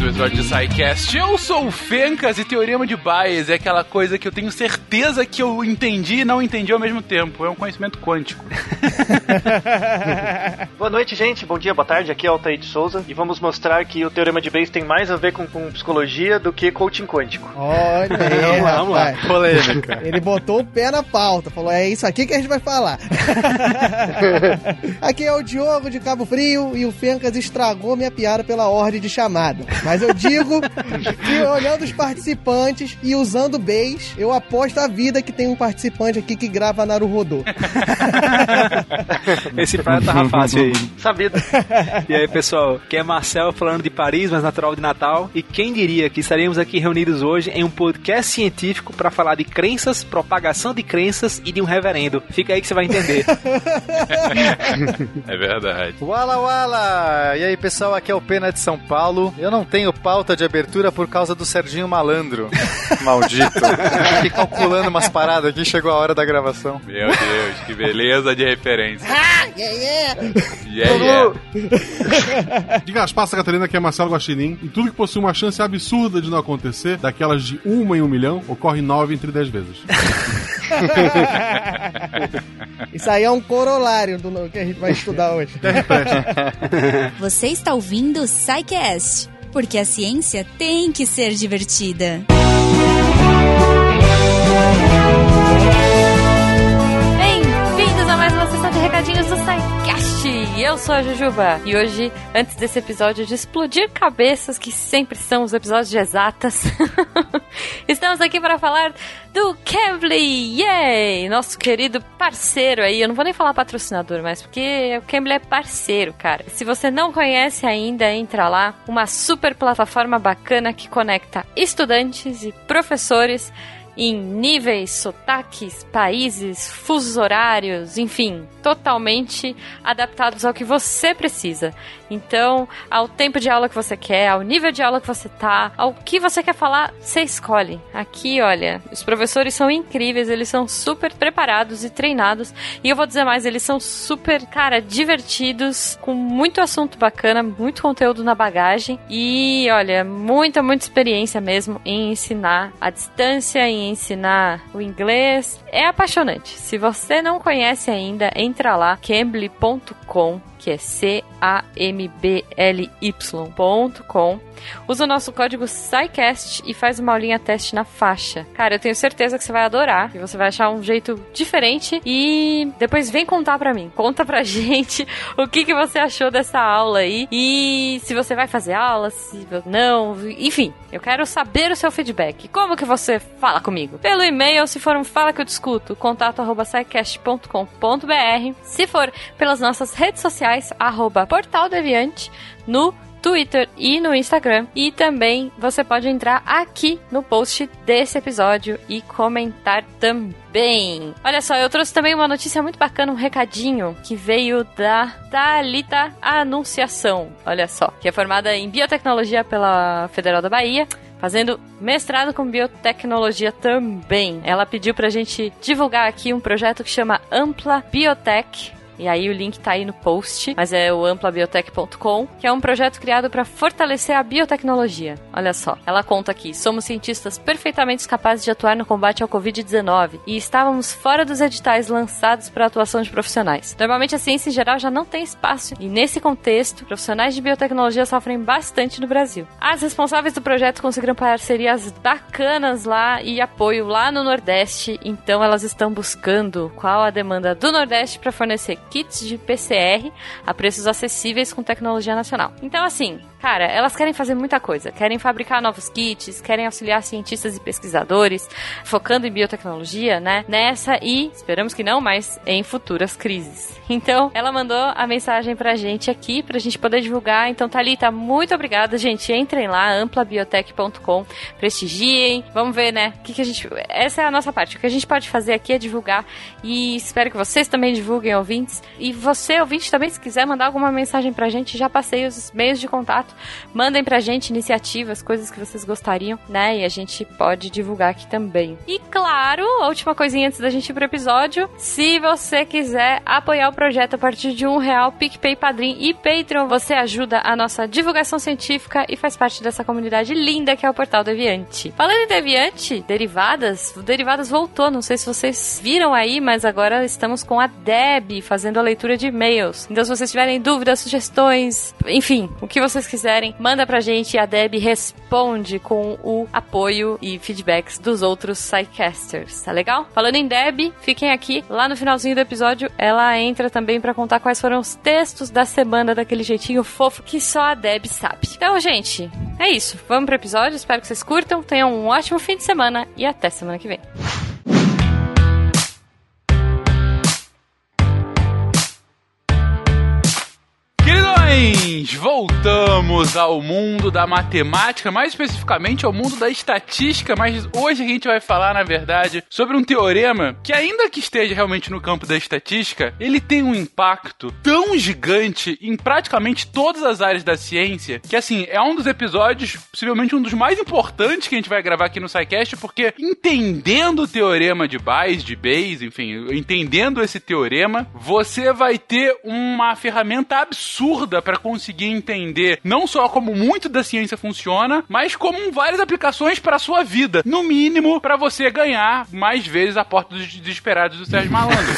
mais um episódio de SciCast. Eu sou o Fencas e Teorema de Bayes é aquela coisa que eu tenho certeza que eu entendi e não entendi ao mesmo tempo. É um conhecimento quântico. boa noite, gente. Bom dia, boa tarde. Aqui é o Altair de Souza e vamos mostrar que o Teorema de Bayes tem mais a ver com, com psicologia do que coaching quântico. Olha aí, vamos lá. Polêmica. Ele botou o pé na pauta, falou: é isso aqui que a gente vai falar. aqui é o Diogo de Cabo Frio e o Fencas estragou minha piada pela ordem de chamada. Mas eu digo que olhando os participantes e usando base, eu aposto a vida que tem um participante aqui que grava Naruhodô. Esse prato tava fácil aí. Sabido. E aí, pessoal, aqui é Marcel falando de Paris, mas natural de Natal. E quem diria que estaríamos aqui reunidos hoje em um podcast científico para falar de crenças, propagação de crenças e de um reverendo. Fica aí que você vai entender. é verdade. Wala Wala! E aí, pessoal, aqui é o Pena de São Paulo. Eu não tenho pauta de abertura por causa do Serginho Malandro. Maldito. Fiquei calculando umas paradas aqui, chegou a hora da gravação. Meu Deus, que beleza de referência. Ah, yeah, yeah. Yeah, yeah. Diga as passas, Catarina, que é Marcelo Guaxinim. E tudo que possui uma chance absurda de não acontecer, daquelas de uma em um milhão, ocorre nove entre dez vezes. Isso aí é um corolário do que a gente vai estudar hoje. Você está ouvindo o SciCast, porque a ciência tem que ser divertida. Bem-vindos sou a Jujuba e hoje, antes desse episódio de explodir cabeças, que sempre são os episódios de exatas, estamos aqui para falar do Cambly, yay! Nosso querido parceiro aí, eu não vou nem falar patrocinador, mas porque o Cambly é parceiro, cara. Se você não conhece ainda, entra lá, uma super plataforma bacana que conecta estudantes e professores em níveis, sotaques, países, fusos horários, enfim, totalmente adaptados ao que você precisa. Então, ao tempo de aula que você quer, ao nível de aula que você tá, ao que você quer falar, você escolhe. Aqui, olha, os professores são incríveis, eles são super preparados e treinados. E eu vou dizer mais, eles são super, cara, divertidos, com muito assunto bacana, muito conteúdo na bagagem. E, olha, muita, muita experiência mesmo em ensinar à distância, em ensinar o inglês. É apaixonante. Se você não conhece ainda, entra lá, cambly.com que é C-A-M-B-L-Y.com. Usa o nosso código SciCast e faz uma aulinha teste na faixa. Cara, eu tenho certeza que você vai adorar, que você vai achar um jeito diferente e depois vem contar pra mim. Conta pra gente o que, que você achou dessa aula aí e se você vai fazer aula, se não, enfim, eu quero saber o seu feedback. Como que você fala comigo? Pelo e-mail, se for um fala que eu discuto, contato arroba Se for pelas nossas redes sociais, arroba Portal Deviante, no Twitter e no Instagram. E também você pode entrar aqui no post desse episódio e comentar também. Olha só, eu trouxe também uma notícia muito bacana, um recadinho que veio da Thalita Anunciação. Olha só, que é formada em biotecnologia pela Federal da Bahia fazendo mestrado com biotecnologia também. Ela pediu pra gente divulgar aqui um projeto que chama Ampla Biotech e aí o link tá aí no post, mas é o amplabiotech.com, que é um projeto criado para fortalecer a biotecnologia. Olha só, ela conta aqui: somos cientistas perfeitamente capazes de atuar no combate ao Covid-19 e estávamos fora dos editais lançados para atuação de profissionais. Normalmente a ciência em geral já não tem espaço e nesse contexto, profissionais de biotecnologia sofrem bastante no Brasil. As responsáveis do projeto conseguiram parcerias bacanas lá e apoio lá no Nordeste, então elas estão buscando qual a demanda do Nordeste para fornecer kits de PCR a preços acessíveis com tecnologia nacional. Então, assim, Cara, elas querem fazer muita coisa. Querem fabricar novos kits, querem auxiliar cientistas e pesquisadores, focando em biotecnologia, né? Nessa e, esperamos que não, mas em futuras crises. Então, ela mandou a mensagem pra gente aqui, pra gente poder divulgar. Então, Thalita, muito obrigada, gente. Entrem lá, amplabiotech.com, prestigiem. Vamos ver, né? O que, que a gente. Essa é a nossa parte. O que a gente pode fazer aqui é divulgar. E espero que vocês também divulguem, ouvintes, E você, ouvinte, também, se quiser mandar alguma mensagem pra gente, já passei os meios de contato. Mandem pra gente iniciativas, coisas que vocês gostariam, né? E a gente pode divulgar aqui também. E claro, a última coisinha antes da gente ir pro episódio: se você quiser apoiar o projeto a partir de um real, PicPay, Padrim e Patreon, você ajuda a nossa divulgação científica e faz parte dessa comunidade linda que é o Portal Deviante. Falando em Deviante, derivadas, Derivadas voltou, não sei se vocês viram aí, mas agora estamos com a Deb fazendo a leitura de e-mails. Então, se vocês tiverem dúvidas, sugestões, enfim, o que vocês quiserem, manda pra gente e a Deb responde com o apoio e feedbacks dos outros Psycasters, tá legal? Falando em Deb, fiquem aqui, lá no finalzinho do episódio, ela entra também para contar quais foram os textos da semana daquele jeitinho fofo que só a Deb sabe. Então, gente, é isso. Vamos pro episódio, espero que vocês curtam, tenham um ótimo fim de semana e até semana que vem. Queridões, voltamos ao mundo da matemática, mais especificamente ao mundo da estatística, mas hoje a gente vai falar, na verdade, sobre um teorema que, ainda que esteja realmente no campo da estatística, ele tem um impacto tão gigante em praticamente todas as áreas da ciência, que assim, é um dos episódios, possivelmente um dos mais importantes que a gente vai gravar aqui no SciCast, porque entendendo o teorema de Bayes, de Bayes, enfim, entendendo esse teorema, você vai ter uma ferramenta absurda para conseguir entender não só como muito da ciência funciona, mas como várias aplicações para sua vida. No mínimo, para você ganhar mais vezes a porta dos desesperados do Sérgio Malandro.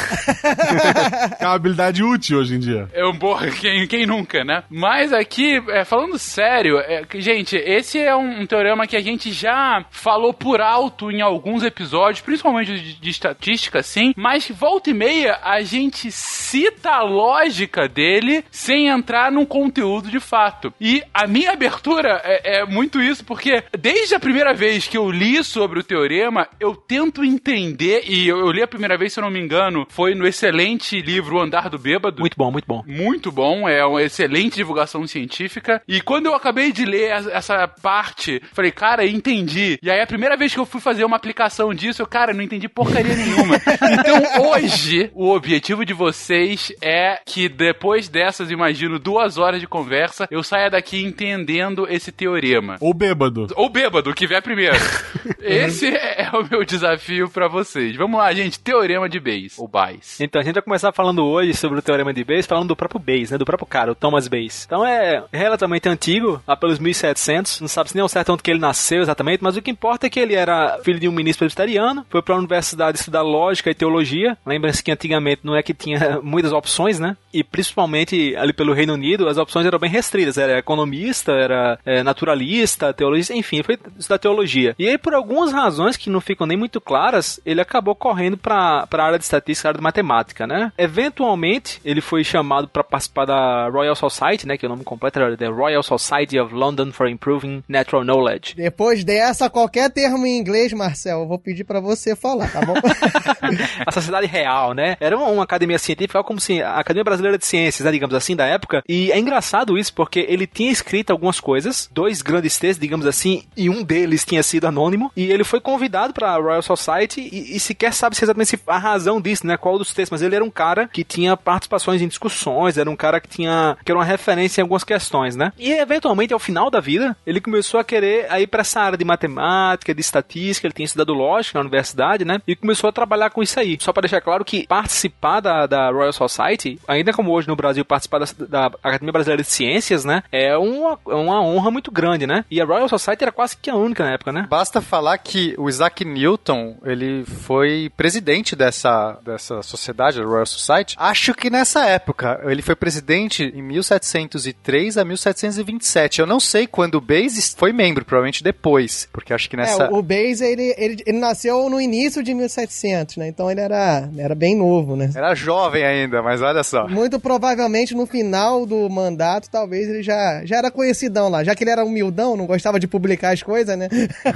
É uma habilidade útil hoje em dia. É um porra, quem, quem nunca, né? Mas aqui, é, falando sério, é, gente, esse é um, um teorema que a gente já falou por alto em alguns episódios, principalmente de, de estatística, sim, mas volta e meia a gente cita a lógica dele sem entrar num conteúdo de fato. E a minha abertura é, é muito isso, porque desde a primeira vez que eu li sobre o teorema, eu tento entender, e eu, eu li a primeira vez, se eu não me engano, foi no excelente livro O Andar do Bêbado. Muito bom, muito bom. Muito bom, é uma excelente divulgação científica. E quando eu acabei de ler essa parte, falei, cara, entendi. E aí a primeira vez que eu fui fazer uma aplicação disso, eu, cara, não entendi porcaria nenhuma. Então hoje, o objetivo de vocês é que depois dessas, imagino, duas horas de conversa, eu saia daqui entendendo esse teorema. Ou bêbado. Ou bêbado, o que vier primeiro. Esse é o meu desafio pra vocês. Vamos lá, gente. Teorema de Bayes. Ou Bayes. Então, a gente vai começar falando hoje sobre o teorema de Bayes, falando do próprio Bayes, né? Do próprio cara, o Thomas Bayes. Então é relativamente antigo, lá pelos 1700, não sabe se nem ao certo onde que ele nasceu exatamente, mas o que importa é que ele era filho de um ministro presbiteriano, foi para a universidade estudar lógica e teologia. Lembra-se que antigamente não é que tinha muitas opções, né? E principalmente ali pelo Reino Unido, as opções eram bem restritas. Era economista, era é, naturalista, teologista, enfim, foi estudar teologia. E aí, por algumas razões que não ficam nem muito claras, ele acabou correndo para a área de estatística, área de matemática, né? Eventualmente, ele foi chamado para participar da Royal Society, né? Que é o nome completo era The Royal Society of London for Improving Natural Knowledge. Depois dessa, qualquer termo em inglês, Marcel, eu vou pedir pra você falar, tá bom? a Sociedade Real, né? Era uma, uma academia científica, como se a Academia Brasileira de Ciências, né, digamos assim, da época. E é engraçado isso porque ele tinha escrito algumas coisas, dois grandes textos, digamos assim, e um deles tinha sido anônimo. E ele foi convidado para a Royal Society e, e sequer sabe se exatamente se a razão disso, né? Qual dos textos, mas ele era um cara que tinha participações em discussões, era um cara que tinha que era uma referência em algumas questões, né? E eventualmente ao final da vida, ele começou a querer ir para essa área de matemática, de estatística, ele tinha estudado lógica na universidade, né? E começou a trabalhar com isso aí. Só para deixar claro que participar da, da Royal Society, ainda como hoje no Brasil participar da, da Academia Brasileira de Ciências, né? É uma, é uma honra muito grande, né? E a Royal Society era quase que a única na época, né? Basta falar que o Isaac Newton, ele foi presidente dessa, dessa sociedade, a Royal Society. Acho que nessa época, ele foi presidente em 1703 a 1727. Eu não sei quando o Bayes foi membro, provavelmente depois, porque acho que nessa... É, o Bayes, ele, ele, ele nasceu no início de 1700, né? Então ele era, era bem novo, né? Era jovem ainda, mas olha só. Muito provavelmente no final do do mandato, talvez ele já, já era conhecidão lá. Já que ele era humildão, não gostava de publicar as coisas, né?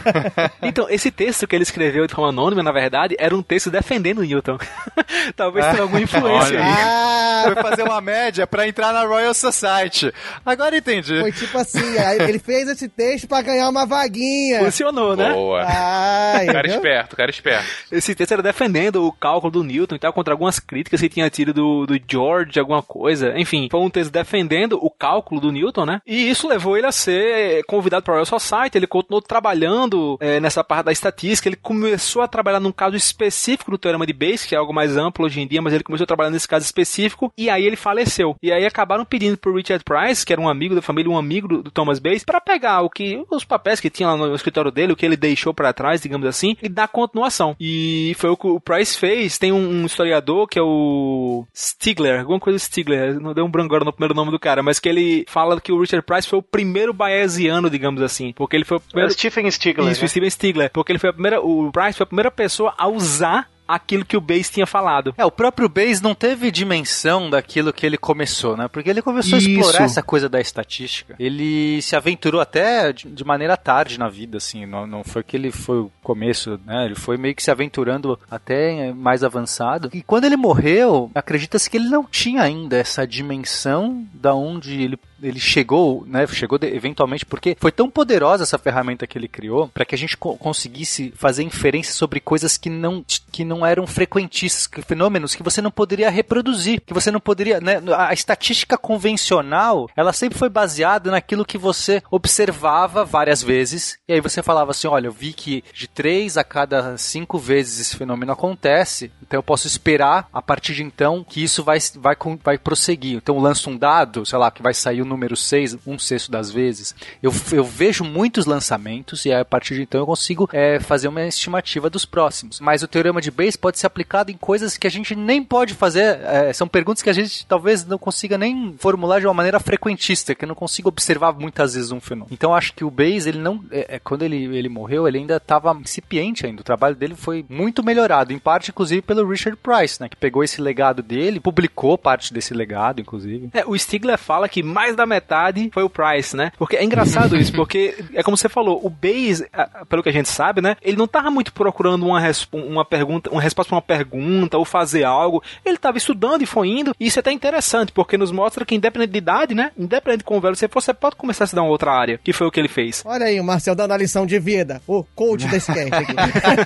então, esse texto que ele escreveu de forma anônima, na verdade, era um texto defendendo Newton. talvez tenha alguma influência aí. Ah, foi fazer uma média pra entrar na Royal Society. Agora entendi. Foi tipo assim, aí ele fez esse texto pra ganhar uma vaguinha. Funcionou, né? Boa. Ah, Cara esperto, cara esperto. Esse texto era defendendo o cálculo do Newton e tal, contra algumas críticas que tinha tido do, do George, alguma coisa. Enfim, foi um texto defendendo o cálculo do Newton, né? E isso levou ele a ser convidado para a Royal Society. Ele continuou trabalhando é, nessa parte da estatística. Ele começou a trabalhar num caso específico do teorema de Bayes, que é algo mais amplo hoje em dia, mas ele começou a trabalhar nesse caso específico e aí ele faleceu. E aí acabaram pedindo pro Richard Price, que era um amigo da família, um amigo do, do Thomas Bayes, para pegar o que os papéis que tinha lá no escritório dele, o que ele deixou para trás, digamos assim, e dar continuação. E foi o que o Price fez. Tem um, um historiador que é o Stigler, alguma coisa Stigler, não deu um branco agora no primeiro nome do cara, mas que ele fala que o Richard Price foi o primeiro bayesiano, digamos assim, porque ele foi o É primeiro o Stephen Stigler. isso, né? Steven Stigler, porque ele foi a primeira, o Price foi a primeira pessoa a usar aquilo que o Bayes tinha falado. É, o próprio Bayes não teve dimensão daquilo que ele começou, né? Porque ele começou Isso. a explorar essa coisa da estatística. Ele se aventurou até de, de maneira tarde na vida, assim. Não, não foi que ele foi o começo, né? Ele foi meio que se aventurando até mais avançado. E quando ele morreu, acredita-se que ele não tinha ainda essa dimensão da onde ele ele chegou, né, chegou de- eventualmente porque foi tão poderosa essa ferramenta que ele criou para que a gente co- conseguisse fazer inferências sobre coisas que não que não eram frequentíssimas, que- fenômenos que você não poderia reproduzir, que você não poderia, né, a a estatística convencional, ela sempre foi baseada naquilo que você observava várias vezes e aí você falava assim, olha, eu vi que de três a cada cinco vezes esse fenômeno acontece, então eu posso esperar a partir de então que isso vai vai vai prosseguir. Então eu lanço um dado, sei lá, que vai sair número 6, um sexto das vezes. Eu, eu vejo muitos lançamentos e a partir de então eu consigo é, fazer uma estimativa dos próximos. Mas o teorema de Bayes pode ser aplicado em coisas que a gente nem pode fazer, é, são perguntas que a gente talvez não consiga nem formular de uma maneira frequentista, que eu não consigo observar muitas vezes um fenômeno. Então acho que o Bayes, ele não, é, é, quando ele, ele morreu, ele ainda estava incipiente ainda. O trabalho dele foi muito melhorado, em parte inclusive pelo Richard Price, né, que pegou esse legado dele, publicou parte desse legado, inclusive. É, o Stigler fala que mais da metade foi o Price, né? Porque é engraçado isso, porque é como você falou, o Bayes, ah, pelo que a gente sabe, né? Ele não tava muito procurando uma, uma pergunta, uma resposta para uma pergunta ou fazer algo. Ele tava estudando e foi indo. E isso é até interessante, porque nos mostra que independente de idade, né? Independente de como velho você for, você pode começar a estudar uma outra área, que foi o que ele fez. Olha aí o Marcel dando a lição de vida. O coach desse cast aqui.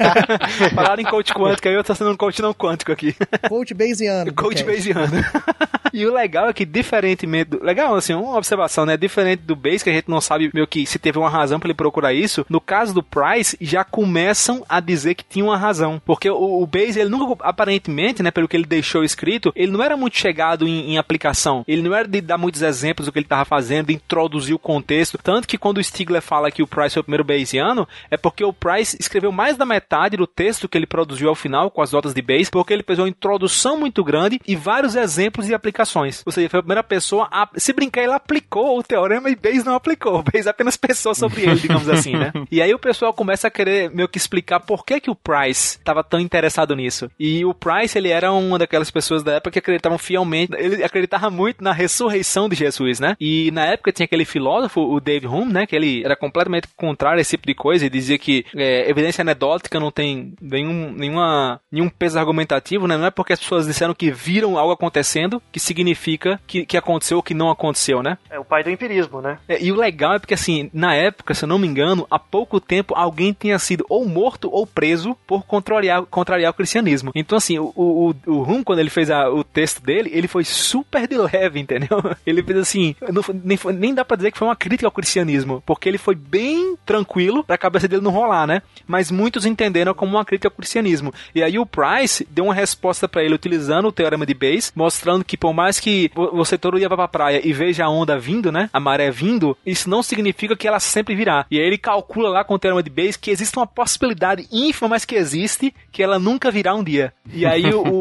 Falaram em coach quântico, aí eu tô sendo um coach não quântico aqui. coach Bayesiano. Coach. Bayesiano. e o legal é que, diferentemente do. Legal, assim, uma observação, né? Diferente do Bayes, que a gente não sabe meio que se teve uma razão pra ele procurar isso. No caso do Price, já começam a dizer que tinha uma razão. Porque o, o Bayes, ele nunca, aparentemente, né, pelo que ele deixou escrito, ele não era muito chegado em, em aplicação. Ele não era de dar muitos exemplos do que ele tava fazendo, de introduzir o contexto. Tanto que quando o Stigler fala que o Price foi o primeiro Bayesiano, é porque o Price escreveu mais da metade do texto que ele produziu ao final, com as notas de Bayes, porque ele fez uma introdução muito grande e vários exemplos e aplicações. Ou seja, foi a primeira pessoa a, se brincar, aplicou o teorema e Bayes não aplicou. Bayes apenas pensou sobre ele, digamos assim, né? E aí o pessoal começa a querer meio que explicar por que que o Price estava tão interessado nisso. E o Price, ele era uma daquelas pessoas da época que acreditavam fielmente, ele acreditava muito na ressurreição de Jesus, né? E na época tinha aquele filósofo, o Dave Hume, né? Que ele era completamente contrário a esse tipo de coisa e dizia que é, evidência anedótica não tem nenhum, nenhuma, nenhum peso argumentativo, né? Não é porque as pessoas disseram que viram algo acontecendo que significa que, que aconteceu ou que não aconteceu, né? É o pai do empirismo, né? É, e o legal é porque, assim, na época, se eu não me engano, há pouco tempo alguém tinha sido ou morto ou preso por contrariar, contrariar o cristianismo. Então, assim, o, o, o Rum, quando ele fez a- o texto dele, ele foi super de leve, entendeu? Ele fez assim, não nem, nem dá pra dizer que foi uma crítica ao cristianismo, porque ele foi bem tranquilo pra cabeça dele não rolar, né? Mas muitos entenderam como uma crítica ao cristianismo. E aí o Price deu uma resposta pra ele utilizando o teorema de Bayes, mostrando que por mais que vo- você todo dia vá pra praia e veja a onda vindo, né? A maré vindo, isso não significa que ela sempre virá. E aí ele calcula lá com o teorema de Bayes que existe uma possibilidade ínfima, mas que existe, que ela nunca virá um dia. E aí o, o,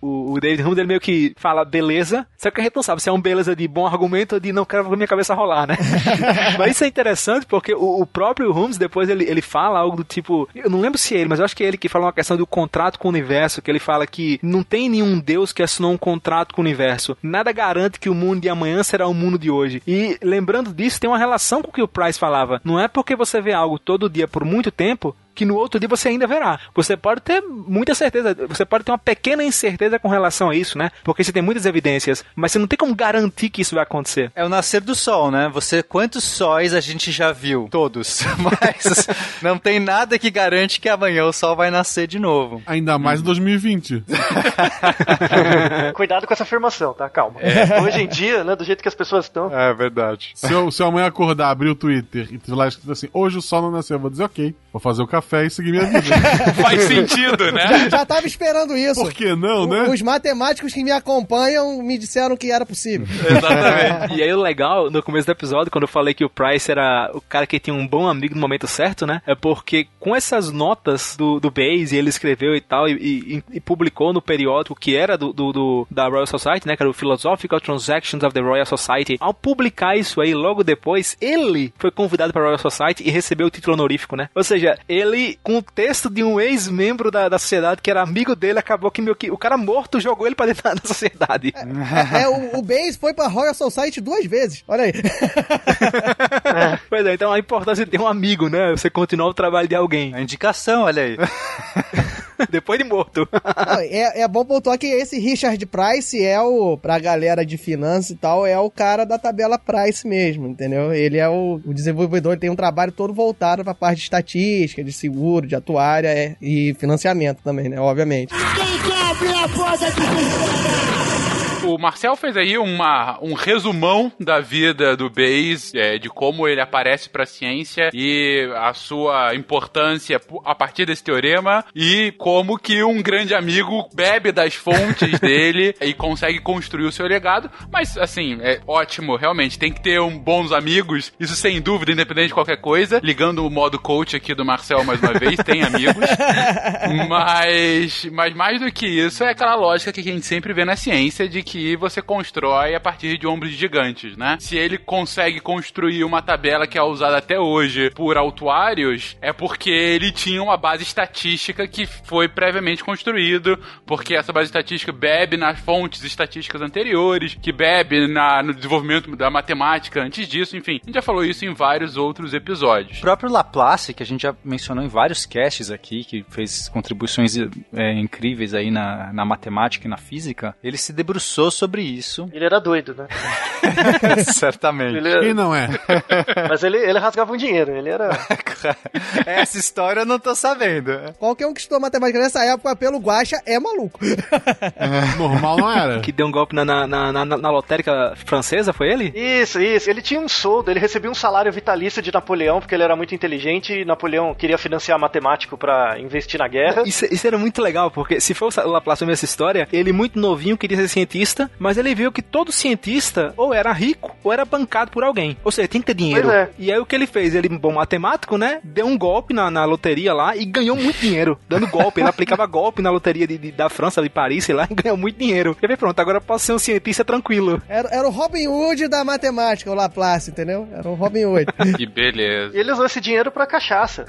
o, o o David Hume ele meio que fala beleza, só que a gente não sabe se é um beleza de bom argumento ou de não quero ver minha cabeça rolar, né? mas isso é interessante porque o, o próprio Holmes depois ele, ele fala algo do tipo, eu não lembro se é ele, mas eu acho que é ele que fala uma questão do contrato com o universo, que ele fala que não tem nenhum Deus que assinou um contrato com o universo. Nada garante que o mundo de amanhã será o mundo de hoje. E lembrando disso, tem uma relação com o que o Price falava. Não é porque você vê algo todo dia por muito tempo que no outro dia você ainda verá. Você pode ter muita certeza, você pode ter uma pequena incerteza com relação a isso, né? Porque você tem muitas evidências, mas você não tem como garantir que isso vai acontecer. É o nascer do sol, né? Você quantos sóis a gente já viu? Todos. Mas não tem nada que garante que amanhã o sol vai nascer de novo. Ainda mais em 2020. Cuidado com essa afirmação, tá? Calma. Hoje em dia, né, do jeito que as pessoas estão. É verdade. Se eu, se eu amanhã acordar, abrir o Twitter e lá escrito assim, hoje o sol não nasceu, eu vou dizer ok, vou fazer o café e seguir minha vida. Faz sentido, né? Já tava esperando isso. Por que não, né? Os matemáticos que me acompanham me disseram que era possível. Exatamente. E aí o legal, no começo do episódio, quando eu falei que o Price era o cara que tinha um bom amigo no momento certo, né? É porque com essas notas do, do Base, ele escreveu e tal, e, e- e publicou no periódico que era do, do- do- da Royal Society, né? Que era o Philosophical Transactions of the Royal Society. Ao publicar isso aí, logo depois, ele foi convidado para a Royal Society e recebeu o título honorífico, né? Ou seja, ele, com o texto de um ex-membro da, da sociedade que era amigo dele, acabou que, meio que o cara morto jogou ele para dentro da, da sociedade. É, é, o, o Base foi pra Royal Society duas vezes. Olha aí. Pois é, então a importância de ter um amigo, né? Você continuar o trabalho de alguém, A indicação, olha aí. depois de morto. É, é bom pontuar que esse Richard Price é o, pra galera de finanças e tal, é o cara da tabela Price mesmo, entendeu? Ele é o, o desenvolvedor, ele tem um trabalho todo voltado pra parte de estatística, de seguro, de atuária é, e financiamento também, né? Obviamente. O Marcel fez aí uma, um resumão da vida do Bayes, é, de como ele aparece pra ciência e a sua importância a partir desse teorema e como que um grande amigo bebe das fontes dele e consegue construir o seu legado. Mas, assim, é ótimo, realmente, tem que ter um, bons amigos, isso sem dúvida, independente de qualquer coisa. Ligando o modo coach aqui do Marcel mais uma vez, tem amigos. Mas, mas mais do que isso, é aquela lógica que a gente sempre vê na ciência de que você constrói a partir de ombros gigantes, né? Se ele consegue construir uma tabela que é usada até hoje por autuários, é porque ele tinha uma base estatística que foi previamente construído, porque essa base estatística bebe nas fontes estatísticas anteriores, que bebe na, no desenvolvimento da matemática antes disso, enfim. A gente já falou isso em vários outros episódios. O próprio Laplace, que a gente já mencionou em vários casts aqui, que fez contribuições é, incríveis aí na, na matemática e na física, ele se debruçou sobre isso. Ele era doido, né? Certamente. Ele Quem não é? Mas ele, ele rasgava um dinheiro, ele era. Essa história eu não tô sabendo. Qualquer um que estudou matemática nessa época pelo Guacha é maluco. Normal não era. Que deu um golpe na, na, na, na, na lotérica francesa, foi ele? Isso, isso. Ele tinha um soldo, ele recebia um salário vitalício de Napoleão, porque ele era muito inteligente e Napoleão queria financiar matemático pra investir na guerra. Isso, isso era muito legal, porque se for o Laplace mesmo essa história, ele muito novinho queria ser cientista, mas ele viu que todo cientista ou era rico ou era bancado por alguém. Ou seja, tem que ter dinheiro. Pois é. E aí o que ele fez? Ele, bom matemático, né? Deu um golpe na, na loteria lá e ganhou muito dinheiro. Dando golpe. Ele aplicava golpe na loteria de, de- da França, de Paris, sei lá, e ganhou muito dinheiro. E aí, pronto, agora eu posso ser um cientista tranquilo. Era, era o Robin Hood da matemática, o Laplace, entendeu? Era o Robin Hood. Que beleza. E ele usou esse dinheiro pra cachaça.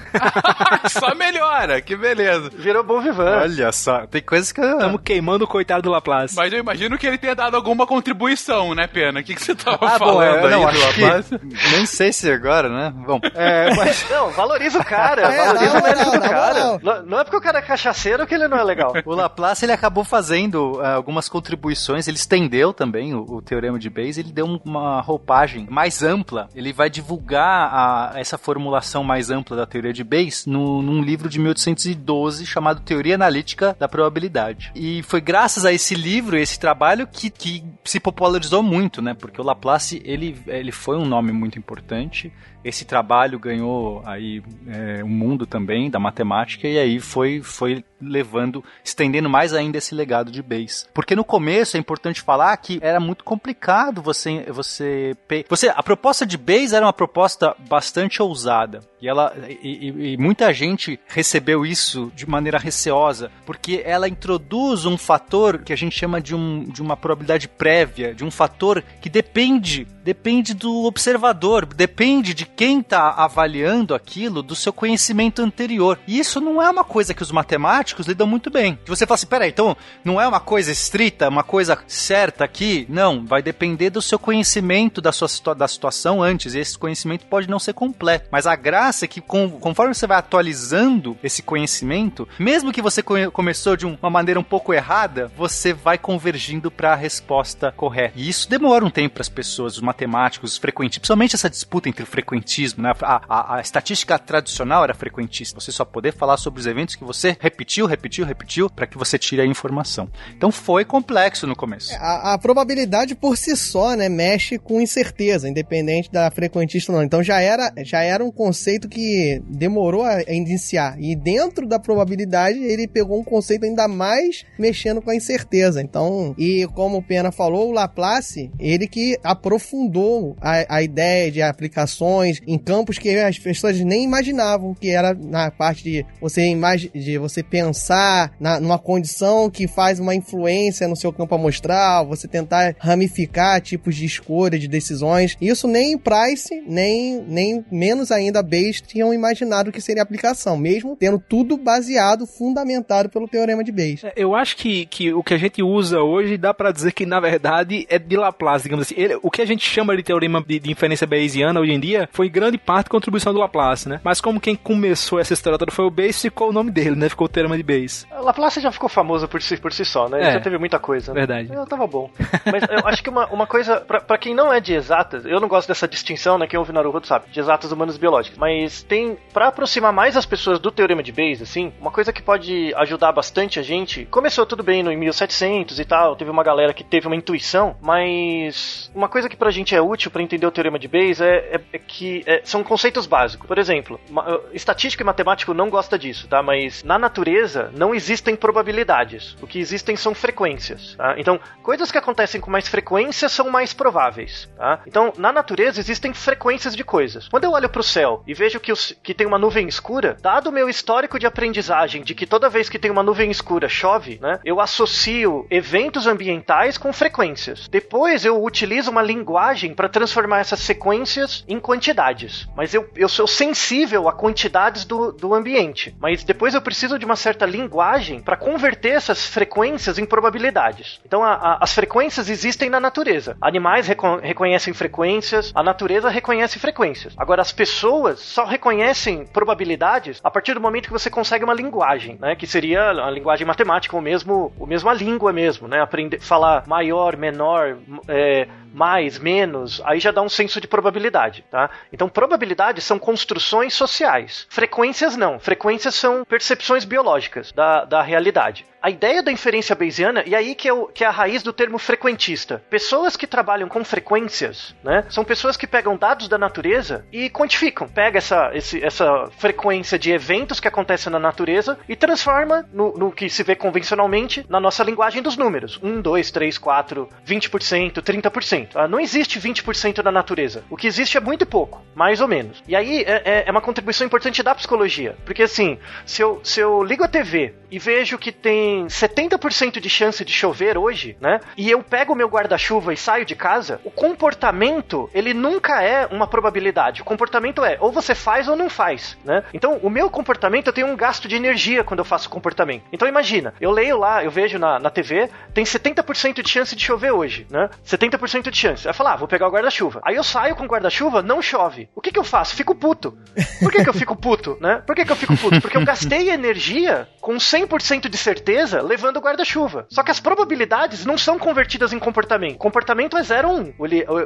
Só melhora, que beleza. Virou bom vivan. Olha só, tem coisas que. Estamos queimando o coitado do Laplace. Mas eu imagino que ele tenha dado alguma contribuição, né, Pena? O que, que você tava Ah, bom, falando é, não, aí do que... Nem sei se agora, né? Bom, é, mas... Não, valoriza o cara, É, valoriza na o mérito do cara. Não, não é porque o cara é cachaceiro que ele não é legal. O Laplace ele acabou fazendo ah, algumas contribuições, ele estendeu também o, o teorema de Bayes, ele deu um- uma roupagem mais ampla, ele vai divulgar a- essa formulação mais ampla da teoria de Bayes no- num livro de 1812 chamado Teoria Analítica da Probabilidade. E foi graças a esse livro, esse trabalho, que, que se popularizou muito, né? Porque o Laplace, ele, ele foi um nome muito importante, esse trabalho ganhou aí é, um mundo também da matemática e aí foi, foi levando, estendendo mais ainda esse legado de Bayes. Porque no começo é importante falar que era muito complicado você você você a proposta de Bayes era uma proposta bastante ousada e ela e, e, muita gente recebeu isso de maneira receosa porque ela introduz um fator que a gente chama de, um, de uma probabilidade prévia, de um fator que depende depende do observador, depende de quem está avaliando aquilo, do seu conhecimento anterior. E isso não é uma coisa que os matemáticos lidam muito bem. Se você fala assim, peraí, então não é uma coisa estrita, uma coisa certa aqui? Não, vai depender do seu conhecimento da sua da situação antes. E esse conhecimento pode não ser completo. Mas a graça é que com, conforme você vai atualizando esse conhecimento, mesmo que você começou de uma maneira um pouco errada, você vai convergindo para a resposta correta. E isso demora um tempo para as pessoas, os matemáticos, os frequentistas, principalmente essa disputa entre o frequentismo, né? A, a, a estatística tradicional era frequentista. Você só poder falar sobre os eventos que você repetiu, repetiu, repetiu, para que você tire a informação. Então foi complexo no começo. É, a, a, probabilidade por si só, né, mexe com incerteza, independente da frequentista ou não. Então já era, já era um conceito que demorou a, iniciar. E dentro da probabilidade, ele pegou um conceito ainda mais mexendo com a incerteza. Então, e como o Pena falou, o Laplace, ele que aprofundou aprofundou a, a ideia de aplicações em campos que as pessoas nem imaginavam, que era na parte de você, de você pensar na, numa condição que faz uma influência no seu campo amostral, você tentar ramificar tipos de escolha, de decisões. Isso nem Price, nem, nem menos ainda Bayes tinham imaginado que seria aplicação, mesmo tendo tudo baseado, fundamentado pelo teorema de Bayes. É, eu acho que, que o que a gente usa hoje dá para dizer que na verdade é de Laplace, digamos assim. Ele, o que a gente chama de teorema de, de inferência bayesiana hoje em dia foi grande parte contribuição do Laplace, né? Mas como quem começou essa história toda foi o Bayes, ficou o nome dele, né? Ficou o teorema de Bayes. Laplace já ficou famoso por si, por si só, né? É, já teve muita coisa. Né? Verdade. Eu tava bom. Mas eu acho que uma, uma coisa, pra, pra quem não é de exatas, eu não gosto dessa distinção, né? Quem ouve Naruto sabe, de exatas humanas biológicas. Mas tem, pra aproximar mais as pessoas do teorema de Bayes, assim, uma coisa que pode ajudar bastante a gente. Começou tudo bem no 1700 e tal, teve uma galera que teve uma intuição, mas uma coisa que pra gente é útil para entender o teorema de Bayes é, é, é que é, são conceitos básicos. Por exemplo, ma, estatístico e matemático não gosta disso, tá? Mas na natureza não existem probabilidades. O que existem são frequências. Tá? Então, coisas que acontecem com mais frequência são mais prováveis. Tá? Então, na natureza existem frequências de coisas. Quando eu olho para o céu e vejo que, os, que tem uma nuvem escura, dado o meu histórico de aprendizagem de que toda vez que tem uma nuvem escura chove, né, eu associo eventos ambientais com frequências. Depois eu utilizo uma linguagem para transformar essas sequências em quantidades. Mas eu, eu sou sensível a quantidades do, do ambiente. Mas depois eu preciso de uma certa linguagem para converter essas frequências em probabilidades. Então a, a, as frequências existem na natureza. Animais reco reconhecem frequências, a natureza reconhece frequências. Agora as pessoas só reconhecem probabilidades a partir do momento que você consegue uma linguagem, né? Que seria a linguagem matemática, ou mesmo, ou mesmo a língua mesmo, né? Aprender falar maior, menor, é, mais, menos, aí já dá um senso de probabilidade, tá? Então, probabilidades são construções sociais. Frequências não. Frequências são percepções biológicas da, da realidade a ideia da inferência bayesiana, e aí que é, o, que é a raiz do termo frequentista. Pessoas que trabalham com frequências, né, são pessoas que pegam dados da natureza e quantificam. Pega essa, esse, essa frequência de eventos que acontecem na natureza e transforma no, no que se vê convencionalmente na nossa linguagem dos números. 1, 2, 3, 4, 20%, 30%. Ah, não existe 20% na natureza. O que existe é muito pouco, mais ou menos. E aí é, é, é uma contribuição importante da psicologia. Porque assim, se eu, se eu ligo a TV e vejo que tem 70% de chance de chover hoje, né? E eu pego o meu guarda-chuva e saio de casa, o comportamento, ele nunca é uma probabilidade. O comportamento é ou você faz ou não faz, né? Então, o meu comportamento, eu tenho um gasto de energia quando eu faço comportamento. Então, imagina, eu leio lá, eu vejo na, na TV, tem 70% de chance de chover hoje, né? 70% de chance. Aí eu falo, ah, vou pegar o guarda-chuva. Aí eu saio com o guarda-chuva, não chove. O que que eu faço? Fico puto. Por que que eu fico puto, né? Por que que eu fico puto? Porque eu gastei energia com 100% de certeza levando o guarda-chuva. Só que as probabilidades não são convertidas em comportamento. Comportamento é 0 ou 1. Um.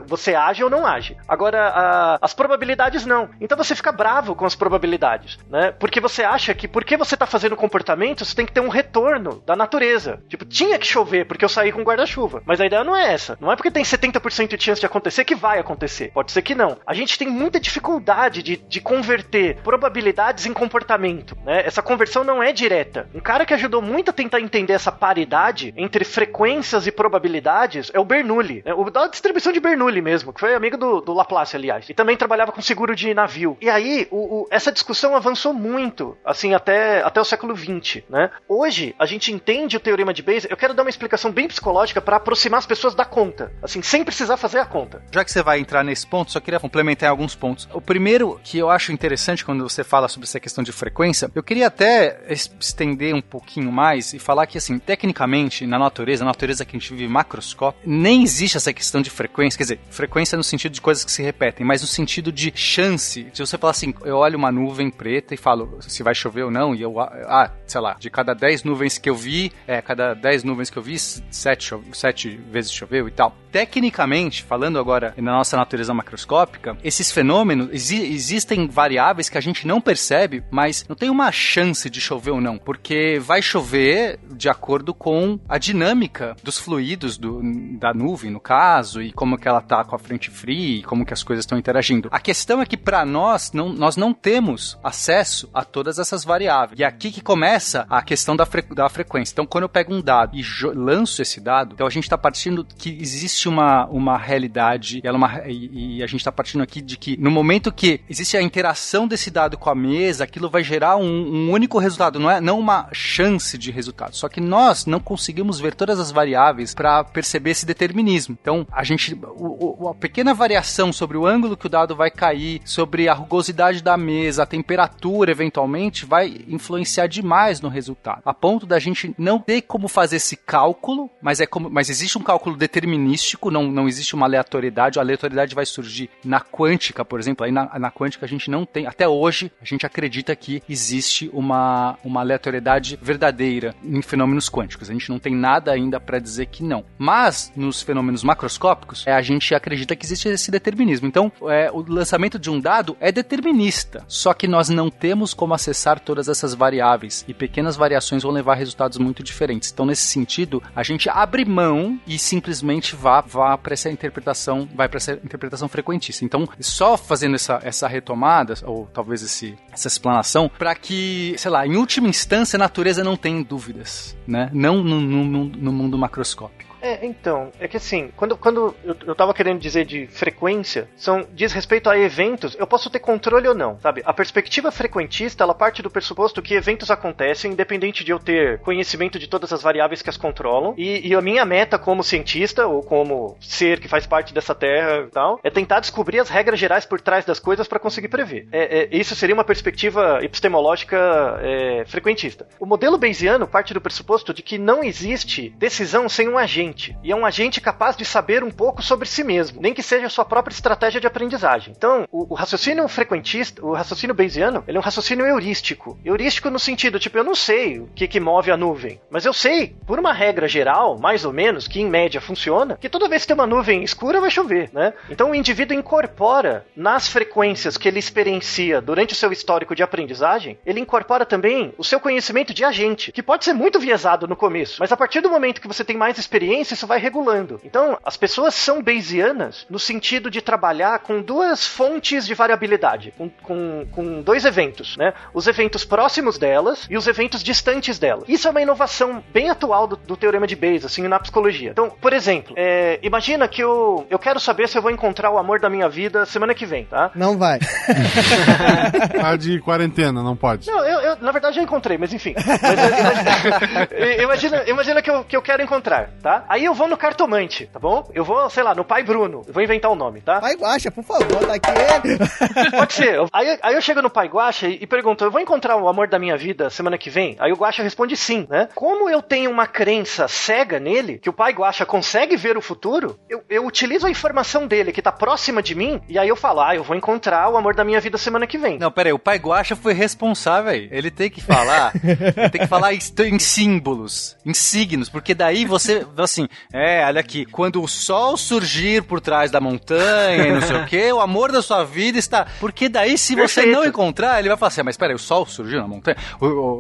Você age ou não age. Agora, a, as probabilidades não. Então você fica bravo com as probabilidades, né? Porque você acha que porque você tá fazendo comportamento, você tem que ter um retorno da natureza. Tipo, tinha que chover porque eu saí com guarda-chuva. Mas a ideia não é essa. Não é porque tem 70% de chance de acontecer que vai acontecer. Pode ser que não. A gente tem muita dificuldade de, de converter probabilidades em comportamento, né? Essa conversão não é direta. Um cara que ajudou muito a tentar entender essa paridade entre frequências e probabilidades é o Bernoulli. Né? O da distribuição de Bernoulli mesmo, que foi amigo do, do Laplace, aliás. E também trabalhava com seguro de navio. E aí, o, o, essa discussão avançou muito, assim, até, até o século XX, né? Hoje, a gente entende o teorema de Bayes. Eu quero dar uma explicação bem psicológica para aproximar as pessoas da conta, assim, sem precisar fazer a conta. Já que você vai entrar nesse ponto, só queria complementar alguns pontos. O primeiro que eu acho interessante quando você fala sobre essa questão de frequência, eu queria até estender um pouquinho mais e falar que, assim, tecnicamente, na natureza, na natureza que a gente vive macroscópica, nem existe essa questão de frequência, quer dizer, frequência no sentido de coisas que se repetem, mas no sentido de chance. Se você falar assim, eu olho uma nuvem preta e falo se vai chover ou não, e eu, ah, sei lá, de cada 10 nuvens que eu vi, é, cada 10 nuvens que eu vi, 7, 7 vezes choveu e tal. Tecnicamente, falando agora na nossa natureza macroscópica, esses fenômenos, exi existem variáveis que a gente não percebe, mas não tem uma chance de chover ou não, porque vai chover de acordo com a dinâmica dos fluidos do, da nuvem, no caso, e como que ela tá com a frente fria, e como que as coisas estão interagindo. A questão é que para nós, não, nós não temos acesso a todas essas variáveis. E é aqui que começa a questão da, fre da frequência. Então, quando eu pego um dado e lanço esse dado, então a gente está partindo que existe uma, uma realidade ela é uma, e, e, a gente está partindo aqui de que no momento que existe a interação desse dado com a mesa, aquilo vai gerar um, um único resultado, não é não uma chance de resultado. Só que nós não conseguimos ver todas as variáveis para perceber esse determinismo. Então, a gente, o, o, a pequena variação sobre o ângulo que o dado vai cair, sobre a rugosidade da mesa, a temperatura, eventualmente, vai influenciar demais no resultado. A ponto da gente não ter como fazer esse cálculo, mas é como, mas existe um cálculo determinístico, não, não existe uma aleatoriedade. A aleatoriedade vai surgir na quântica, por exemplo. Aí na, na quântica a gente não tem, até hoje, a gente acredita que existe uma, uma aleatoriedade verdadeira em fenômenos quânticos. A gente não tem nada ainda para dizer que não. Mas nos fenômenos macroscópicos, é, a gente acredita que existe esse determinismo. Então, é, o lançamento de um dado é determinista, só que nós não temos como acessar todas essas variáveis e pequenas variações vão levar a resultados muito diferentes. Então, nesse sentido, a gente abre mão e simplesmente vá, vá para essa interpretação, vai para essa interpretação frequentista. Então, só fazendo essa, essa retomada, ou talvez esse, essa explanação, para que, sei lá, em última instância, a natureza não tem dúvidas, né? Não no, no, no mundo macroscópico. É, então, é que assim, quando, quando eu, eu tava querendo dizer de frequência, são diz respeito a eventos, eu posso ter controle ou não, sabe? A perspectiva frequentista, ela parte do pressuposto que eventos acontecem, independente de eu ter conhecimento de todas as variáveis que as controlam, e, e a minha meta como cientista, ou como ser que faz parte dessa terra e tal, é tentar descobrir as regras gerais por trás das coisas para conseguir prever. É, é, isso seria uma perspectiva epistemológica é, frequentista. O modelo Bayesiano parte do pressuposto de que não existe decisão sem um agente agente. E é um agente capaz de saber um pouco sobre si mesmo, nem que seja a sua própria estratégia de aprendizagem. Então, o, o raciocínio frequentista, o raciocínio bayesiano, ele é um raciocínio heurístico. Heurístico no sentido, tipo, eu não sei o que, que move a nuvem, mas eu sei, por uma regra geral, mais ou menos, que em média funciona, que toda vez que tem uma nuvem escura vai chover, né? Então o indivíduo incorpora nas frequências que ele experiencia durante o seu histórico de aprendizagem, ele incorpora também o seu conhecimento de agente, que pode ser muito viesado no começo, mas a partir do momento que você tem mais experiência, isso vai regulando. Então, as pessoas são Bayesianas no sentido de trabalhar com duas fontes de variabilidade, com, com, com dois eventos, né? Os eventos próximos delas e os eventos distantes delas. Isso é uma inovação bem atual do, do teorema de Bayes, assim, na psicologia. Então, por exemplo, é, imagina que eu, eu quero saber se eu vou encontrar o amor da minha vida semana que vem, tá? Não vai. A de quarentena, não pode. Não, eu, eu na verdade já encontrei, mas enfim. Mas, imagina, imagina, imagina que, eu, que eu quero encontrar, tá? Aí eu vou no cartomante, tá bom? Eu vou, sei lá, no pai Bruno. Eu vou inventar o um nome, tá? Pai Guaxa, por favor, tá aqui. Pode ser. Aí, aí eu chego no pai Guaxa e, e pergunto: eu vou encontrar o amor da minha vida semana que vem? Aí o Guaxa responde sim, né? Como eu tenho uma crença cega nele, que o pai Guaxa consegue ver o futuro, eu, eu utilizo a informação dele que tá próxima de mim, e aí eu falo: ah, eu vou encontrar o amor da minha vida semana que vem. Não, peraí, o pai Guaxa foi responsável aí. Ele tem que falar, ele tem que falar em, em símbolos, em signos, porque daí você, assim, é, olha aqui, quando o sol surgir por trás da montanha e não sei o que, o amor da sua vida está. Porque daí, se você Perfeito. não encontrar, ele vai falar assim: "Ah, mas peraí, o sol surgiu na montanha?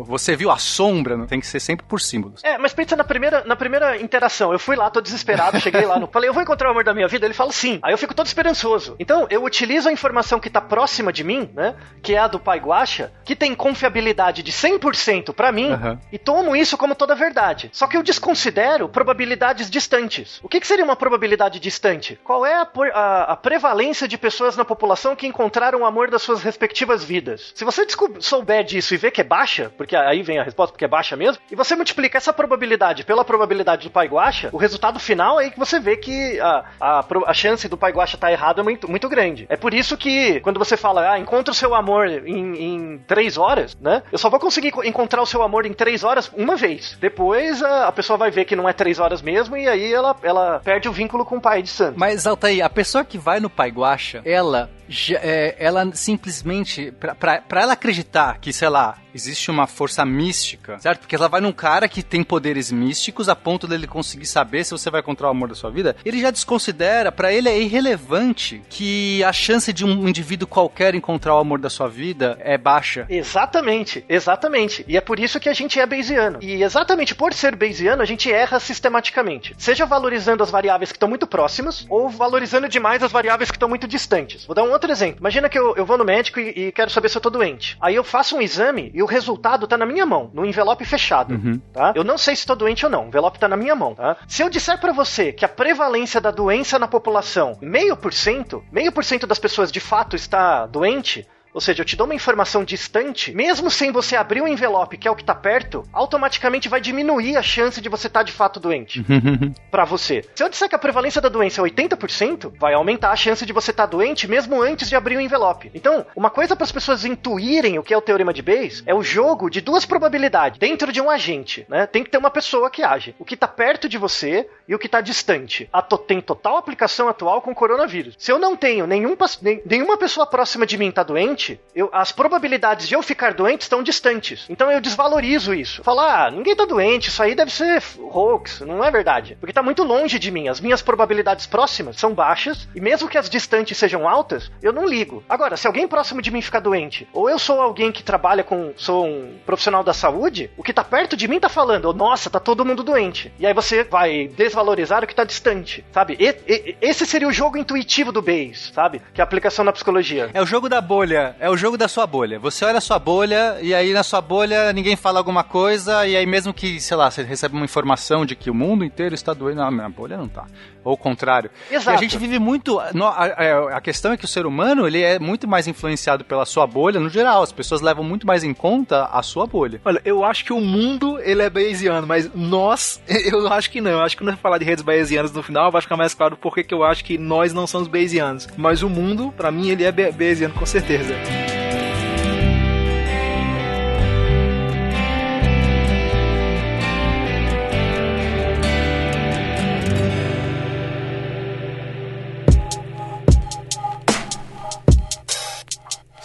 Você viu a sombra? Tem que ser sempre por símbolos. É, mas pensa na primeira, na primeira interação. Eu fui lá, tô desesperado, cheguei lá, no, falei, eu vou encontrar o amor da minha vida? Ele fala sim. Aí eu fico todo esperançoso. Então, eu utilizo a informação que tá próxima de mim, né? Que é a do pai Guaxa, que tem confiabilidade de 100% pra mim, Aham. e tomo isso como toda verdade. Só que eu desconsidero probabilidades distantes. O que, que seria uma probabilidade distante? Qual é a, a- a prevalência de pessoas na população que encontraram o amor das suas respectivas vidas? Se você souber disso e ver que é baixa, porque aí vem a resposta, porque é baixa mesmo, e você multiplica essa probabilidade pela probabilidade do pai Guaxa, o resultado final é que você vê que a, a, a chance do pai Guaxa estar errado é muito, muito grande. É por isso que quando você fala, ah, encontra o seu amor em, em três horas, né? Eu só vou conseguir co- encontrar o seu amor em três horas uma vez. Depois a, a pessoa vai ver que não é três horas mesmo e aí ela, ela perde o vínculo com o pai de santo. Mas, Altair, a pessoa que vai no Pai Guaxa, ela, é, ela simplesmente, pra ela acreditar que, sei lá, existe uma força mística, certo? Porque ela vai num cara que tem poderes místicos a ponto dele conseguir saber se você vai encontrar o amor da sua vida, ele já desconsidera, pra ele é irrelevante que a chance de um indivíduo qualquer encontrar o amor da sua vida é baixa. Exatamente, exatamente. E é por isso que a gente é Bayesiano. E exatamente por ser Bayesiano, a gente erra sistematicamente. Seja valorizando as variáveis que estão muito próximas, ou valorizando demais as variáveis que estão muito distantes. Vou dar um outro exemplo. Imagina que eu, eu vou no médico e, e quero saber se eu tô doente. Aí eu faço um exame e o resultado tá na minha mão, no envelope fechado. Tá? Eu não sei se tô doente ou não. O envelope tá na minha mão, tá? Se eu disser pra você que a prevalência da doença na população, meio por cento, meio por cento das pessoas de fato está doente, ou seja, eu te dou uma informação distante, mesmo sem você abrir o envelope, que é o que tá perto, automaticamente vai diminuir a chance de você estar de fato doente. Pra você. Se eu disser que a prevalência da doença é 80%, vai aumentar a chance de você estar doente mesmo antes de abrir o envelope. Então, uma coisa para as pessoas intuírem o que é o teorema de Bayes é o jogo de duas probabilidades dentro de um agente, né? Tem que ter uma pessoa que age. O que tá perto de você e o que tá distante. A to- tem total aplicação atual com o coronavírus. Se eu não tenho nenhum, nenhuma pessoa próxima de mim tá doente, eu- as probabilidades de eu ficar doente estão distantes. Então eu desvalorizo isso. Falar, ah, ninguém tá doente, isso aí deve ser hoax, não é verdade. Porque tá muito longe de mim. As minhas probabilidades próximas são baixas, e mesmo que as distantes sejam altas, eu não ligo. Agora, se alguém próximo de mim ficar doente, ou eu sou alguém que trabalha com. sou um profissional da saúde, o que tá perto de mim tá falando, oh, nossa, tá todo mundo doente. E aí você vai desvalorizar o que tá distante, sabe? E- e- esse seria o jogo intuitivo do Bayes, sabe? Que é a aplicação na psicologia. É o jogo da bolha, é o jogo da sua bolha. Você olha a sua bolha e aí na sua bolha ninguém fala alguma coisa e aí mesmo que, sei lá, você recebe uma informação de que o mundo inteiro está doendo, não, minha bolha não tá. Ou o contrário. Exato. E a gente vive muito, no- a, a- a questão é que o ser humano, ele é muito mais influenciado pela sua bolha no geral. As pessoas levam muito mais em conta a sua bolha. Olha, eu acho que o mundo ele é bayesiano, mas nós, eu acho que não. Eu acho que quando eu falar de redes bayesianas no final, vai ficar mais claro porque que eu acho que nós não somos bayesianos. Mas o mundo, pra mim, ele é ba- bayesiano com certeza.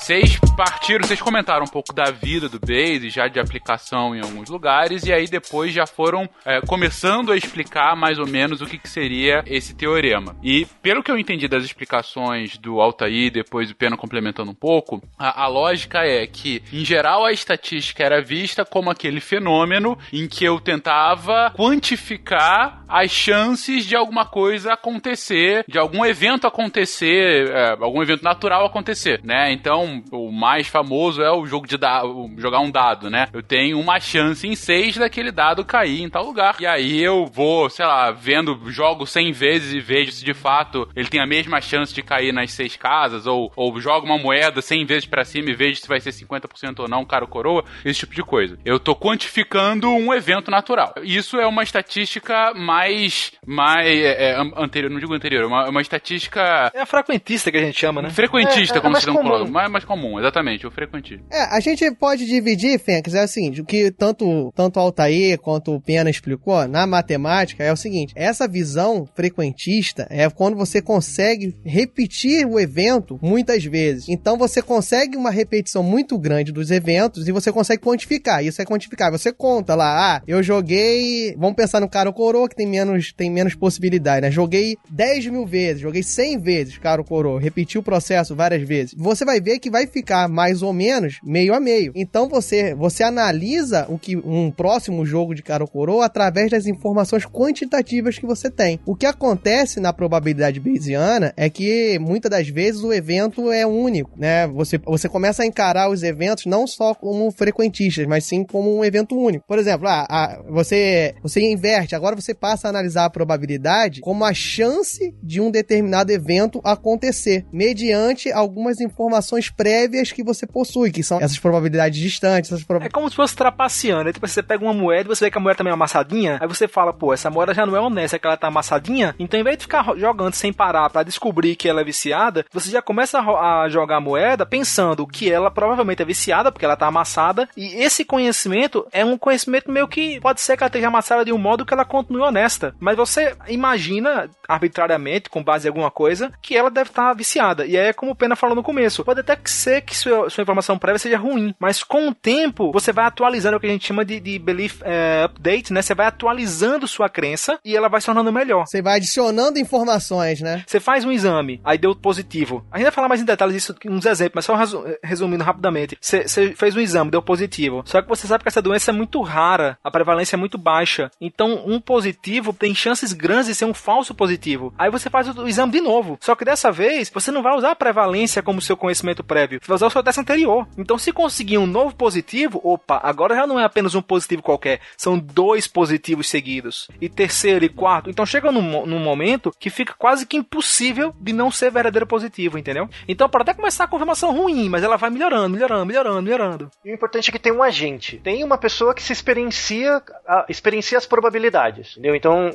Vocês partiram, vocês comentaram um pouco da vida do Base, já de aplicação em alguns lugares, e aí depois já foram é, começando a explicar mais ou menos o que, que seria esse teorema. E pelo que eu entendi das explicações do Altair, depois o Pena complementando um pouco, a, a lógica é que, em geral, a estatística era vista como aquele fenômeno em que eu tentava quantificar as chances de alguma coisa acontecer, de algum evento acontecer, é, algum evento natural acontecer, né? Então, o mais famoso é o jogo de da, jogar um dado, né? Eu tenho uma chance em seis daquele dado cair em tal lugar. E aí eu vou, sei lá, vendo, jogo 100 vezes e vejo se de fato ele tem a mesma chance de cair nas seis casas, ou, ou jogo uma moeda 100 vezes para cima e vejo se vai ser 50% ou não, cara coroa, esse tipo de coisa. Eu tô quantificando um evento natural. Isso é uma estatística mais. mais é, é, anterior, não digo anterior, é uma, uma estatística. É a frequentista que a gente chama, né? Frequentista, É, é como mais se não comum. Mais, mais comum, exatamente, o frequentista. É, a gente pode dividir, Fênix, é assim, o que tanto, tanto Altair quanto o Pena explicou, na matemática, é o seguinte, essa visão frequentista é quando você consegue repetir o evento muitas vezes. Então você consegue uma repetição muito grande dos eventos e você consegue quantificar. Isso é quantificar. Você conta lá, ah, eu joguei, vamos pensar no cara ou coroa que tem menos, tem menos possibilidade, né? Joguei 10 mil vezes, joguei 100 vezes cara ou coroa, repeti o processo várias vezes. Você vai ver que vai ficar mais ou menos meio a meio. Então você, você analisa o que um próximo jogo de cara ou coroa através das informações quantitativas que você tem. O que acontece na probabilidade bayesiana é que muitas das vezes o evento é único, né? Você, você começa a encarar os eventos não só como frequentistas, mas sim como um evento único. Por exemplo, ah, ah, você, você inverte, agora você passa a analisar a probabilidade como a chance de um determinado evento acontecer, mediante algumas informações prévias que você possui, que são essas probabilidades distantes, essas proba- É como se fosse trapaceando. Aí tipo, você pega uma moeda e você vê que a moeda também é amassadinha. Aí você fala, pô, essa moeda já não é honesta, é que ela tá amassadinha. Então, em vez de ficar jogando sem parar pra descobrir que ela é viciada, você já começa a, a jogar a moeda pensando que ela provavelmente é viciada, porque ela tá amassada. E esse conhecimento é um conhecimento meio que pode ser que ela esteja amassada de um modo que ela continue honesta. Mas você imagina arbitrariamente, com base em alguma coisa, que ela deve estar viciada. E aí é como o Pena falou no começo. Pode até que ser que sua, sua informação prévia seja ruim, mas com o tempo você vai atualizando o que a gente chama de, de belief eh, update, né? Você vai atualizando sua crença e ela vai se tornando melhor. Você vai adicionando informações, né? Você faz um exame, aí deu positivo. A gente vai falar mais em detalhes disso, uns exemplos, mas só resu- resumindo rapidamente. Você você fez um exame, deu positivo. Só que você sabe que essa doença é muito rara, a prevalência é muito baixa. Então, um positivo tem chances grandes de ser um falso positivo. Aí você faz o exame de novo. Só que dessa vez, você não vai usar a prevalência como seu conhecimento prévio. Você vai usar o seu teste anterior. Então, se conseguir um novo positivo, opa, agora já não é apenas um positivo qualquer. São dois positivos seguidos. E terceiro e quarto. Então, chega num, num momento que fica quase que impossível de não ser verdadeiro positivo, entendeu? Então, pode até começar a confirmação ruim, mas ela vai melhorando, melhorando, melhorando, melhorando. E o importante é que tem um agente. Tem uma pessoa que se experiencia, a- experiencia as probabilidades. Entendeu? Então,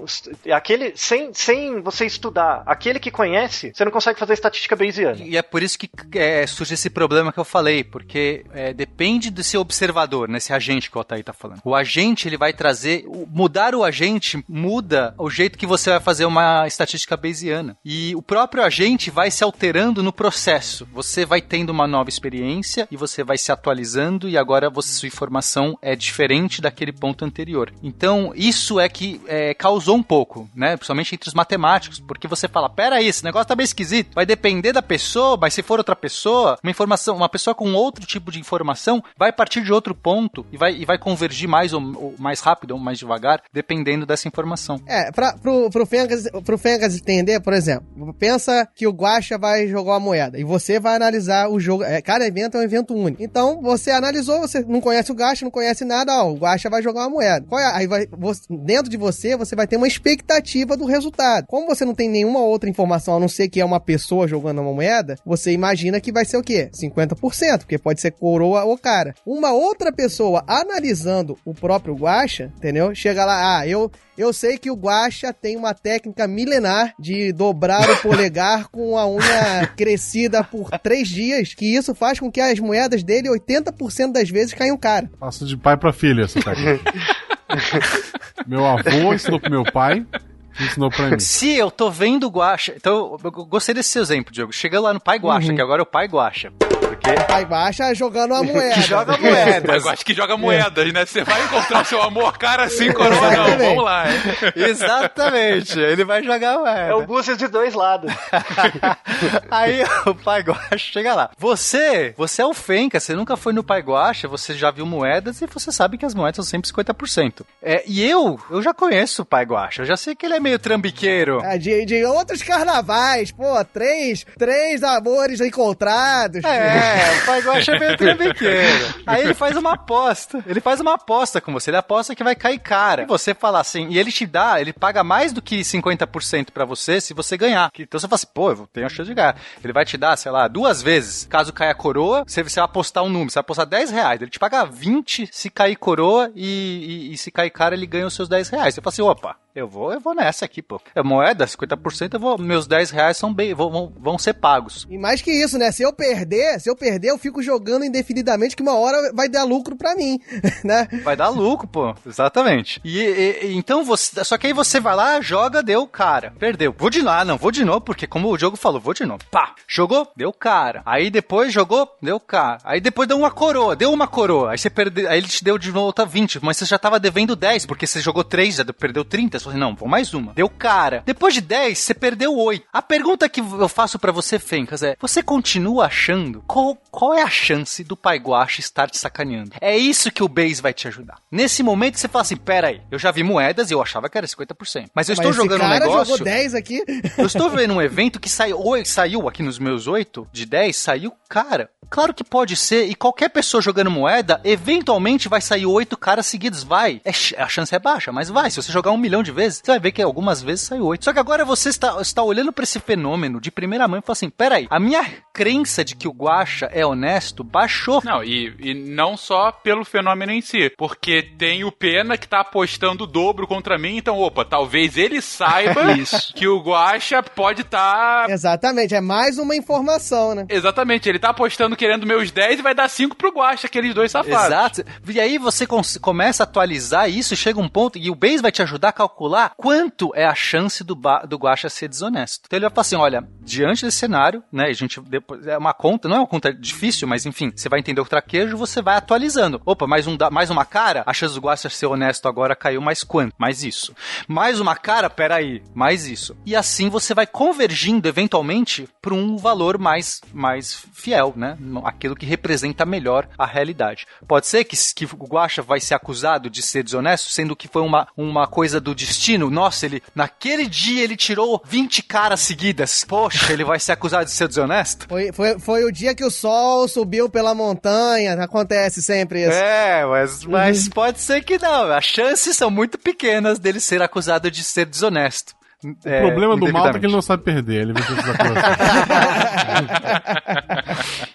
aquele, sem, sem você estudar, aquele que conhece, você não consegue fazer estatística bayesiana. E é por isso que é, surge esse problema que eu falei, porque é, depende do seu observador, nesse agente que o Altair tá falando. O agente, ele vai trazer. Mudar o agente muda o jeito que você vai fazer uma estatística bayesiana. E o próprio agente vai se alterando no processo. Você vai tendo uma nova experiência e você vai se atualizando, e agora você, sua informação é diferente daquele ponto anterior. Então, isso é que é, causou um pouco, né? Principalmente entre os matemáticos, porque você fala, pera aí, esse negócio tá meio esquisito. Vai depender da pessoa, mas se for outra pessoa, uma informação, uma pessoa com outro tipo de informação vai partir de outro ponto e vai, e vai convergir mais ou, ou mais rápido ou mais devagar, dependendo dessa informação. É, pra, pro, pro, Fengas, pro Fengas entender, por exemplo, pensa que o Guaxa vai jogar uma moeda e você vai analisar o jogo. É, cada evento é um evento único. Então, você analisou, você não conhece o Guaxa, não conhece nada, ó, o Guaxa vai jogar uma moeda. É? Aí vai, você- dentro de você, você vai ter uma expectativa do resultado. Como você não tem nenhuma outra informação, a não ser que é uma pessoa jogando uma moeda, você imagina que vai ser o quê? 50%, porque pode ser coroa ou cara. Uma outra pessoa analisando o próprio Guaxa, entendeu? Chega lá, ah, eu, eu sei que o Guaxa tem uma técnica milenar de dobrar o polegar com a unha crescida por três dias, que isso faz com que as moedas dele, 80% das vezes, caiam cara. Passa de pai pra filha essa técnica. meu avô ensinou pro meu pai, ensinou pra mim. Se eu tô vendo o Guaxa, então eu gostei desse seu exemplo, Diogo. Chega lá no pai Guaxa, que agora é o pai Guaxa. Porque Aí baixa jogando uma moeda. que joga moedas. eu acho que joga moedas, né? Você vai encontrar seu amor cara assim, coroa não. Vamos lá, hein? Exatamente, ele vai jogar moeda. É o Búzios de dois lados. Aí o Pai Guaxa chega lá. Você, você é o Fenca, você nunca foi no Pai Guaxa, você já viu moedas e você sabe que as moedas são sempre 50%. É, e eu, eu já conheço o Pai Guaxa, eu já sei que ele é meio trambiqueiro. É, de, de outros carnavais, pô, três, três amores encontrados. É, É, o pai Guaxa é trambiqueiro. Aí ele faz uma aposta. Ele faz uma aposta com você. Ele aposta que vai cair cara. E você fala assim, e ele te dá, ele paga mais do que 50% pra você se você ganhar. Então você fala assim, pô, eu tenho a chance de ganhar. Ele vai te dar, sei lá, duas vezes. Caso caia coroa, você, você vai apostar um número, você vai apostar 10 reais. Ele te paga 20 se cair coroa e, e, e se cair cara, ele ganha os seus 10 reais. Você fala assim, opa, eu vou, eu vou nessa aqui, pô. É moeda, 50%, eu vou, meus 10 reais são bem, vão, vão, vão ser pagos. E mais que isso, né? Se eu perder, se eu perder, eu fico jogando indefinidamente que uma hora vai dar lucro pra mim, né? Vai dar lucro, pô. Exatamente. E, e- então você, só que aí você vai lá, joga, deu cara. Perdeu. Vou de novo, ah, não, vou de novo, porque como o jogo falou, vou de novo. Pá. Jogou, deu cara. Aí depois jogou, deu cara. Aí depois deu uma coroa, deu uma coroa. Aí você perdeu, aí ele te deu de outra 20, mas você já tava devendo 10, porque você jogou 3, já deu- perdeu 30. Você assim, não, vou mais uma. Deu cara. Depois de 10, você perdeu 8. A pergunta que eu faço pra você, Fencas, é: você continua achando qual, hope qual é a chance do Pai Guache estar te sacaneando? É isso que o base vai te ajudar. Nesse momento você fala assim: pera aí, eu já vi moedas e eu achava que era 50%. Mas eu estou Mas esse jogando um cara negócio. jogou 10 aqui. Eu estou vendo um evento que saiu, ou saiu aqui nos meus 8 de 10, saiu cara. Claro que pode ser, e qualquer pessoa jogando moeda, eventualmente vai sair oito caras seguidos. Vai. É a chance é baixa, mas vai. Se você jogar um milhão de vezes, você vai ver que algumas vezes sai oito. Só que agora você está, está olhando para esse fenômeno de primeira mão e fala assim: peraí, a minha crença de que o Guacha é honesto baixou. Não, e, e não só pelo fenômeno em si, porque tem o Pena que tá apostando o dobro contra mim, então, opa, talvez ele saiba Isso. que o Guacha pode estar. Exatamente, é mais uma informação, né? Exatamente, ele tá apostando querendo meus 10 e vai dar 5 pro Guacha, aqueles dois safados. Exato. E aí você começa a atualizar isso, chega um ponto, e o Base vai te ajudar a calcular quanto é a chance do, do Guacha ser desonesto. Então ele vai falar assim: olha, diante desse cenário, né? A gente depois. É uma conta, não é uma conta difícil, mas enfim, você vai entender o traquejo, você vai atualizando. Opa, mais, um, mais uma cara, a chance do Guacha ser honesto agora caiu mais quanto? Mais isso. Mais uma cara, peraí, mais isso. E assim você vai convergindo eventualmente para um valor mais, mais fiel, né? Aquilo que representa melhor a realidade. Pode ser que, que o Guacha vai ser acusado de ser desonesto, sendo que foi uma, uma coisa do destino. Nossa, ele naquele dia ele tirou 20 caras seguidas. Poxa, ele vai ser acusado de ser desonesto? Foi, foi, foi o dia que o sol subiu pela montanha, acontece sempre isso. É, mas, mas pode ser que não. As chances são muito pequenas dele ser acusado de ser desonesto. É, O problema do Malta é que ele não sabe perder. Ele essas coisas.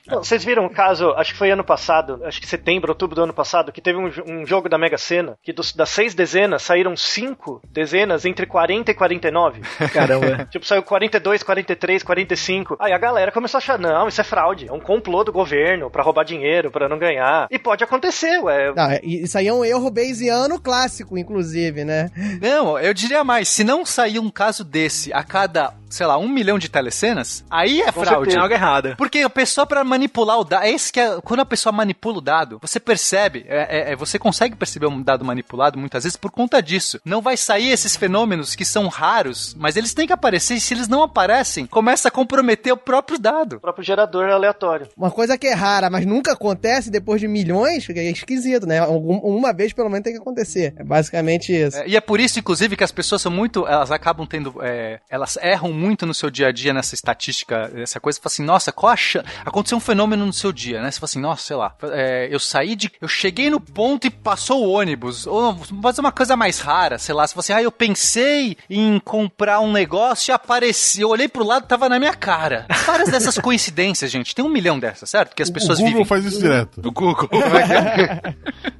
Não, vocês viram um caso, acho que foi ano passado, acho que setembro, outubro do ano passado, que teve um, um jogo da Mega Sena, que dos- das seis dezenas saíram cinco dezenas entre 40 e 49. Caramba. tipo, saiu 42, 43, 45. Aí a galera começou a achar, não, isso é fraude, é um complô do governo pra roubar dinheiro, pra não ganhar. E pode acontecer, ué. Não, é- isso aí é um erro bayesiano clássico, inclusive, né? Não, eu diria mais, se não sair um caso desse a cada, sei lá, um milhão de telecenas, aí é fraude. Tem algo errado. Porque a pessoa, pra manipular o dado, é esse que é, quando a pessoa manipula o dado, você percebe, é, é- é- você consegue perceber um dado manipulado muitas vezes por conta disso. Não vai sair esses fenômenos que são raros, mas eles têm que aparecer, e se eles não aparecem, começa a comprometer o próprio dado. O próprio gerador aleatório. Uma coisa que é rara, mas nunca acontece depois de milhões, é esquisito, né? Algum- uma vez pelo menos tem que acontecer. É basicamente isso. É, e é por isso, inclusive, que as pessoas são muito. Elas acabam tendo. é, elas erram muito no seu dia a dia nessa estatística, essa coisa. Você fala assim, nossa, qual a chance. Aconteceu um fenômeno no seu dia, né? Você fala assim, nossa, sei lá. é, eu saí de. Eu cheguei no ponto e passou o ônibus. Ou ser uma coisa mais rara, sei lá. Você fala assim, ah, eu pensei em comprar um negócio e apareceu. Eu olhei pro lado e tava na minha cara. Várias dessas coincidências, gente. Tem um milhão dessas, certo? Que as O pessoas Google vivem. faz isso direto. O Google.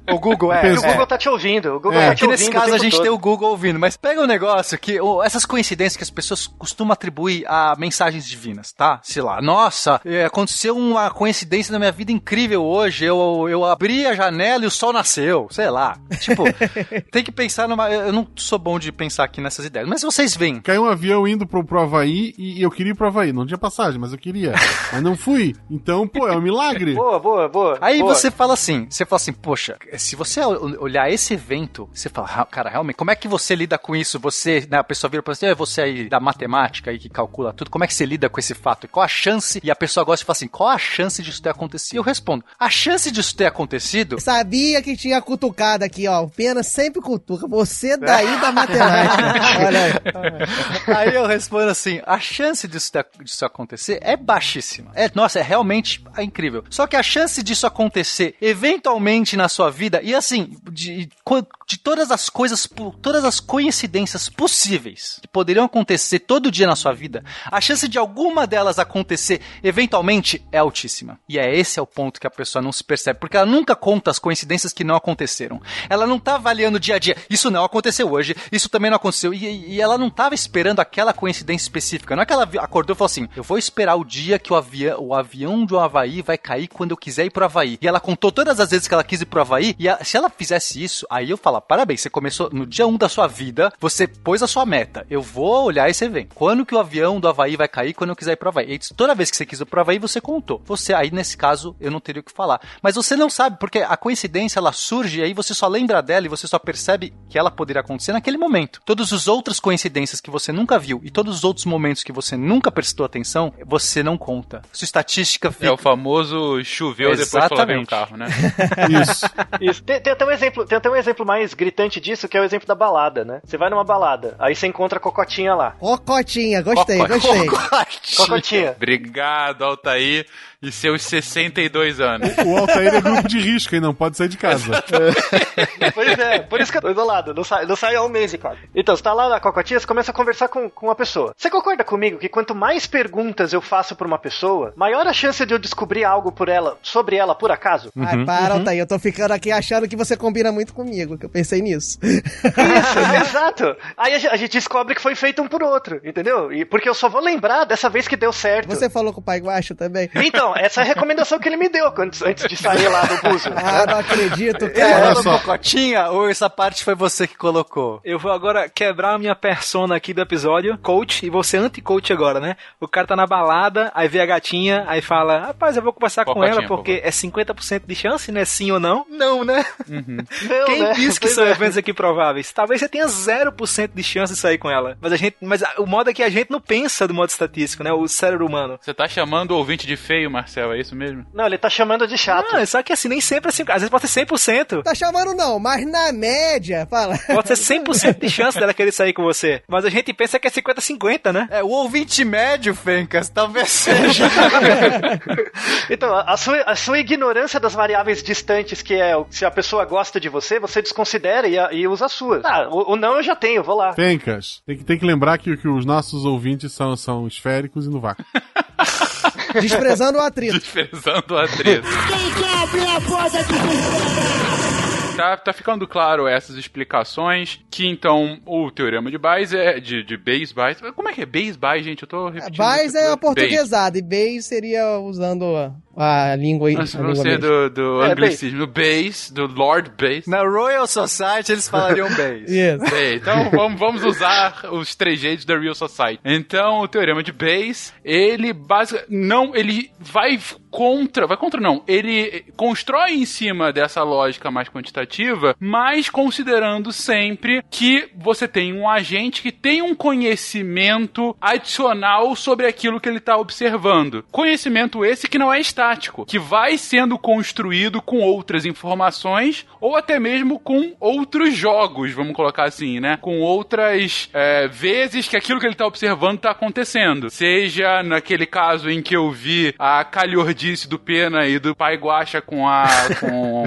O Google, é. O Google tá te ouvindo, o Google É, tá te Que nesse ouvindo. caso o a gente todo. tem o Google ouvindo, mas pega um negócio que essas coincidências que as pessoas costumam atribuir a mensagens divinas, tá? Sei lá, nossa, é, aconteceu uma coincidência na minha vida incrível hoje. Eu, eu abri a janela e o sol nasceu, sei lá. Tipo, tem que pensar numa. Eu não sou bom de pensar aqui nessas ideias, mas vocês veem. Caiu um avião indo pro, pro Havaí e eu queria ir pro Havaí. Não tinha passagem, mas eu queria. Mas não fui. Então, pô, é um milagre. Boa, boa, boa. Aí boa. você fala assim, você fala assim, poxa, se você ol- olhar esse evento, você fala, "Ah, cara, realmente, como é que você lida com isso? Você, né, a pessoa vira pra você, "É você aí da matemática, matemática aí que calcula tudo, como é que você lida com esse fato? Qual a chance? E a pessoa gosta de falar assim, qual a chance disso ter acontecido? E eu respondo, a chance disso ter acontecido... Sabia que tinha cutucada aqui, ó. O Pena sempre cutuca. Você daí da matemática. Olha aí. Aí eu respondo assim: a chance disso, ter- disso acontecer é baixíssima. É, nossa, é realmente incrível. Só que a chance disso acontecer eventualmente na sua vida, e assim, de, co- de todas as coisas, todas as coincidências possíveis que poderiam acontecer todo dia na sua vida, a chance de alguma delas acontecer eventualmente é altíssima. E é esse é o ponto que a pessoa não se percebe, porque ela nunca conta as coincidências que não aconteceram. Ela não tá avaliando dia a dia. Isso não aconteceu hoje, isso também não aconteceu. E, e ela não tava esperando aquela coincidência específica. Não é que ela acordou e falou assim: eu vou esperar o dia que o, avião, o avião do Havaí vai cair quando eu quiser ir pro Havaí. E ela contou todas as vezes que ela quis ir pro Havaí. E a- se ela fizesse isso, aí eu parabéns, você começou no dia 1 da sua vida, você pôs a sua meta. Eu vou olhar e você vem. Quando que o avião do Havaí vai cair quando eu quiser ir pro Havaí? E toda vez que você quis ir pro Havaí, você contou. Você, aí nesse caso, eu não teria o que falar. Mas você não sabe, porque a coincidência ela surge e aí você só lembra dela e você só percebe que ela poderia acontecer naquele momento. Todas as outras coincidências que você nunca viu e todos os outros momentos que você nunca prestou atenção, você não conta. Sua estatística fica. É o famoso choveu depois que o Exatamente. carro, né? Isso. Isso. Tem, tem até um exemplo, tem até um exemplo mais gritante disso, que é o exemplo da balada, né? Você vai numa balada, aí você encontra a cocotinha lá. Cocotinha, gostei, Coco- gostei. Cocotinha. Obrigado, Altair, e seus 62 anos. O Altair é grupo de risco e não pode sair de casa. Pois é, por isso que eu tô isolado. Não sai, não sai há um mês, quase. Então, você tá lá na cocotinha, você começa a conversar com, com uma pessoa. Você concorda comigo que quanto mais perguntas eu faço pra uma pessoa, maior a chance de eu descobrir algo por ela, sobre ela por acaso? Ai, para, Altair. Eu tô ficando aqui achando que você combina muito comigo, que eu pensei nisso. Isso, exato. Aí a gente, a gente descobre que foi feito um por outro, entendeu? E porque eu só vou lembrar dessa vez que deu certo. Você falou com o pai Guacho também? Então, essa é a recomendação que ele me deu antes, antes de sair lá do buzo. Ah, não acredito, cara. Era só. cocotinha ou essa parte foi você que colocou? Eu vou agora quebrar a minha persona aqui do episódio, coach, e você anti-coach agora, né? O cara tá na balada, aí vê a gatinha, aí fala, rapaz, eu vou conversar com ela porque é 50% de chance, né? Sim ou não? Não, né? Não, Quem né? disse que Pois são é. eventos aqui prováveis? Talvez você tenha 0% de chance de sair com ela. Mas a gente, mas o modo é que a gente não pensa do modo estatístico, né? O cérebro humano. Você tá chamando o ouvinte de feio, Marcel, é isso mesmo? Não, ele tá chamando de chato. Ah, só que assim, nem sempre é assim. Às vezes pode ser 100%. Tá chamando não, mas na média, fala. Pode ser 100% de chance dela querer sair com você. Mas a gente pensa que é 50-50, né? É, o ouvinte médio, Fencas, talvez seja. Então, a a sua, a sua ignorância das variáveis distantes, que é o- se a pessoa gosta de você, você desconsidera e, a- e usa as suas. Ah, o, o não eu já tenho, vou lá. Pencas, tem que, tem que lembrar que, que os nossos ouvintes são, são esféricos e no vácuo. Desprezando o atrito. Desprezando o atrito. Tá, tá ficando claro essas explicações, que então o teorema de Bayes é de, de Bayes, Bayes. Como é que é Bayes, Bayes, gente? Eu tô repetindo. Bayes é a portuguesada e Bayes seria usando a, língua, Bayes. a Não língua ser mesmo. do, do É, anglicismo, do Bayes, do Lord Bayes. Na Royal Society eles falariam base. Isso. Bem, então vamos, vamos usar os trejeitos da Real Society. Então, o teorema de Bayes, ele basicamente não, ele vai contra, vai contra não, ele constrói em cima dessa lógica mais quantitativa, mas considerando sempre que você tem um agente que tem um conhecimento adicional sobre aquilo que ele está observando. Conhecimento esse que não é que vai sendo construído com outras informações ou até mesmo com outros jogos, vamos colocar assim, né? Com outras é, vezes que aquilo que ele está observando está acontecendo. Seja naquele caso em que eu vi a calhordice do Pena e do Pai Guacha com a, com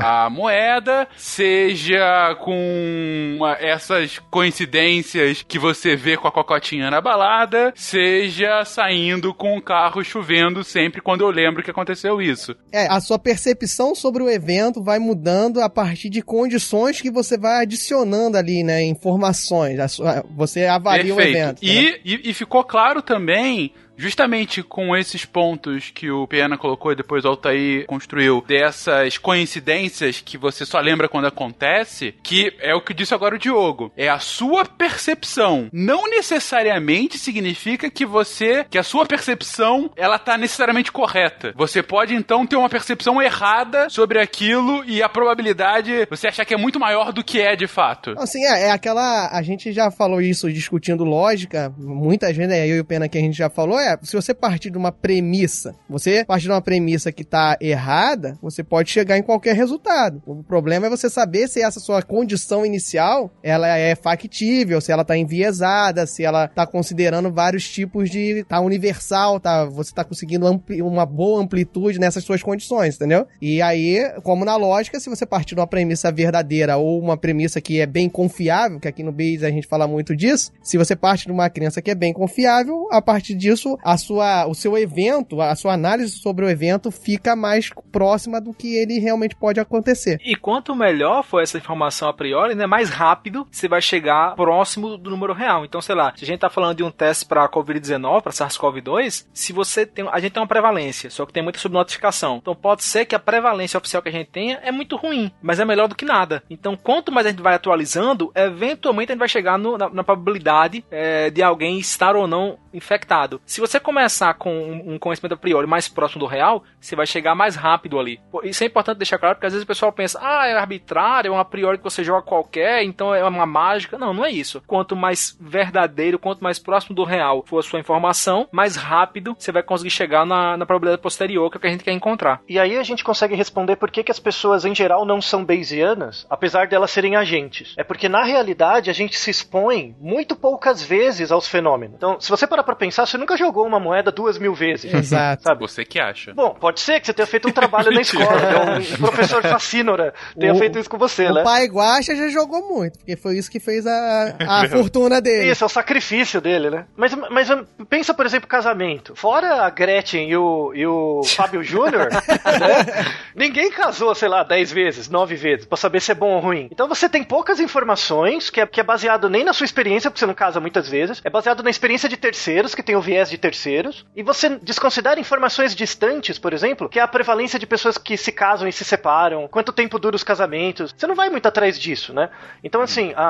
a moeda, seja com essas coincidências que você vê com a cocotinha na balada, seja saindo com o carro chovendo sempre quando eu lembro que aconteceu isso. É, a sua percepção sobre o evento vai mudando a partir de condições que você vai adicionando ali, né? Informações. Sua- você avalia o evento. né? E, e, e ficou claro também justamente com esses pontos que o Pena colocou e depois o Altair construiu, dessas coincidências que você só lembra quando acontece, que é o que disse agora o Diogo. É a sua percepção. Não necessariamente significa que você, que a sua percepção, ela tá necessariamente correta. Você pode então ter uma percepção errada sobre aquilo e a probabilidade você achar que é muito maior do que é de fato. Assim, é, é aquela. A gente já falou isso discutindo lógica, muitas vezes, né? Eu e o Pena que a gente já falou, é, se você partir de uma premissa, você partir de uma premissa que tá errada, você pode chegar em qualquer resultado. O problema é você saber se essa sua condição inicial, ela é factível, se ela tá enviesada, se ela tá considerando vários tipos de. tá universal, tá? Você tá conseguindo uma boa amplitude nessas suas condições, entendeu? E aí, como na lógica, se você partir de uma premissa verdadeira ou uma premissa que é bem confiável, que aqui no Base a gente fala muito disso, se você parte de uma crença que é bem confiável, a partir disso, a sua, o seu evento, a sua análise sobre o evento fica mais próxima do que ele realmente pode acontecer. E quanto melhor for essa informação a priori, né, mais rápido você vai chegar próximo do número real. Então, sei lá, se a gente tá falando de um teste para COVID-19, para SARS-CoV-2, se você tem, a gente tem uma prevalência, só que tem muita subnotificação. Então, pode ser que a prevalência oficial que a gente tenha é muito ruim, mas é melhor do que nada. Então, quanto mais a gente vai atualizando, eventualmente a gente vai chegar no, na, na, probabilidade é, de alguém estar ou não infectado. Se você começar com um conhecimento a priori mais próximo do real, você vai chegar mais rápido ali. Isso é importante deixar claro, porque às vezes o pessoal pensa, ah, é arbitrário, é um a priori que você joga qualquer, então é uma mágica. Não, não é isso. Quanto mais verdadeiro, quanto mais próximo do real for a sua informação, mais rápido você vai conseguir chegar na, na probabilidade posterior, que é o que a gente quer encontrar. E aí a gente consegue responder por que, que as pessoas em geral não são Bayesianas, apesar de elas serem agentes. É porque na realidade a gente se expõe muito poucas vezes aos fenômenos. Então, se você parar pra pensar, você nunca jogou uma moeda duas mil vezes. Exato. Sabe? Você que acha. Bom, pode ser que você tenha feito um trabalho na escola, né? um professor facínora tenha O- feito isso com você, o né? pai Guaxa já jogou muito, porque foi isso que fez a, a fortuna dele. Isso, é o sacrifício dele, né? Mas, mas pensa, por exemplo, casamento. Fora a Gretchen e o, e o Fábio Júnior, né? ninguém casou, sei lá, 10 vezes, 9 vezes, pra saber se é bom ou ruim. Então você tem poucas informações, que é, que é baseado nem na sua experiência, porque você não casa muitas vezes, é baseado na experiência de terceiros, que tem o viés de terceiros, e você desconsidera informações distantes, por exemplo, que é a prevalência de pessoas que se casam e se separam, quanto tempo dura os casamentos. Você não vai muito atrás disso, né? Então, assim, a,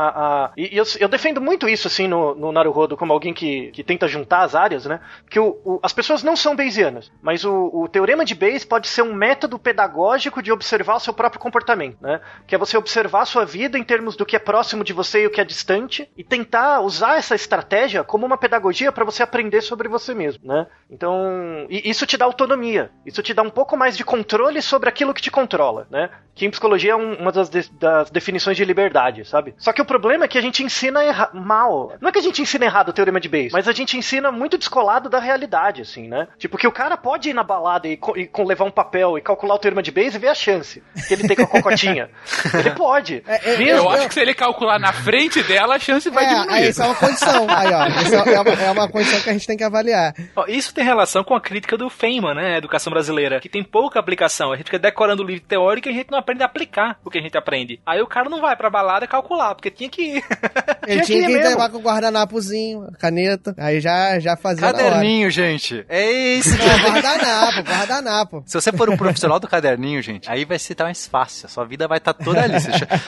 a, e eu, eu defendo muito isso, assim, no, no Naruhodo, como alguém que, que tenta juntar as áreas, né? Que o, o- as pessoas não são Bayesianas, mas o, o teorema de Bayes pode ser um método pedagógico de observar o seu próprio comportamento, né? Que é você observar a sua vida em termos do que é próximo de você e o que é distante e tentar usar essa estratégia como uma pedagogia para você aprender sobre você mesmo, né? Então, e isso te dá autonomia, isso te dá um pouco mais de controle sobre aquilo que te controla, né? Que em psicologia é um- uma das, de- das definições de liberdade, sabe? Só que o problema é que a gente ensina erra- mal. Não é que a gente ensina errado o teorema de Bayes, mas a gente ensina muito descolado da realidade, assim, né? Tipo, que o cara pode ir na balada e, co- e com- levar um papel e calcular o teorema de Bayes e ver a chance que ele tem com a cocotinha. ele pode. É, Mesmo- Eu acho que se ele calcular na frente dela, a chance vai É, diminuir. aí isso é uma condição. Aí, ó. É, é uma, é uma condição que a gente tem que avaliar. Ó, Isso tem relação com a crítica do Feynman, né, a educação brasileira, que tem pouca aplicação. A gente fica decorando o livro teórico e a gente não aprende a aplicar o que a gente aprende. Aí o cara não vai pra balada calcular, porque tinha que ir. Ele Tinha tinha que ir levar com o guardanapozinho, caneta. Aí já, já fazia. Caderninho, gente. É isso Não, guardanapo, guardanapo. Se você for um profissional do caderninho, gente, aí vai ser mais fácil. A sua vida vai estar toda ali.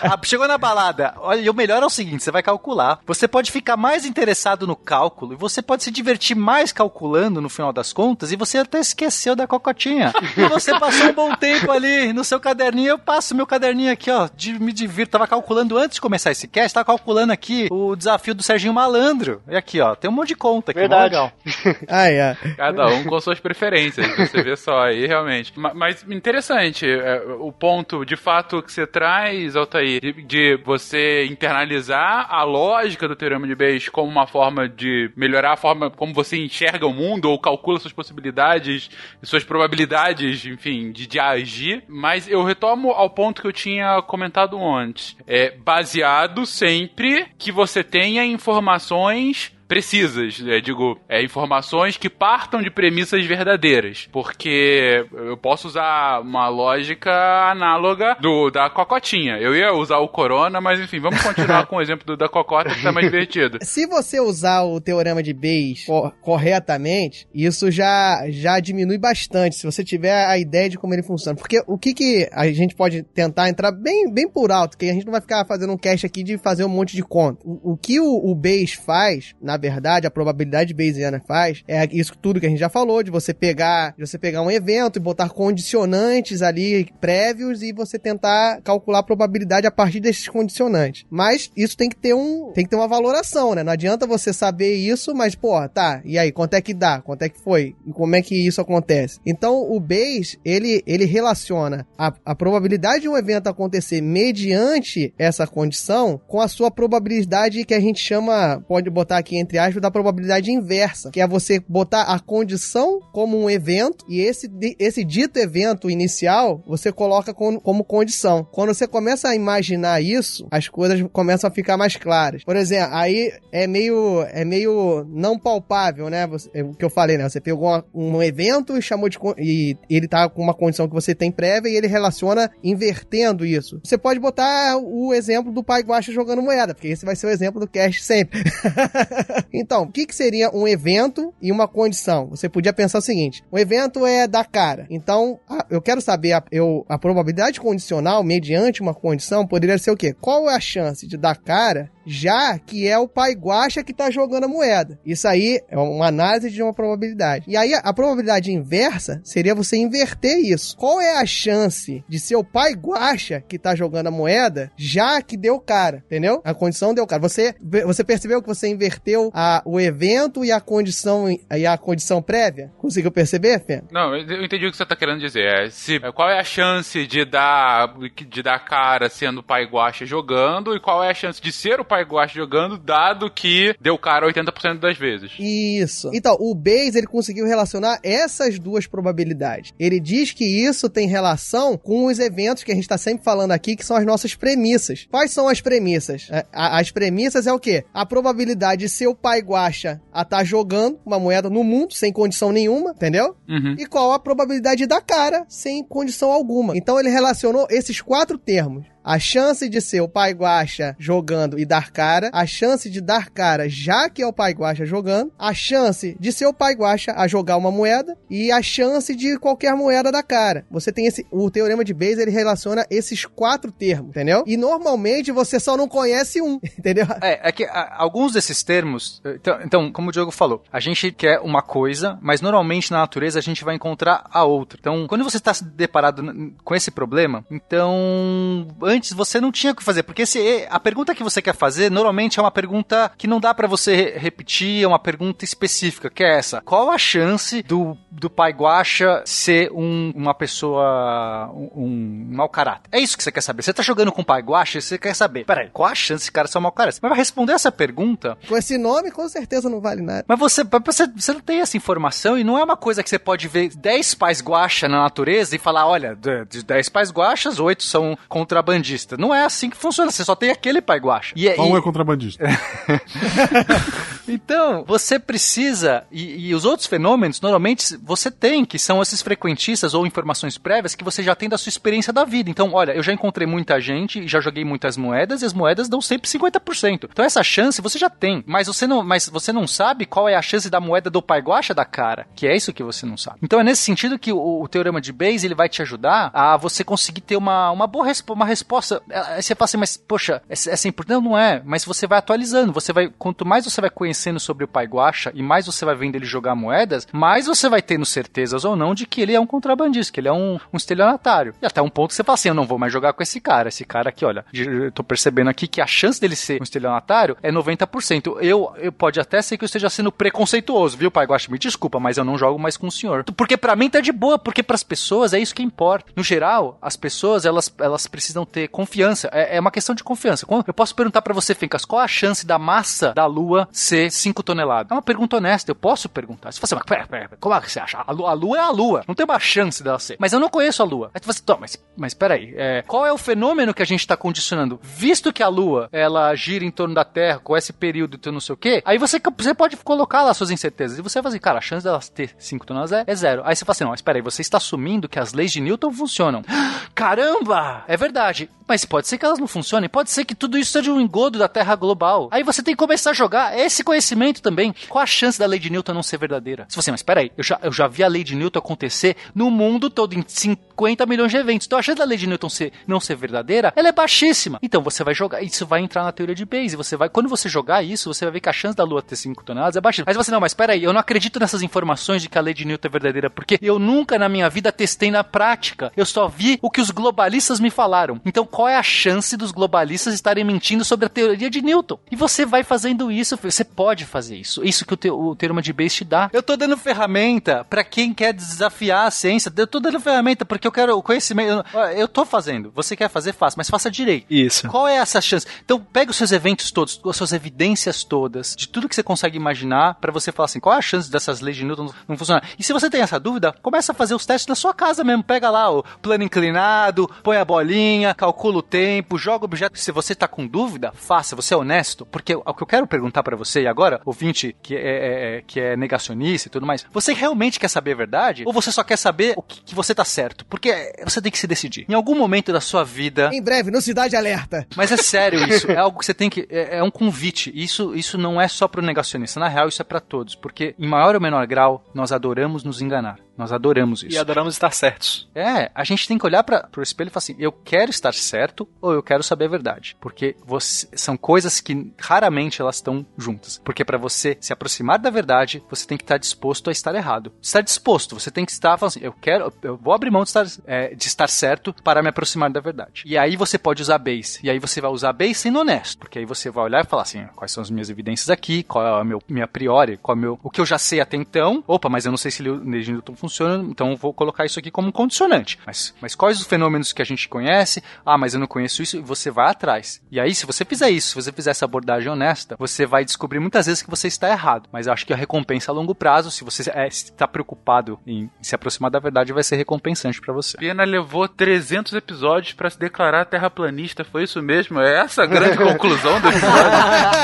Ah, chegou na balada. Olha, e o melhor é o seguinte: você vai calcular. Você pode ficar mais interessado no cálculo e você pode se divertir mais calculando no final das contas e você até esqueceu da cocotinha. E você passou um bom tempo ali no seu caderninho. Eu passo meu caderninho aqui, ó, de, me divirto. Tava calculando antes de começar esse cast, tava calculando aqui o desafio do Serginho Malandro. E aqui, ó, tem um monte de conta aqui. Verdade. Legal. Ó. Cada um com suas preferências, você vê só aí, realmente. Ma- Mas interessante, é, o ponto de fato que você traz, Altair, de, de você internalizar a lógica do Teorema de Bayes como uma forma de melhorar a forma como você enxerga o mundo ou calcula suas possibilidades suas probabilidades, enfim, de, de agir. Mas eu retomo ao ponto que eu tinha comentado antes. É baseado sempre que você tenha informações precisas, é, digo, é, informações que partam de premissas verdadeiras, porque eu posso usar uma lógica análoga do da cocotinha. Eu ia usar o corona, mas enfim, vamos continuar com o exemplo do, da cocota que tá mais divertido. Se você usar o teorema de Bayes co- corretamente, isso já, já diminui bastante, se você tiver a ideia de como ele funciona. Porque o que, que a gente pode tentar entrar bem, bem por alto, que a gente não vai ficar fazendo um cast aqui de fazer um monte de conta. O, o que o, o Bayes faz, na verdade, a probabilidade Bayesiana faz, é isso tudo que a gente já falou, de você pegar, de você pegar um evento e botar condicionantes ali prévios e você tentar calcular a probabilidade a partir desses condicionantes. Mas isso tem que ter um, tem que ter uma valoração, né? Não adianta você saber isso, mas pô, tá, e aí, quanto é que dá? Quanto é que foi? E como é que isso acontece? Então, o Bayes, ele, ele relaciona a, a probabilidade de um evento acontecer mediante essa condição com a sua probabilidade que a gente chama, pode botar aqui entre aspas, da probabilidade inversa, que é você botar a condição como um evento e esse, esse dito evento inicial você coloca com- como condição. Quando você começa a imaginar isso, as coisas começam a ficar mais claras. Por exemplo, aí é meio, é meio não palpável, né? Você- é o que eu falei, né? Você pegou um evento e chamou de. e ele tá com uma condição que você tem prévia e ele relaciona invertendo isso. Você pode botar o exemplo do pai Guacha jogando moeda, porque esse vai ser o exemplo do cast sempre. então, o que, que seria um evento e uma condição? Você podia pensar o seguinte: o evento é da cara. Então, a- eu quero saber a, eu, a probabilidade condicional mediante uma condição poderia ser o quê? Qual é a chance de dar cara já que é o pai guacha que tá jogando a moeda. Isso aí é uma análise de uma probabilidade. E aí a, probabilidade inversa seria você inverter isso. Qual é a chance de ser o pai guacha que tá jogando a moeda já que deu cara, entendeu? A condição deu cara. Você, você percebeu que você inverteu a, o evento e a condição e a condição prévia? Conseguiu perceber, Fê? Não, eu entendi o que você tá querendo dizer. É, se, qual é a chance de dar, de dar cara sendo o pai guacha jogando e qual é a chance de ser o pai guacha jogando, dado que deu cara 80% das vezes. Isso. Então, o Bayes, ele conseguiu relacionar essas duas probabilidades. Ele diz que isso tem relação com os eventos que a gente está sempre falando aqui, que são as nossas premissas. Quais são as premissas? A- As premissas é o quê? A probabilidade de ser o pai guacha a estar jogando uma moeda no mundo, sem condição nenhuma, entendeu? Uhum. E qual a probabilidade da cara, sem condição alguma. Então ele relacionou esses quatro termos. A chance de ser o pai guacha jogando e dar cara, a chance de dar cara já que é o pai guacha jogando, a chance de ser o pai guacha a jogar uma moeda e a chance de qualquer moeda dar cara. Você tem esse o teorema de Bayes, ele relaciona esses quatro termos, entendeu? E normalmente você só não conhece um, entendeu? É, é que a- alguns desses termos. Então, então, como o Diogo falou, a gente quer uma coisa, mas normalmente na natureza a gente vai encontrar a outra. Então, quando você está se deparado com esse problema, então. Você não tinha o que fazer, porque se a pergunta que você quer fazer normalmente é uma pergunta que não dá pra você re- repetir, é uma pergunta específica, que é essa: qual a chance do, do pai Guacha ser um- uma pessoa. um, um mau caráter? É isso que você quer saber. Você tá jogando com o pai Guacha e você quer saber, peraí, qual a chance desse cara ser um mau caráter? Mas vai responder essa pergunta Com esse nome, com certeza não vale nada. mas você, você, você não tem essa informação e não é uma coisa que você pode ver 10 pais guacha na natureza e falar, olha, de de 10 pais guachas, 8 são contrabandistas. Não é assim que funciona, você só tem aquele pai guacha. E, Só um e- é contrabandista. então, você precisa, e, e os outros fenômenos, normalmente, você tem, que são esses frequentistas ou informações prévias que você já tem da sua experiência da vida. Então, olha, eu já encontrei muita gente, já joguei muitas moedas, e as moedas dão sempre 50%. Então, essa chance você já tem, mas você não, mas você não sabe qual é a chance da moeda do pai guacha da cara, que é isso que você não sabe. Então, é nesse sentido que o, o teorema de Bayes, ele vai te ajudar a você conseguir ter uma, uma boa respo uma resposta. Aí você fala assim, mas, poxa, é, é 100%? Não, não é, mas você vai atualizando, você vai, quanto mais você vai conhecendo sobre o pai guacha e mais você vai vendo ele jogar moedas, mais você vai tendo certezas ou não de que ele é um contrabandista, que ele é um, um estelionatário. E até um ponto você fala assim, eu não vou mais jogar com esse cara, esse cara aqui, olha, eu tô percebendo aqui que a chance dele ser um estelionatário é 90%. Eu, eu pode até ser que eu esteja sendo preconceituoso, viu, pai guacha? Me desculpa, mas eu não jogo mais com o senhor. Porque pra mim tá de boa, porque pras pessoas é isso que importa. No geral, as pessoas, elas, elas precisam ter confiança. É, é uma questão de confiança. Eu posso perguntar pra você, Fencas, qual a chance da massa da Lua ser ter 5 toneladas? É uma pergunta honesta, eu posso perguntar. Se você assim, mas pera, pera, como é que você acha? A lua, a lua é a lua, não tem uma chance dela ser. Mas eu não conheço a lua. Aí você, fala, mas, mas peraí, é, qual é o fenômeno que a gente está condicionando? Visto que a lua, ela gira em torno da Terra com esse período e não sei o quê, aí você, você pode colocar lá suas incertezas. E você vai fazer, cara, a chance dela ter 5 toneladas é, é zero. Aí você fala assim, não, mas peraí, você está assumindo que as leis de Newton funcionam. Caramba! É verdade. Mas pode ser que elas não funcionem, pode ser que tudo isso seja um engodo da Terra global. Aí você tem que começar a jogar esse conhecimento também. Qual a chance da lei de Newton não ser verdadeira? Se você, mas peraí, eu já, eu já vi a lei de Newton acontecer no mundo todo, em 50 milhões de eventos. Então a chance da lei de Newton ser, não ser verdadeira, ela é baixíssima. Então você vai jogar, isso vai entrar na teoria de Bayes. Você vai, quando você jogar isso, você vai ver que a chance da Lua ter 5 toneladas é baixíssima. Mas você, não, mas peraí, eu não acredito nessas informações de que a lei de Newton é verdadeira, porque eu nunca na minha vida testei na prática. Eu só vi o que os globalistas me falaram. Então qual é a chance dos globalistas estarem mentindo sobre a teoria de Newton. E você vai fazendo isso, você pode fazer isso. Isso que o, te, o termo de base te dá. Eu tô dando ferramenta para quem quer desafiar a ciência. Eu tô dando ferramenta porque eu quero o conhecimento. Eu, eu tô fazendo. Você quer fazer, faça, mas faça direito. Isso. Qual é essa chance? Então, pega os seus eventos todos, as suas evidências todas, de tudo que você consegue imaginar, para você falar assim, qual é a chance dessas leis de Newton não funcionar? E se você tem essa dúvida, começa a fazer os testes na sua casa mesmo. Pega lá o plano inclinado, põe a bolinha, calcula o tempo, joga objeto. Se você tá com dúvida, faça, você é honesto, porque o que eu quero perguntar para você agora, ouvinte que é, é, é, que é negacionista e tudo mais, você realmente quer saber a verdade? Ou você só quer saber o que, que você tá certo? Porque você tem que se decidir. Em algum momento da sua vida. Em breve, no Cidade Alerta. Mas é sério isso, é algo que você tem que. É, é um convite. Isso, isso não é só pro negacionista. Na real, isso é para todos. Porque, em maior ou menor grau, nós adoramos nos enganar. Nós adoramos isso. E adoramos estar certos. É, a gente tem que olhar para o espelho e falar assim: eu quero estar certo ou eu quero saber a verdade. Porque você, são coisas que raramente elas estão juntas. Porque para você se aproximar da verdade, você tem que estar disposto a estar errado. Estar disposto, você tem que estar falando assim: eu quero, eu vou abrir mão de estar, é, de estar certo para me aproximar da verdade. E aí você pode usar base. E aí você vai usar base sendo honesto. Porque aí você vai olhar e falar assim: quais são as minhas evidências aqui, qual é a meu, minha priori, qual é o meu, o que eu já sei até então. Opa, mas eu não sei se o Newton funciona funciona, então vou colocar isso aqui como um condicionante. Mas, mas quais os fenômenos que a gente conhece? Ah, mas eu não conheço isso, e você vai atrás. E aí, se você fizer isso, se você fizer essa abordagem honesta, você vai descobrir muitas vezes que você está errado. Mas eu acho que a recompensa a longo prazo, se você é, está preocupado em se aproximar da verdade, vai ser recompensante para você. Pena levou 300 episódios para se declarar terraplanista, foi isso mesmo? É essa a grande conclusão do episódio?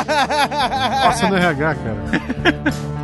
Passa no RH, cara.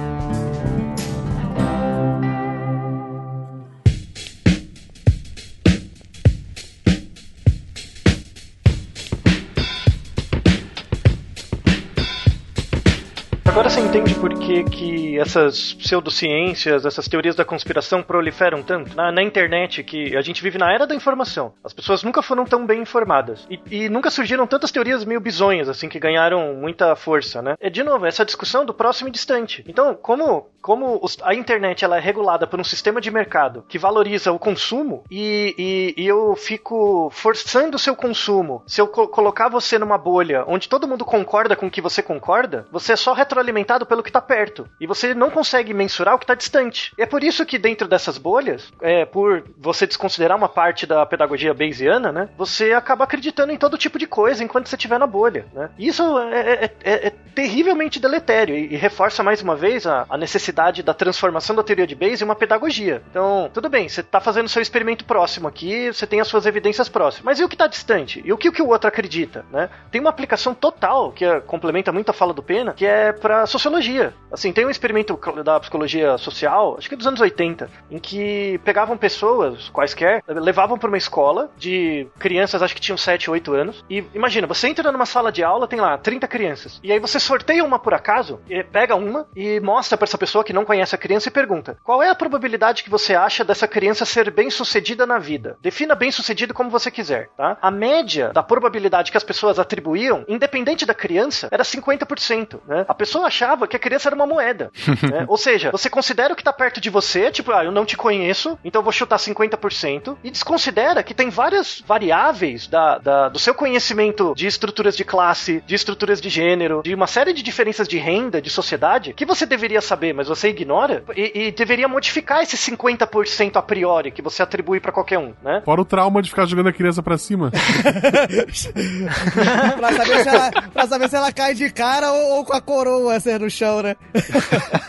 Agora você entende por que, que essas pseudociências, essas teorias da conspiração proliferam tanto? Na, na, internet, que a gente vive na era da informação. As pessoas nunca foram tão bem informadas. E, e, nunca surgiram tantas teorias meio bizonhas, assim, que ganharam muita força, né? É, de novo, essa discussão do próximo e distante. Então, como, como os, a internet ela é regulada por um sistema de mercado que valoriza o consumo e, e, e eu fico forçando o seu consumo, se eu co colocar você numa bolha onde todo mundo concorda com o que você concorda, você é só retro alimentado pelo que está perto. E você não consegue mensurar o que está distante. E é por isso que dentro dessas bolhas, é, por você desconsiderar uma parte da pedagogia bayesiana, né, você acaba acreditando em todo tipo de coisa enquanto você estiver na bolha. Né? Isso é, é, é, é terrivelmente deletério e, e, reforça mais uma vez a, a, necessidade da transformação da teoria de Bayes em uma pedagogia. Então, tudo bem, você está fazendo seu experimento próximo aqui, você tem as suas evidências próximas. Mas e o que está distante? E o que, o que o outro acredita? Né? Tem uma aplicação total que é, complementa muito a fala do Pena, que é para sociologia. Assim, tem um experimento da psicologia social, acho que é dos anos 80, em que pegavam pessoas quaisquer, levavam para uma escola de crianças, acho que tinham 7, 8 anos, e imagina, você entra numa sala de aula, tem lá 30 crianças, e aí você sorteia uma por acaso, pega uma e mostra para essa pessoa que não conhece a criança e pergunta: qual é a probabilidade que você acha dessa criança ser bem sucedida na vida? Defina bem sucedido como você quiser, tá? A média da probabilidade que as pessoas atribuíam, independente da criança, era 50%, né? A pessoa achava que a criança era uma moeda. né? Ou seja, você considera o que tá perto de você, tipo, ah, eu não te conheço, então eu vou chutar 50%, e desconsidera que tem várias variáveis da, da, do seu conhecimento de estruturas de classe, de estruturas de gênero, de uma série de diferenças de renda, de sociedade, que você deveria saber, mas você ignora, e, e deveria modificar esse 50% a priori que você atribui para qualquer um, né? Fora o trauma de ficar jogando a criança pra cima. pra, saber ela, pra, saber se ela, cai de cara ou, ou com a coroa você no chão, né?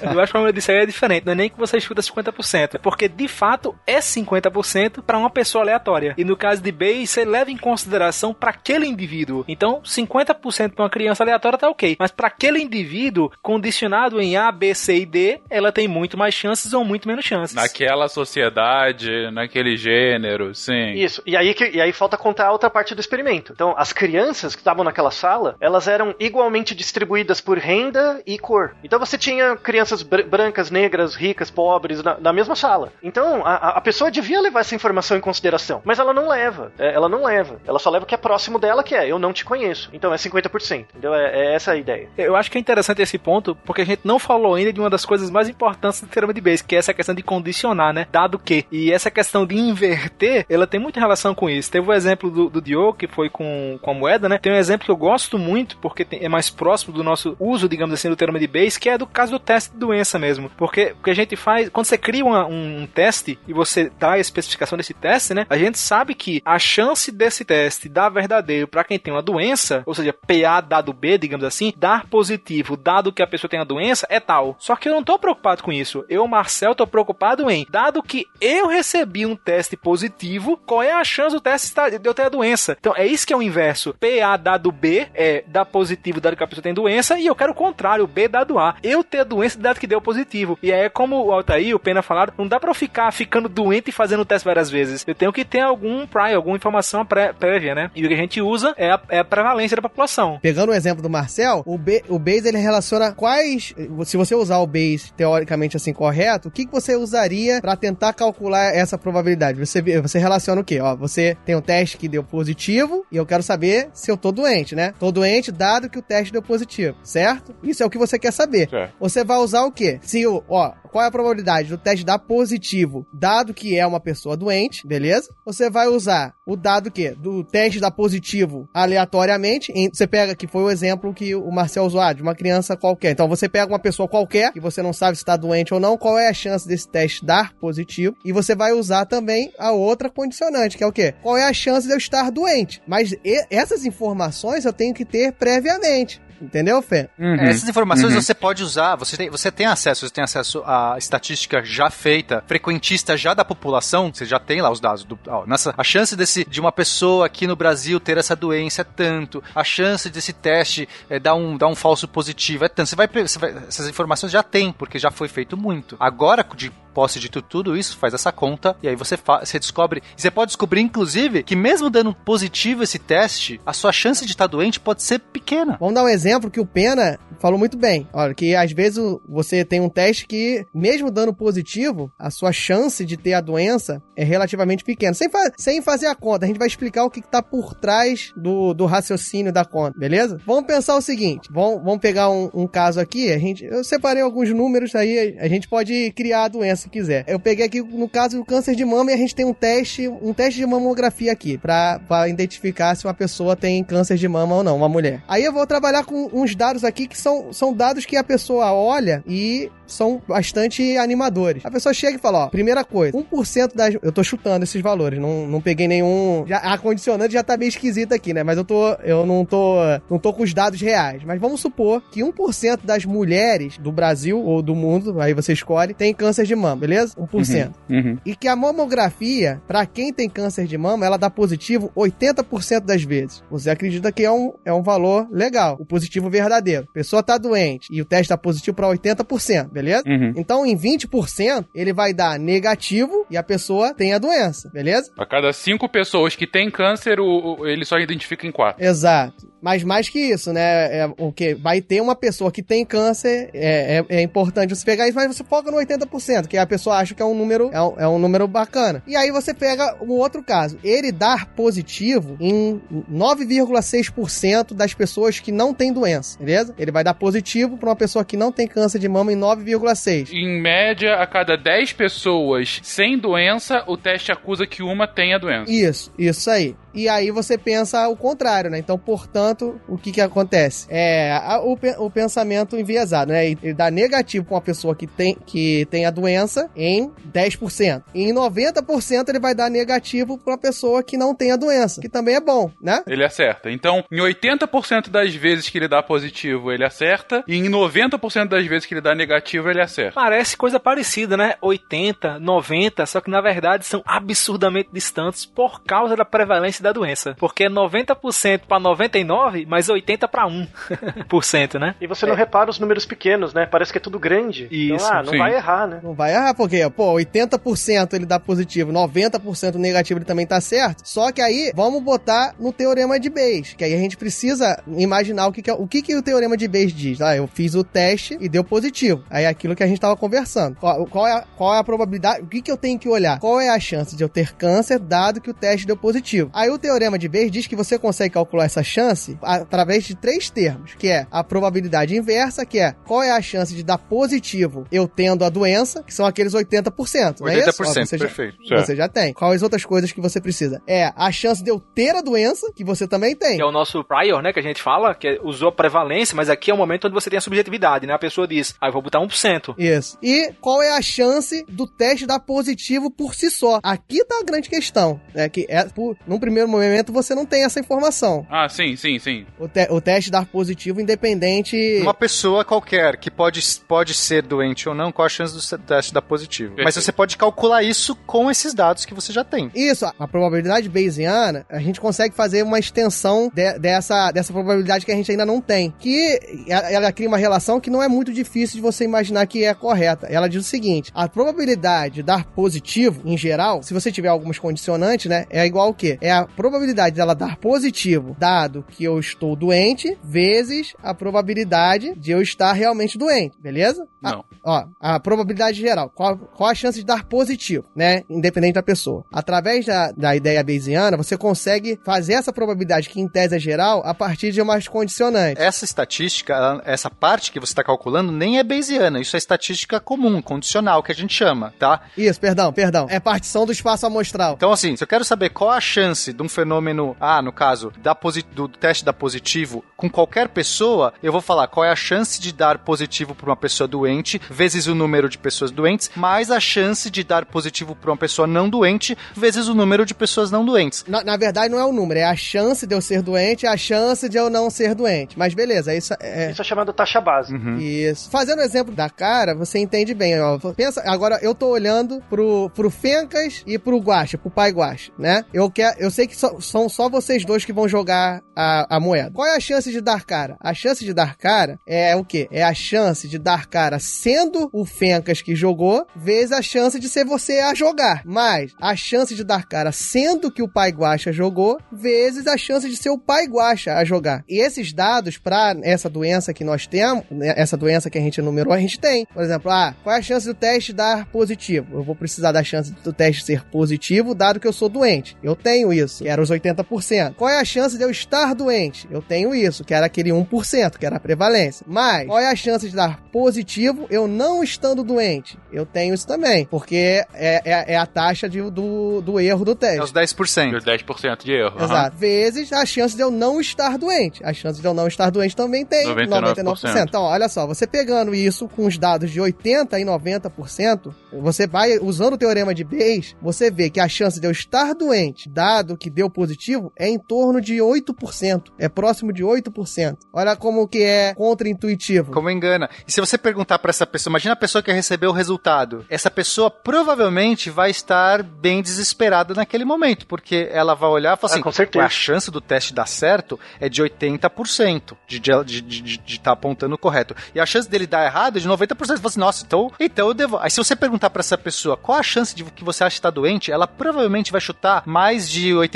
Eu acho que o problema disso aí é diferente. Não é nem que você chuta 50%. É porque, de fato, é 50% para uma pessoa aleatória. E no caso de base, você leva em consideração para aquele indivíduo. Então, 50% para uma criança aleatória tá ok. Mas para aquele indivíduo, condicionado em A, B, C e D, ela tem muito mais chances ou muito menos chances. Naquela sociedade, naquele gênero, sim. Isso. E aí, que, e aí falta contar a outra parte do experimento. Então, as crianças que estavam naquela sala, elas eram igualmente distribuídas por renda e cor. Então você tinha crianças br brancas, negras, ricas, pobres na, na mesma sala. Então a, a, pessoa devia levar essa informação em consideração, mas ela não leva. É, ela não leva. Ela só leva o que é próximo dela, que é eu não te conheço. Então é 50%. Entendeu? É, é essa a ideia. Eu acho que é interessante esse ponto, porque a gente não falou ainda de uma das coisas mais importantes do teorema de Bayes, que é essa questão de condicionar, né? Dado que. E essa questão de inverter, ela tem muita relação com isso. Teve o exemplo do, do que foi com, com a moeda, né? Tem um exemplo que eu gosto muito, porque tem, é mais próximo do nosso uso, digamos assim, do teorema de Bayes, que é do caso do teste de doença mesmo. Porque o que a gente faz, quando você cria uma, um, um teste e você dá a especificação desse teste, né? A gente sabe que a chance desse teste dar verdadeiro para quem tem uma doença, ou seja, PA dado B, digamos assim, dar positivo dado que a pessoa tem a doença é tal. Só que eu não tô preocupado com isso. Eu, Marcel, tô preocupado em, dado que eu recebi um teste positivo, qual é a chance do teste de eu ter a doença? Então é isso que é o inverso. PA dado B é dar positivo dado que a pessoa tem doença e eu quero o contrário, B dado A. Eu ter a doença dado que deu positivo. E aí, como o Altair o Pena falaram, não dá pra eu ficar ficando doente e fazendo o teste várias vezes. Eu tenho que ter algum prior, alguma informação pré prévia, né? E o que a gente usa é a, é a prevalência da população. Pegando o exemplo do Marcel, o, B, o Bayes ele relaciona quais. Se você usar o Bayes teoricamente assim correto, o que, que você usaria para tentar calcular essa probabilidade? Você, você relaciona o quê? Ó, você tem um teste que deu positivo e eu quero saber se eu tô doente, né? Tô doente dado que o teste deu positivo, certo? Isso é o que você quer saber. Certo. Você vai usar o quê? Se o, ó, qual é a probabilidade do teste dar positivo, dado que é uma pessoa doente, beleza? Você vai usar o dado que do teste dar positivo aleatoriamente. Você pega que foi o exemplo que o Marcel usou ah, de uma criança qualquer. Então você pega uma pessoa qualquer que você não sabe se está doente ou não, qual é a chance desse teste dar positivo? E você vai usar também a outra condicionante, que é o quê? Qual é a chance de eu estar doente? Mas essas informações eu tenho que ter previamente. Entendeu, Fê? Uhum. Essas informações uhum. você pode usar, você tem, você tem acesso, você tem acesso à estatística já feita, frequentista já da população, você já tem lá os dados. Do, ó, nessa, a chance desse, de uma pessoa aqui no Brasil ter essa doença é tanto, a chance desse teste é, dar, um, dar um falso positivo é tanto. Você vai, você vai, essas informações já tem, porque já foi feito muito. Agora, de posse de tudo isso, faz essa conta e aí você, você descobre. Você pode descobrir, inclusive, que mesmo dando positivo esse teste, a sua chance de estar doente pode ser pequena. Vamos dar um exemplo que o Pena falou muito bem. Olha, que às vezes você tem um teste que, mesmo dando positivo, a sua chance de ter a doença é relativamente pequena. Sem, fa sem fazer a conta, a gente vai explicar o que está por trás do, do raciocínio da conta, beleza? Vamos pensar o seguinte: vamos, vamos pegar um, um caso aqui. A gente, eu separei alguns números aí, a gente pode criar a doença se quiser. Eu peguei aqui no caso do câncer de mama e a gente tem um teste, um teste de mamografia aqui para identificar se uma pessoa tem câncer de mama ou não, uma mulher. Aí eu vou trabalhar com uns dados aqui que são, são dados que a pessoa olha e são bastante animadores. A pessoa chega e fala, ó, primeira coisa, 1% das... Eu tô chutando esses valores, não, não peguei nenhum... Já, a condicionante já tá meio esquisita aqui, né? Mas eu tô... Eu não tô... Não tô com os dados reais. Mas vamos supor que 1% das mulheres do Brasil ou do mundo, aí você escolhe, tem câncer de mama, beleza? 1%. Uhum, uhum. E que a mamografia, para quem tem câncer de mama, ela dá positivo 80% das vezes. Você acredita que é um, é um valor legal, o positivo verdadeiro. A pessoa tá doente e o teste tá positivo para 80%, beleza? beleza? Uhum. Então, em 20%, ele vai dar negativo e a pessoa tem a doença, beleza? A cada cinco pessoas que tem câncer, o, o ele só identifica em quatro. Exato. Mas mais que isso, né? É, o que vai ter uma pessoa que tem câncer, é, é, é, importante você pegar isso, mas você foca no 80%, que a pessoa acha que é um número é um, é um número bacana. E aí você pega o um outro caso, ele dar positivo em 9,6% das pessoas que não têm doença, beleza? Ele vai dar positivo para uma pessoa que não tem câncer de mama em 9,6. Em média, a cada 10 pessoas sem doença, o teste acusa que uma tem a doença. Isso, isso aí. E aí você pensa o contrário, né? Então, portanto, o que que acontece? É a- o, o pensamento enviesado, né? Ele dá negativo pra uma pessoa que tem, que tem a doença em 10%. E em 90% ele vai dar negativo pra uma pessoa que não tem a doença, que também é bom, né? Ele acerta. Então, em 80% das vezes que ele dá positivo, ele acerta. E em 90% das vezes que ele dá negativo, ele acerta. Parece coisa parecida, né? 80, 90, só que na verdade são absurdamente distantes por causa da prevalência da doença. Porque é 90% para 99, mas 80 para 1%, né? E você não repara os números pequenos, né? Parece que é tudo grande. Isso, então, ah, não sim. vai errar, né? Não vai errar, porque, pô, 80% ele dá positivo, 90% negativo ele também tá certo. Só que aí, vamos botar no teorema de Bayes, que aí a gente precisa imaginar o que, que, é- o, que, que o teorema de Bayes diz. Ah, eu fiz o teste e deu positivo. Aí é aquilo que a gente tava conversando. Qual, qual é, a, qual é a probabilidade, o que, que eu tenho que olhar? Qual é a chance de eu ter câncer, dado que o teste deu positivo? Aí o teorema de Bayes diz que você consegue calcular essa chance através de três termos, que é a probabilidade inversa, que é qual é a chance de dar positivo eu tendo a doença, que são aqueles 80%. Não é isso? 80%, Ó, você já- perfeito. Você já tem. Quais outras coisas que você precisa? É a chance de eu ter a doença, que você também tem. Que é o nosso prior, né? Que a gente fala, que é- usou a prevalência, mas aqui é o momento onde você tem a subjetividade, né? A pessoa diz, ah, eu vou botar 1%. Isso. E qual é a chance do teste dar positivo por si só? Aqui tá a grande questão. É que é, por, num primeiro momento você não tem essa informação. Ah, sim, sim, sim. O, te- o teste dar positivo independente. Uma pessoa qualquer que pode, pode ser doente ou não, qual a chance do teste dar positivo? Mas Perfeito. você pode calcular isso com esses dados que você já tem. Isso, a probabilidade Bayesiana, a gente consegue fazer uma extensão de- dessa, dessa probabilidade que a gente ainda não tem. Que ela, ela cria uma relação que não é muito difícil de você imaginar que é correta. Ela diz o seguinte: a probabilidade de dar positivo, em geral, se você tiver alguns condicionantes, né, é igual ao quê? É a probabilidade dela dar positivo, dado que eu estou doente, vezes a probabilidade de eu estar realmente doente, beleza? A- Não. Ó, a probabilidade geral. Qual, qual a chance de dar positivo, né? Independente da pessoa. Através da, da ideia bayesiana, você consegue fazer essa probabilidade, que em tese é geral, a partir de umas condicionantes. Essa estatística, essa parte que você está calculando, nem é Bayesiana. Isso é estatística comum, condicional, que a gente chama, tá? Isso, perdão, perdão. É partição do espaço amostral. Então, assim, se eu quero saber qual a chance de um fenômeno, ah, no caso, da do teste dar positivo com qualquer pessoa, eu vou falar qual é a chance de dar positivo para uma pessoa doente, vezes o número de pessoas doentes, mais a chance de dar positivo para uma pessoa não doente, vezes o número de pessoas não doentes. Na, na verdade, não é o número, é a chance de eu ser doente e a chance de eu não ser doente. Mas beleza, isso é. Isso é chamado taxa base. Isso. Fazendo o exemplo da cara, você entende bem. Ó. Pensa, agora eu tô olhando pro, pro Fencas e pro Guacha, pro pai Guacha, né? Eu, quero, eu sei que só- são só vocês dois que vão jogar a, a moeda. Qual é a chance de dar cara? A chance de dar cara é o quê? É a chance de dar cara sendo o Fencas que jogou, vezes a chance de ser você a jogar. Mas a chance de dar cara sendo que o pai Guacha jogou, vezes a chance de ser o pai Guacha a jogar. E esses dados para essa doença que nós temos, né, essa doença que a gente enumerou, a gente tem. Por exemplo, ah, qual é a chance do teste dar positivo? Eu vou precisar da chance do teste ser positivo, dado que eu sou doente. Eu tenho isso, que era os 80%. Qual é a chance de eu estar doente? Eu tenho isso, que era aquele 1%, que era a prevalência. Mas, qual é a chance de dar positivo eu não estando doente? Eu tenho isso também, porque é, é, é a taxa de- do, do erro do É teste. os 10%. Os 10% de erro. Exato. Vezes a chance de eu não estar doente. A chance de eu não estar doente também tem 99%. 99%. Então, olha só, você pegando isso com os dados de 80% e 90%, você vai, usando o teorema de Bayes, você vê que a chance de eu estar doente, dado que deu positivo, é em torno de 8%. É próximo de 8%. Olha como que é contra-intuitivo. Como engana. E se você perguntar pra essa pessoa, imagina a pessoa que recebeu o resultado. Essa pessoa provavelmente vai estar bem desesperada naquele momento, porque ela vai olhar e falar Ah, assim: com certeza. a chance do teste dar certo é de 80% de estar de, de, de, de tá apontando correto. E a chance dele dar errado é de 90%. Você fala assim, nossa, então, então eu devo. Aí se você perguntar pra essa pessoa qual a chance de que você acha que tá doente, ela provavelmente vai chutar mais de 80%,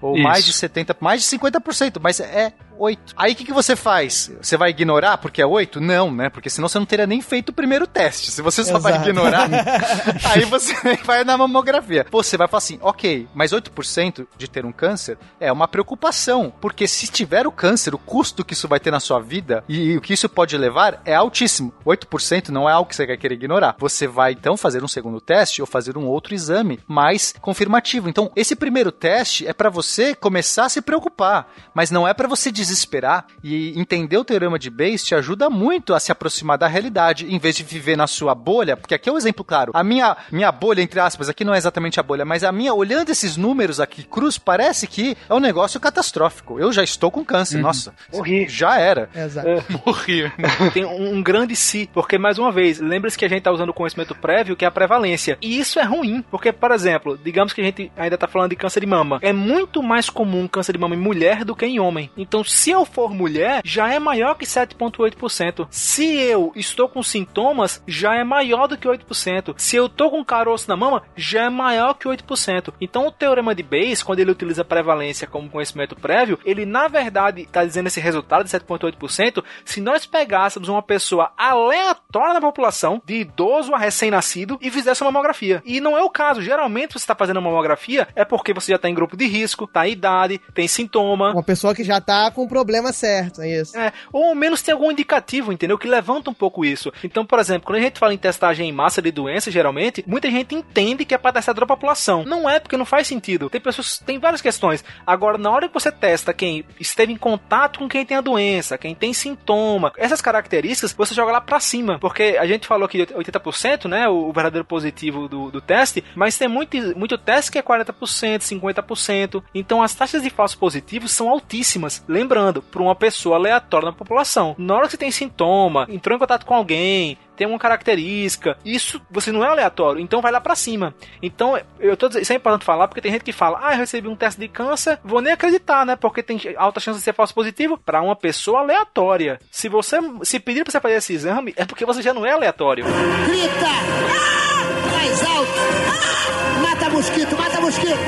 ou Isso. mais de 70%, mais de 50%, mas é 8. Aí o que, que você faz? Você vai ignorar porque é 8? Não, né? Porque senão você não teria nem feito o primeiro teste. Se você só vai Exato. ignorar, aí você vai na mamografia. Você vai falar assim, ok, mas 8% de ter um câncer é uma preocupação, porque se tiver o câncer, o custo que isso vai ter na sua vida e o que isso pode levar é altíssimo. 8% não é algo que você vai querer ignorar. Você vai então fazer um segundo teste ou fazer um outro exame mais confirmativo. Então, esse primeiro teste é para você começar a se preocupar, mas não é para você desesperar e entender o teorema de Bayes te ajuda muito a se aproximar da realidade, em vez de viver na sua bolha, porque aqui é um exemplo claro. A minha minha bolha entre aspas, aqui não é exatamente a bolha, mas a minha olhando esses números aqui cruz, parece que é um negócio catastrófico. Eu já estou com câncer, nossa. Morri. Já era. Exato. Morri. tem um, um grande si, porque mais uma vez, lembre-se que a gente está usando o conhecimento prévio, que é a prevalência. E isso é ruim, porque, por exemplo, digamos que a gente ainda está falando de câncer de mama. É muito mais comum câncer de mama em mulher do que em homem. Então, se eu for mulher, já é maior que 7,8%. Se eu estou com sintomas, já é maior do que 8%. Se eu tô com caroço na mama, já é maior que 8%. Então, o teorema de Bayes, quando ele utiliza a prevalência como conhecimento prévio, ele na verdade está dizendo esse resultado de 7,8%. Se nós pegássemos uma pessoa aleatória na população, de idoso a recém-nascido, e fizesse uma mamografia. E não é o caso. Geralmente, você está fazendo uma mamografia é porque você já está em grupo de risco, tá em idade, tem sintoma. Uma pessoa que já tá com o problema certo, é isso. É, ou ao menos tem algum indicativo, entendeu? Que levanta um pouco isso. Então, por exemplo, quando a gente fala em testagem em massa de doença, geralmente, muita gente entende que é para testar a população. Não é, porque não faz sentido. Tem pessoas, tem várias questões. Agora, na hora que você testa quem esteve em contato com quem tem a doença, quem tem sintoma, essas características, você joga lá pra cima. Porque a gente falou aqui de 80%, né? O, verdadeiro positivo do, do teste, mas tem muito, muito teste que é 40%, 50%. Então, as taxas de falsos positivos são altíssimas. Para uma pessoa aleatória na população. Na hora que você tem sintoma, entrou em contato com alguém, tem uma característica. Isso você não é aleatório, então vai lá pra cima. Então, eu tô dizendo, isso é importante falar porque tem gente que fala: "Ah, eu recebi um teste de câncer, vou nem acreditar, né? Porque tem alta chance de ser falso positivo para uma pessoa aleatória. Se você se pedir para você fazer esse exame, é porque você já não é aleatório. Grita! Ah! Mais alto! Ah! Mata mosquito, mata mosquito!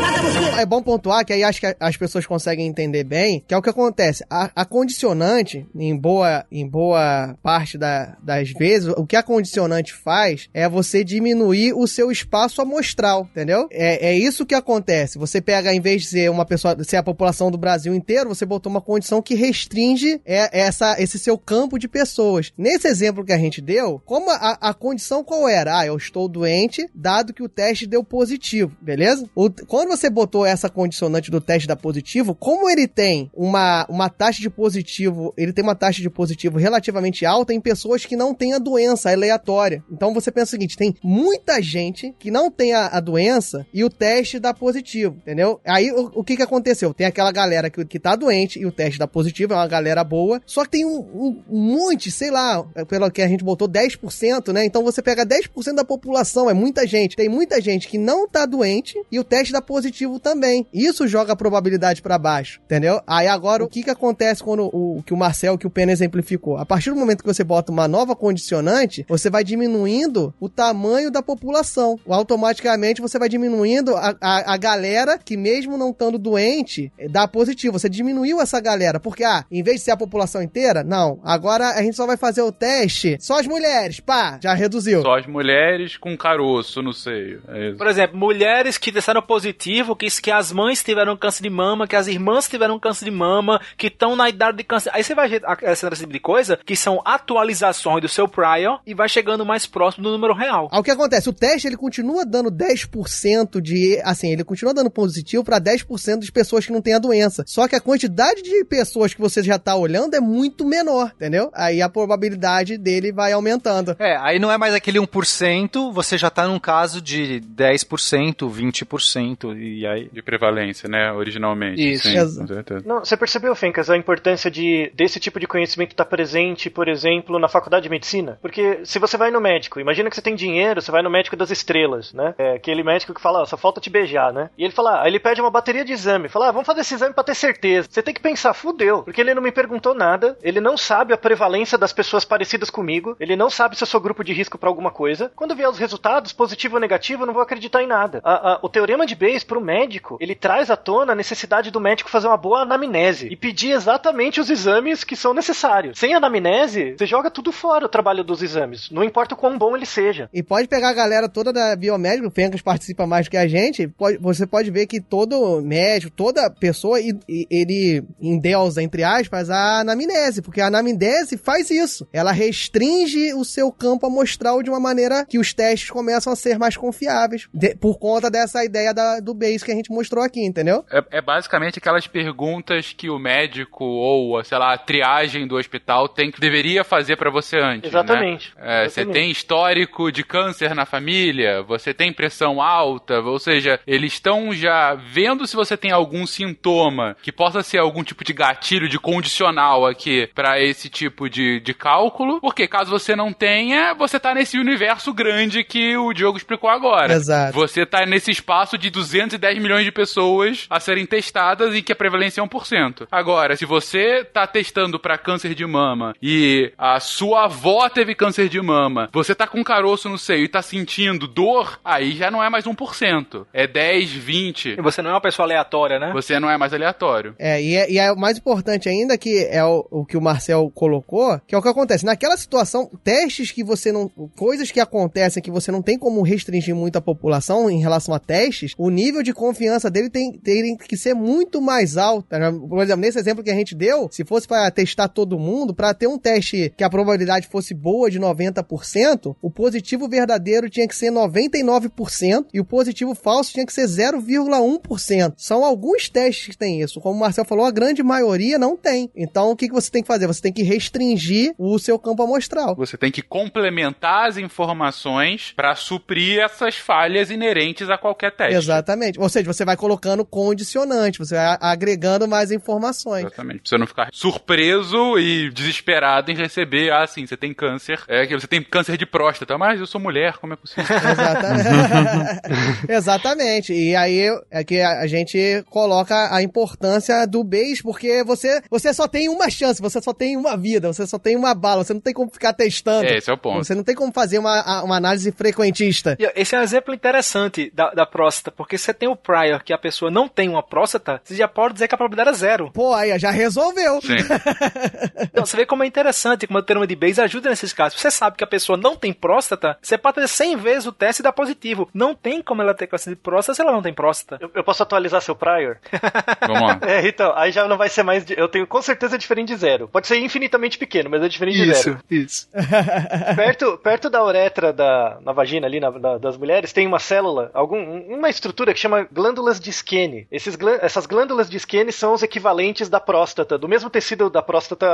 Mata mosquito! É bom pontuar que aí acho que as pessoas conseguem entender bem, que é o que acontece. A, a condicionante, em boa, em boa parte da- das vezes, o que a condicionante faz é você diminuir o seu espaço amostral, entendeu? É, é isso que acontece. Você pega, em vez de ser uma pessoa, ser a população do Brasil inteiro, você botou uma condição que restringe é, essa, esse seu campo de pessoas. Nesse exemplo que a gente deu, como a, a condição qual era? Ah, eu estou doente, dado que o teste deu positivo, beleza? O- quando você botou essa condicionante do teste da positivo, como ele tem uma, uma taxa de positivo, ele tem uma taxa de positivo relativamente alta em pessoas que não têm a doença aleatória. Então você pensa o seguinte, tem muita gente que não tem a, a doença e o teste dá positivo, entendeu? Aí o, o que que aconteceu? Tem aquela galera que, que tá doente e o teste dá positivo, é uma galera boa, só que tem um, um- um monte, sei lá, pelo que a gente botou 10%, né? Então você pega 10% da população, é muita gente. Tem muita gente que não tá doente e o teste dá positivo também. Isso joga a probabilidade pra baixo, entendeu? Aí agora o que que acontece quando o, o que o Marcel, que o Pena exemplificou? A partir do momento que você bota uma nova condicionante, você vai diminuindo o tamanho da população. Automaticamente você vai diminuindo a, a, a galera que mesmo não estando doente, eh, dá positivo. Você diminuiu essa galera, porque, ah, em vez de ser a população inteira, não. Agora a gente só vai fazer o teste só as mulheres, pá, já reduziu. Só as mulheres com caroço no seio. É isso. Por exemplo, mulheres que testaram positivo, que, que as mães tiveram câncer de mama, que as irmãs tiveram câncer de mama, que estão na idade de câncer. Aí você vai ver esse tipo de coisa, que são atualizações do seu prior e vai chegando mais próximo do número real. Aí o que acontece? O teste ele continua dando 10% de. Assim, ele continua dando positivo pra 10% das pessoas que não têm a doença. Só que a quantidade de pessoas que você já tá olhando é muito menor, entendeu? Aí a probabilidade dele vai aumentando. É, aí não é mais aquele 1%, você já tá num caso de 10%, 20%, e aí... De prevalência, né? Originalmente. Isso. Sim, Exato. com certeza. Não, você percebeu, Fencas, a importância de desse tipo de conhecimento estar presente, por exemplo, na faculdade de medicina? Porque se você vai no médico, imagina que você tem dinheiro, você vai no médico das estrelas, né? É aquele médico que fala, ó, só falta te beijar, né? E ele fala, ah, aí ele pede uma bateria de exame, fala, ah, vamos fazer esse exame pra ter certeza. Você tem que pensar, fudeu, porque ele não me perguntou nada, ele não sabe a prevalência das pessoas parecidas comigo, ele não sabe se eu sou grupo de risco pra alguma coisa. Quando vier os resultados, positivo ou negativo, eu não vou acreditar em nada. A- a- o teorema de Bayes pro médico, ele traz à tona a necessidade do médico fazer uma boa anamnese e pedir exatamente os exames que são necessários. Sem anamnese, você joga tudo fora o trabalho dos exames, não importa o quão bom ele seja. E pode pegar a galera toda da biomédica, o Fencas participa mais do que a gente, pode- você pode ver que todo médico, toda pessoa, ele endeusa, entre aspas, a anamnese, porque a anamnese faz isso. Ela restringe o seu campo amostral de uma maneira que os testes começam a ser mais confiáveis, de- por conta dessa ideia da- do base que a gente mostrou aqui, entendeu? É, é basicamente aquelas perguntas que o médico ou, sei lá, a triagem do hospital tem que deveria fazer pra você antes. Exatamente. Né? É, Você Exatamente. tem histórico de câncer na família, você tem pressão alta, ou seja, eles estão já vendo se você tem algum sintoma que possa ser algum tipo de gatilho, de condicional aqui pra esse tipo de, de cálculo, porque caso você não tenha, você tá nesse universo grande que o Diogo explicou agora. Exato. Você tá nesse espaço de 210 milhões de pessoas a serem testadas e que a prevalência é 1%. Agora, se você tá testando pra câncer de mama e a sua avó teve câncer de mama, você tá com um caroço no seio e tá sentindo dor, aí já não é mais 1%. É 10, 20. E você não é uma pessoa aleatória, né? Você não é mais aleatório. É, e é, e é o mais importante ainda que é o, o que o Marcel colocou, que é o que acontece. Naquela situação, testes que você não. coisas que acontecem que você não tem como restringir muito a população em relação a testes, o nível de confiança dele tem, tem que ser muito mais alto. tá? Por exemplo, nesse exemplo que a gente deu, se fosse para testar todo mundo, para ter um teste que a probabilidade fosse boa de 90%, o positivo verdadeiro tinha que ser 99% e o positivo falso tinha que ser 0,1%. São alguns testes que tem isso. Como o Marcel falou, a grande maioria não tem. Então, o que, que você tem que fazer? Você tem que restringir o seu campo amostral. Você tem que complementar as informações pra suprir essas falhas inerentes a qualquer teste. Exatamente. Ou seja, você vai colocando condicionante, você vai agregando mais informações. Exatamente. Pra você não ficar surpreso e desesperado em receber, ah, sim, você tem câncer. É que você tem câncer de próstata, mas eu sou mulher, como é possível? Exatamente. Exatamente. E aí é que a gente coloca a importância do base, porque você, você só tem uma chance, você só tem uma vida, você só tem uma bala, você não tem como ficar testando. É, esse é o ponto. Você não tem como fazer uma, uma análise frequentista. Esse é um exemplo interessante da, da próstata, porque você tem o prior que a pessoa não tem uma próstata, você já pode dizer que a probabilidade é zero. Pô, aí já resolveu. Sim. Então, você vê como é interessante, como o termo de Bayes ajuda nesses casos. Você sabe que a pessoa não tem próstata, você pode fazer 100 vezes o teste e dar positivo. Não tem como ela ter câncer de próstata se ela não tem próstata. Eu, eu posso atualizar seu prior? Vamos lá. É, então, aí já não vai ser mais. de- eu tenho com certeza diferente de zero. Pode ser infinitamente pequeno, mas é diferente de zero. isso. perto, perto da uretra da, na vagina ali na- da- das mulheres tem uma célula, algum, uma estrutura que chama glândulas de Skene. Esses, essas glândulas de Skene são os equivalentes da próstata, do mesmo tecido da próstata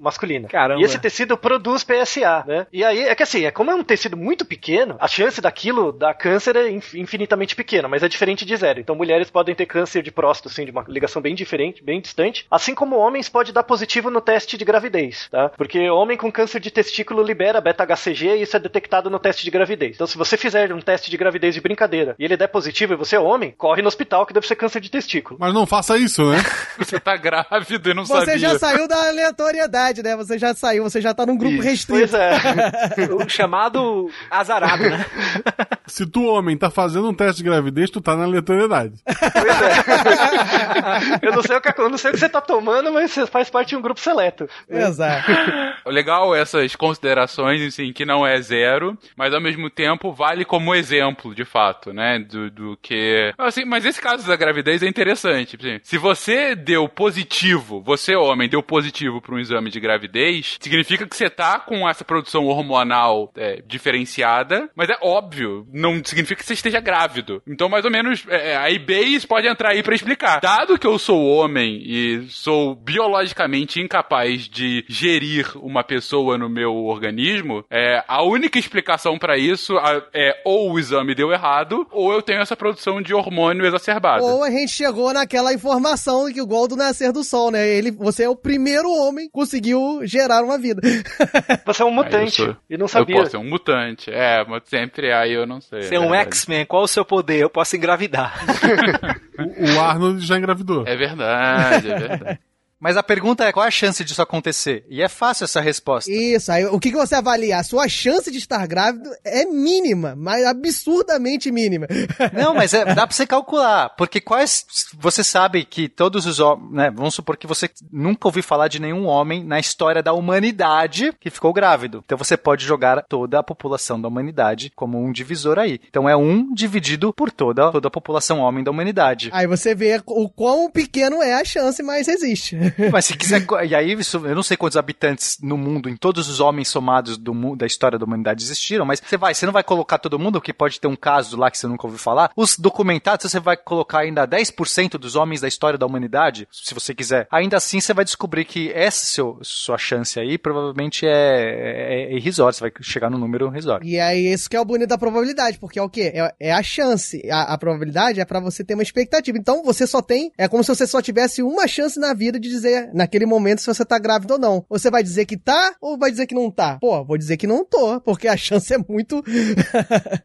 masculina. Caramba. E esse tecido produz PSA, né? E aí, é que assim, é como é um tecido muito pequeno, a chance daquilo dar câncer é inf- infinitamente pequena, mas é diferente de zero. Então mulheres podem ter câncer de próstata, assim, de uma ligação bem diferente, bem distante, assim como homens pode dar positivo no teste de gravidez, tá? Porque homem com câncer de testículo libera beta-HCG e isso é detectado no teste de gravidez. Então se você fizer um teste de gravidez de brincadeira e ele der positivo e você é homem, corre no hospital que deve ser câncer de testículo. Mas não faça isso, né? Você tá grávido e não Você sabia. já saiu da aleatoriedade, né? Você já saiu, você já tá num grupo restrito. Pois é. O chamado azarado, né? Se tu, homem, tá fazendo um teste de gravidez, tu tá na aleatoriedade. eu, não sei o que, eu não sei o que você tá tomando, mas você faz parte de um grupo seleto. Exato. Legal essas considerações, assim, que não é zero, mas ao mesmo tempo vale como exemplo, de fato, né? Do, do que. Assim, mas esse caso da gravidez é interessante. se você deu positivo, você, homem, deu positivo para um exame de gravidez, significa que você tá com essa produção hormonal é, diferenciada, mas é óbvio, não significa que você esteja grávido. Então, mais ou menos, é, aí Bayes pode entrar aí pra explicar. Dado que eu sou homem e sou biologicamente incapaz de gerir uma pessoa no meu organismo, é, a única explicação pra isso a- é ou o exame deu errado, ou eu tenho essa produção de hormônio exacerbado. Ou a gente chegou naquela informação que igual do nascer do sol, né? Ele, você é o primeiro homem que conseguiu gerar uma vida. Você é um eu mutante sou- e não Eu sabia. posso ser um mutante. É, mas sempre aí eu não sei. Você é um. X-Men, qual o seu poder? Eu posso engravidar. O, o Arnold já engravidou. É verdade, é verdade. Mas a pergunta é qual é a chance disso acontecer? E é fácil essa resposta. Isso, aí o que, que você avalia? A sua chance de estar grávido é mínima, mas absurdamente mínima. Não, mas é- dá pra você calcular, porque quais você sabe que todos os homens, né, vamos supor que você nunca ouviu falar de nenhum homem na história da humanidade que ficou grávido. Então você pode jogar toda a população da humanidade como um divisor aí. Então é um dividido por toda, toda a população homem da humanidade. Aí você vê o quão pequeno é a chance, mas existe. Mas se quiser, e aí eu não sei quantos habitantes no mundo, em todos os homens somados do da história da humanidade existiram, mas você vai, você não vai colocar todo mundo, que pode ter um caso lá que você nunca ouviu falar. Os documentados, você vai colocar ainda 10% dos homens da história da humanidade, se você quiser. Ainda assim, você vai descobrir que essa seu, sua chance aí provavelmente é, é, é irrisória, você vai chegar no número irrisório. E aí, isso que é o bonito da probabilidade, porque é o quê? É, é a chance. A, a probabilidade é pra você ter uma expectativa. Então, você só tem. É como se você só tivesse uma chance na vida de dizer, naquele momento, se você tá grávido ou não. Você vai dizer que tá ou vai dizer que não tá? Pô, vou dizer que não tô, porque a chance é muito.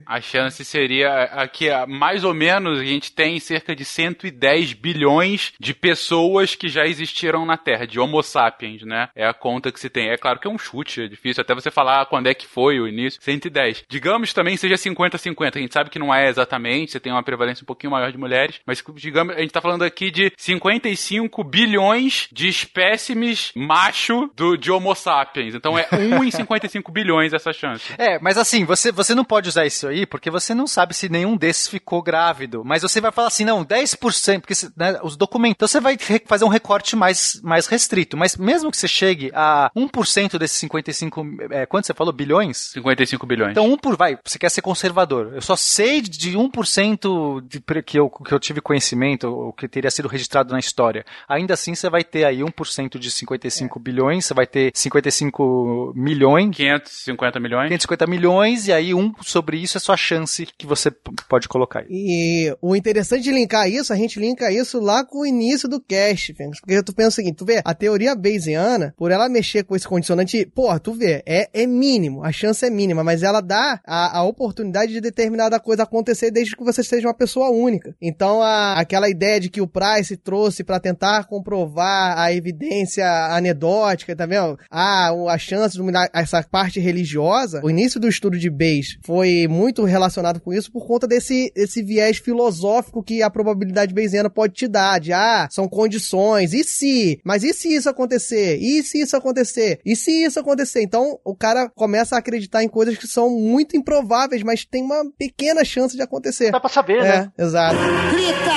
A chance seria aqui, mais ou menos, a gente tem cerca de 110 bilhões de pessoas que já existiram na Terra, de Homo sapiens, né? É a conta que se tem. É claro que é um chute, é difícil até você falar quando é que foi o início. 110. Digamos também seja 50-50. A gente sabe que não é exatamente, você tem uma prevalência um pouquinho maior de mulheres, mas digamos, a gente tá falando aqui de 55 bilhões de espécimes macho do, de Homo sapiens. Então é 1 em 55 bilhões essa chance. É, mas assim, você, você não pode usar isso aí porque você não sabe se nenhum desses ficou grávido. Mas você vai falar assim, não, 10%, porque né, os documentos. Então você vai fazer um recorte mais, mais restrito. Mas mesmo que você chegue a 1% desses 55. É, quanto você falou? Bilhões? 55 bilhões. Então, um por. Vai, você quer ser conservador. Eu só sei de 1% de, que, eu, que eu tive conhecimento, ou que teria sido registrado na história. Ainda assim, você vai ter aí 1% de 55 bilhões, você vai ter 55 milhões. 550 milhões. 550 milhões, e aí um sobre isso é sua chance que você pode colocar aí. E o interessante de linkar isso, a gente linka isso lá com o início do cast, Fênix. Porque tu pensa o seguinte, tu vê, a teoria Bayesiana, por ela mexer com esse condicionante, porra, tu vê, é, é mínimo, a chance é mínima, mas ela dá a, a oportunidade de determinada coisa acontecer desde que você seja uma pessoa única. Então, a, aquela ideia de que o Price trouxe pra tentar comprovar a evidência anedótica, tá vendo? Ah, a chance de dominar essa parte religiosa, o início do estudo de Bayes foi muito relacionado com isso por conta desse, esse viés filosófico que a probabilidade bayesiana pode te dar, de ah, são condições, e se? Mas e se isso acontecer? E se isso acontecer? E se isso acontecer? Então, o cara começa a acreditar em coisas que são muito improváveis, mas tem uma pequena chance de acontecer. Dá pra saber, É, né? exato. Grita!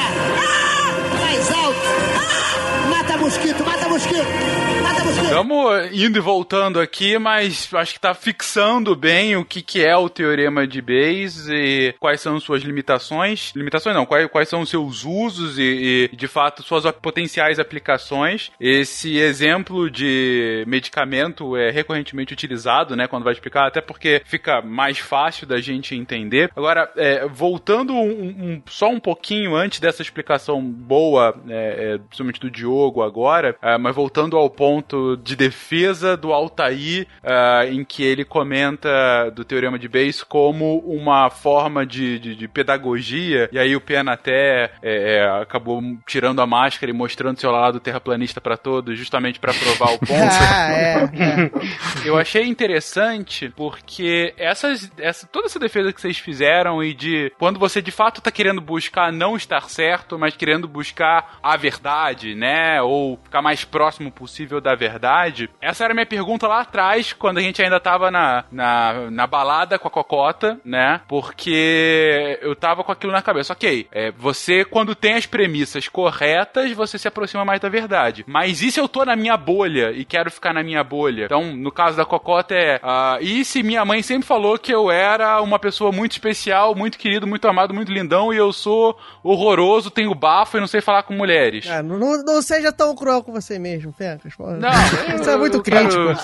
Ah! Mosquito, mata mosquito! Estamos indo e voltando aqui, mas acho que tá fixando bem o que, que é o teorema de Bayes e quais são suas limitações. Limitações não, quais, quais são os seus usos e, e, de fato, suas potenciais aplicações. Esse exemplo de medicamento é recorrentemente utilizado, né, quando vai explicar, até porque fica mais fácil da gente entender. Agora, é, voltando um- um- só um pouquinho antes dessa explicação boa, é, é, principalmente do Diogo agora, é, mas voltando ao ponto de defesa do Altair, é, em que ele comenta do teorema de Bayes como uma forma de, de- de pedagogia, e aí o Pena até é, acabou tirando a máscara e mostrando seu lado terraplanista para todos, justamente para provar o ponto. Ah, é. é. Eu achei interessante porque essas, essa, toda essa defesa que vocês fizeram e de quando você de fato tá querendo buscar não estar certo, mas querendo buscar a verdade, né? Ou ficar mais próximo possível da verdade. Verdade, essa era a minha pergunta lá atrás, quando a gente ainda tava na, na, na balada com a Cocota, né? Porque eu tava com aquilo na cabeça. Ok, é, você, quando tem as premissas corretas, você se aproxima mais da verdade. Mas e se eu tô na minha bolha e quero ficar na minha bolha? Então, no caso da Cocota é. ah, e se minha mãe sempre falou que eu era uma pessoa muito especial, muito querido, muito amado, muito lindão, e eu sou horroroso, tenho bafo e não sei falar com mulheres? Ah, não, não- seja tão cruel com você mesmo, Fencas. pô. Não, Isso é muito crítico.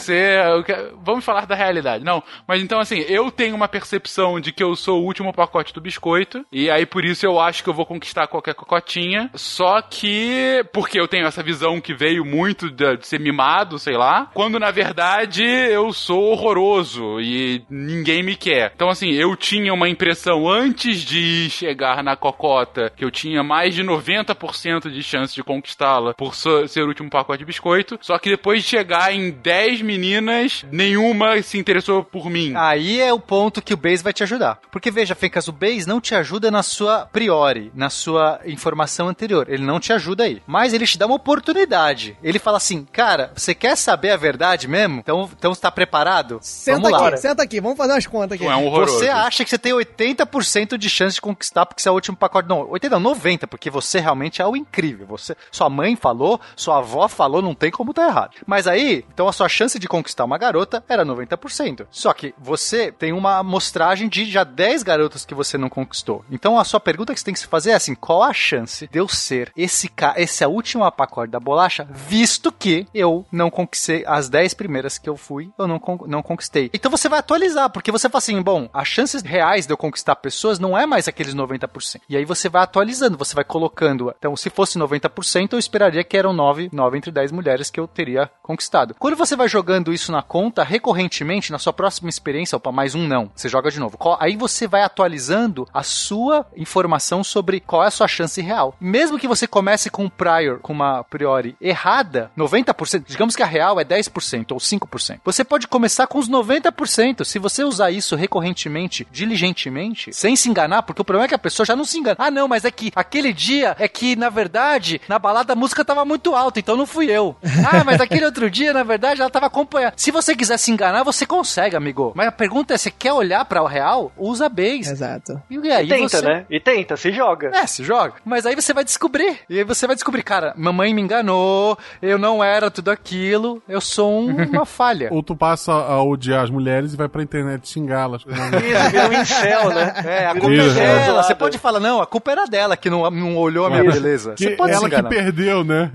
eu quero- vamos falar da realidade. Não, mas então assim, eu tenho uma percepção de que eu sou o último pacote do biscoito, e aí por isso eu acho que eu vou conquistar qualquer cocotinha. Só que, porque eu tenho essa visão que veio muito de, de ser mimado, sei lá, quando na verdade eu sou horroroso e ninguém me quer. Então assim, eu tinha uma impressão antes de chegar na cocota que eu tinha mais de 90% de chance de conquistá-la por ser o último pacote de biscoito. Só que depois de chegar em 10 meninas, nenhuma se interessou por mim. Aí é o ponto que o Base vai te ajudar. Porque veja, Fencas, o Base não te ajuda na sua priori, na sua informação anterior. Ele não te ajuda aí. Mas ele te dá uma oportunidade. Ele fala assim, cara, você quer saber a verdade mesmo? Então, então você tá preparado? Senta Vamos lá. aqui, senta aqui, vamos fazer umas contas aqui. É um horroroso. Você acha que você tem 80% de chance de conquistar porque você é o último pacote. Não, 80 não, 90, porque você realmente é o incrível. Você, sua mãe falou, sua avó falou, não tem como tá errado. Mas aí, então a sua chance de conquistar uma garota era 90%. Só que você tem uma amostragem de já 10 garotas que você não conquistou. Então a sua pergunta que você tem que se fazer é assim: qual a chance de eu ser esse ca esse é último pacote da bolacha, visto que eu não conquistei as 10 primeiras que eu fui, eu não, con- não conquistei. Então você vai atualizar, porque você fala assim, bom, as chances reais de eu conquistar pessoas não é mais aqueles 90%. E aí você vai atualizando, você vai colocando. Então, se fosse 90%, eu esperaria que eram 9, 9 entre 10 mulheres que eu teria conquistado. Quando você vai jogando isso na conta, recorrentemente, na sua próxima experiência, opa, mais um não, você joga de novo. Aí você vai atualizando a sua informação sobre qual é a sua chance real. Mesmo que você comece com um prior, com uma priori errada, 90%, digamos que a real é 10% ou 5%. Você pode começar com os 90%. Se você usar isso recorrentemente, diligentemente, sem se enganar, porque o problema é que a pessoa já não se engana. Ah, não, mas é que aquele dia é que, na verdade, na balada a música tava muito alta, então não fui eu. Ah, mas aquele outro dia, na verdade, ela tava acompanhando. Se você quiser se enganar, você consegue, amigo. Mas a pergunta é, você quer olhar para o real? Usa base. Exato. E aí tenta, você... né? E tenta, se joga. É, se joga. Mas aí você vai descobrir. E aí você vai descobrir, cara, mamãe me enganou, eu não era tudo aquilo, eu sou um- uma falha. Ou tu passa a odiar as mulheres e vai pra internet xingá-las. Isso, vira um incel, né? É, a culpa Isso, é é. dela. isolado. Você pode falar, não, a culpa era dela que não, não olhou a minha beleza. Que Você pode se ela que perdeu, né?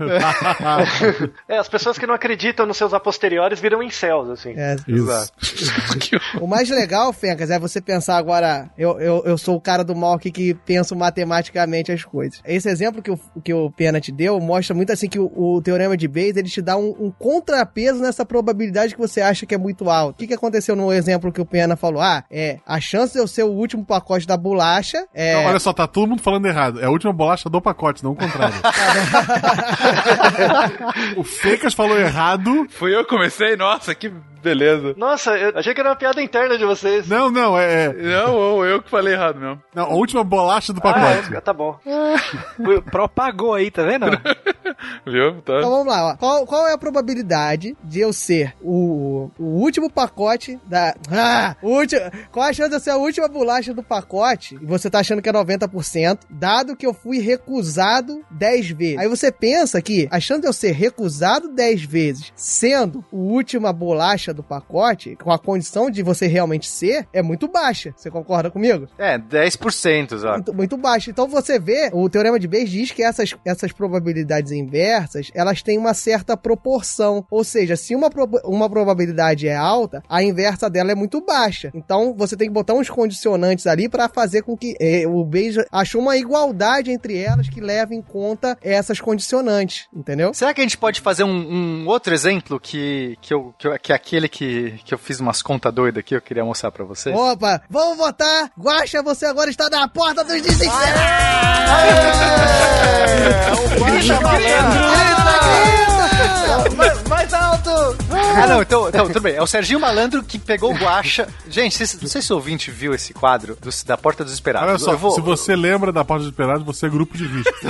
É, as pessoas que não acreditam nos seus a posteriores viram incels, assim. É. Exato. O mais legal, Fencas, é você pensar agora. Eu, eu, eu sou o cara do mal aqui que penso matematicamente as coisas. Esse exemplo que o, que o Pena te deu mostra muito assim que o, o teorema de Bayes ele te dá um, um contrapeso nessa probabilidade que você acha que é muito alto. O que, que aconteceu no exemplo que o Pena falou? Ah, é a chance de eu ser o último pacote da bolacha é. Não, olha só, tá todo mundo falando errado. É a última bolacha do pacote, não o contrário. o Fecas falou errado. Fui eu que comecei? Nossa, que beleza. Nossa, eu achei que era uma piada interna de vocês. Não, não, é. é- Não, eu que falei errado mesmo. Não, a última bolacha do Ah, pacote. é, tá bom. Propagou aí, tá vendo? Viu? Tá. Então vamos lá, ó. Qual, qual é a probabilidade de eu ser o, o último pacote da. Ah! último, qual a chance de eu ser a última bolacha do pacote? E você tá achando que é 90%, dado que eu fui recusado 10 vezes. Aí você pensa que a chance de eu ser recusado 10 vezes, sendo o última bolacha do pacote, com a condição de você realmente ser, é muito baixa. Você concorda comigo? É, 10%, exato. muito, muito baixo. Então você vê, o teorema de Bayes diz que essas, essas probabilidades inversas, elas têm uma certa proporção. Ou seja, se uma, uma probabilidade é alta, a inversa dela é muito baixa. Então você tem que botar uns condicionantes ali para fazer com que eh, o Bayes achou uma igualdade entre elas que leva em conta essas condicionantes, entendeu? Será que a gente pode fazer um, um outro exemplo que, que, eu, que, eu- que é aquele que, que eu fiz umas contas doidas aqui, eu queria mostrar pra vocês? Opa, vamos votar! Guaxa, você agora está na porta dos desinferados! O Guaxa malandro. Grita, grita! Mais, mais alto! Ah, não, então, então, tudo bem. É o Serginho Malandro que pegou o guacha. Gente, vocês- não sei se o ouvinte viu esse quadro do- da Porta dos Esperados. Olha só, vou- se você lembra da Porta dos Esperados, você é grupo de risco.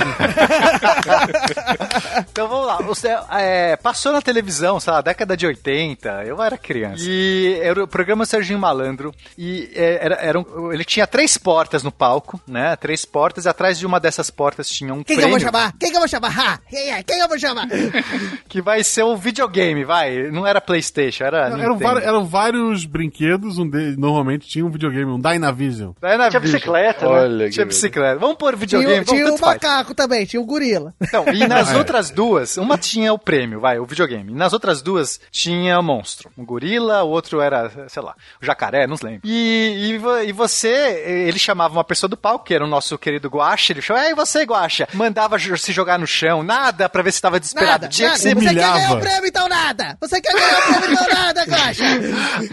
Então vamos lá. Você, é, passou na televisão, sei lá, década de 80, eu era criança. E era o programa Serginho Malandro. E é, era, era um- ele tinha três portas no palco, né? Três portas, e atrás de uma dessas portas tinha um Quem que eu prêmio vou chamar? Quem que eu vou chamar? Ha! Quem é? Quem eu vou chamar? que vai ser o videogame, vai. Não era Playstation, era Eram, Nintendo. vari- eram vários brinquedos, um deles normalmente tinha um videogame, um Dynavision. Dynavision. Tinha bicicleta, né? Olha Tinha bicicleta. Vamos pôr videogame, Tinha, vamos, tinha o tanto faz. macaco também, tinha o gorila. Então, e nas É. outras duas, uma tinha o prêmio, vai, o videogame. E nas outras duas tinha o monstro. Um gorila, o outro era, sei lá, o jacaré, não lembro. E, e, e você, ele chamava uma pessoa do palco, que era o nosso querido Guaxa, ele chamava, ei, você, Guaxa, mandava se jogar no chão, nada pra ver se tava desesperado. Nada, tinha nada. que ser Você quer ganhar o prêmio, então nada! Você quer o então nada, Guaxa!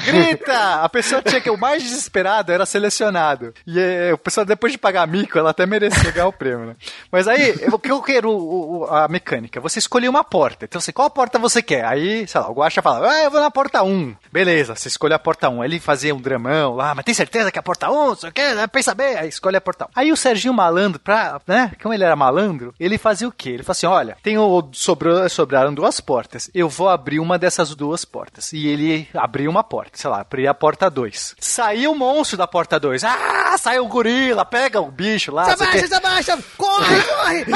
Grita! A pessoa tinha que o mais desesperado era selecionado. E eh, o pessoal, depois de pagar mico, ela até merecia ganhar o prêmio, né? Mas aí, o que eu quero, o- o- a mecânica? Você escolhe uma porta. Então, assim, qual porta você quer? Aí, sei lá, o Guaxa fala, ah, eu vou na porta 1. Beleza, você escolhe a porta 1. Aí ele fazia um dramão lá, mas tem certeza que é a porta 1? Não sei o quê, né? pensa bem. Aí escolhe a porta 1. Aí o Serginho Malandro, pra, né, como ele era malandro, ele fazia o quê? Ele falou assim, olha, tenho, sobrou, sobraram duas portas. Eu vou abrir uma dessas duas portas. E ele abriu uma porta, sei lá, abria a porta 2. Saiu o monstro da porta 2. Ah, saiu o gorila, pega o bicho lá. Se abaixa, se abaixa! Corre, corre!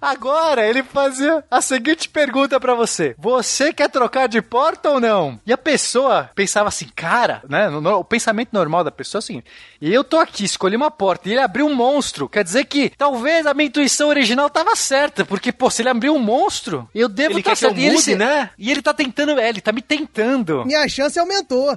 Agora ele fazia a seguinte pergunta pra você: Você quer trocar de porta ou não? E a pessoa pensava assim, cara, né? no- o pensamento normal da pessoa é o seguinte: eu tô aqui, escolhi uma porta e ele abriu um monstro. Quer dizer que talvez a minha intuição original tava certa, porque, pô, se ele abriu um monstro, eu devo estar quer que eu. E mude, se- né? E ele tá tentando, é, ele tá me tentando. Minha chance aumentou.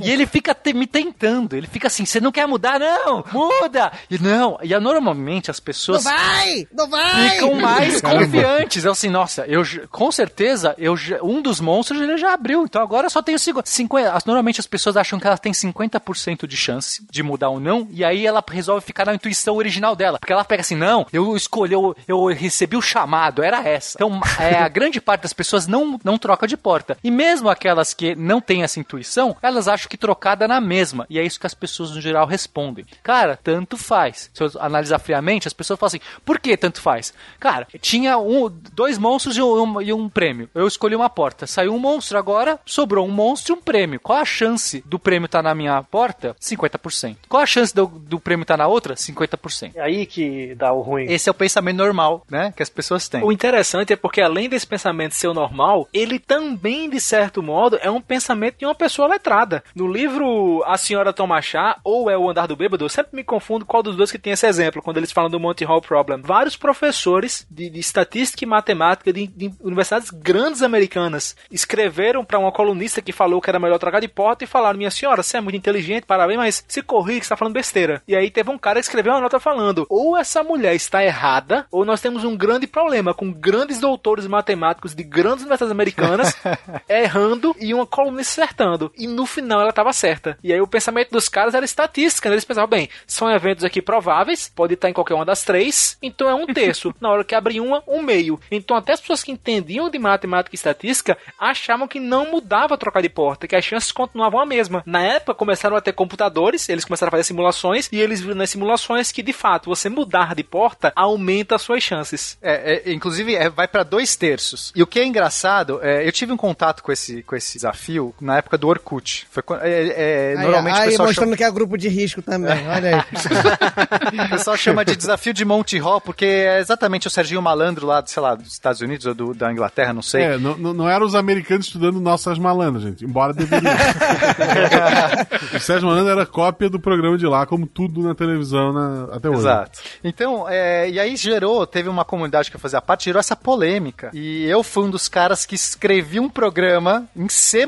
E ele fica te- me tentando. Ele fica assim: você não quer mudar, não? Muda! E não, e normalmente as Não pessoas vai! Não vai! ficam mais Caramba. confiantes. É assim, nossa, eu com certeza, eu um dos monstros ele já abriu, então agora eu só tenho 50. 50 as- normalmente as pessoas acham que ela tem 50% de chance de mudar ou não, e aí ela resolve ficar na intuição original dela. Porque ela pega assim, não, eu escolhi, eu, eu recebi o chamado, era essa. Então, é, a grande parte das pessoas não, não troca de porta. E mesmo aquelas que não têm essa intuição, elas acham que trocada é na mesma. E é isso que as pessoas no geral respondem. Cara, tanto faz. Se eu analisar friamente, as pessoas falam assim, por que tanto faz? Cara, tinha um, dois monstros e um, e um prêmio. Eu escolhi uma porta. Saiu um monstro, agora sobrou um monstro e um prêmio. Qual a chance do prêmio estar na minha porta? 50%. Qual a chance do, do prêmio estar na outra? 50%. É aí que dá o ruim. Esse é o pensamento normal, né? Que as pessoas têm. O interessante é porque, além desse pensamento ser o normal, ele também, de certo modo, é um pensamento de uma pessoa letrada. No livro A Senhora Tomachá, ou é o Andar do Bêbado, eu sempre me confundo qual dos dois que tem esse exemplo, quando eles falam do Monty Hall Problem. Vários professores de, de estatística e matemática de, de universidades grandes americanas escreveram para uma colunista que falou que era melhor trocar de porta e falaram: Minha senhora, você é muito inteligente, parabéns, mas se corrige, que você tá falando besteira. E aí teve um cara que escreveu uma nota falando: ou essa mulher está errada, ou nós temos um grande problema com grandes doutores matemáticos de grandes universidades americanas errando e uma colunista acertando. E no final ela estava certa. E aí o pensamento dos caras era estatística, né? Eles pensavam, bem, são eventos aqui prováveis, pode estar em qualquer uma das três, então é um terço. Na hora que abre uma, um meio. Então até as pessoas que entendiam de matemática e estatística achavam que não mudava trocar de porta, que as chances continuavam a mesma. Na época começaram a ter computadores, eles começaram a fazer simulações e eles viram nas simulações que de fato você mudar de porta aumenta as suas chances. É, é, inclusive, é, vai para dois terços. E o que é engraçado, é, eu tive um contato com esse, com esse desafio na época do Orkut. Foi, quando- é, é, Aí, normalmente aí o pessoal mostrando chama, que é grupo de risco também, olha aí. o pessoal chama de desafio de Monty Hall, porque é exatamente o Serginho Malandro lá, sei lá, dos Estados Unidos ou do- da Inglaterra, não sei. É, não, não, não eram os americanos estudando nossas malandras, gente. Embora deveriam. o Sérgio Malandro era cópia do programa de lá, como tudo na televisão na- até hoje. Exato. Então, é, e aí gerou, teve uma comunidade que eu fazia parte, gerou essa polêmica. E eu fui um dos caras que escrevi um programa em C++,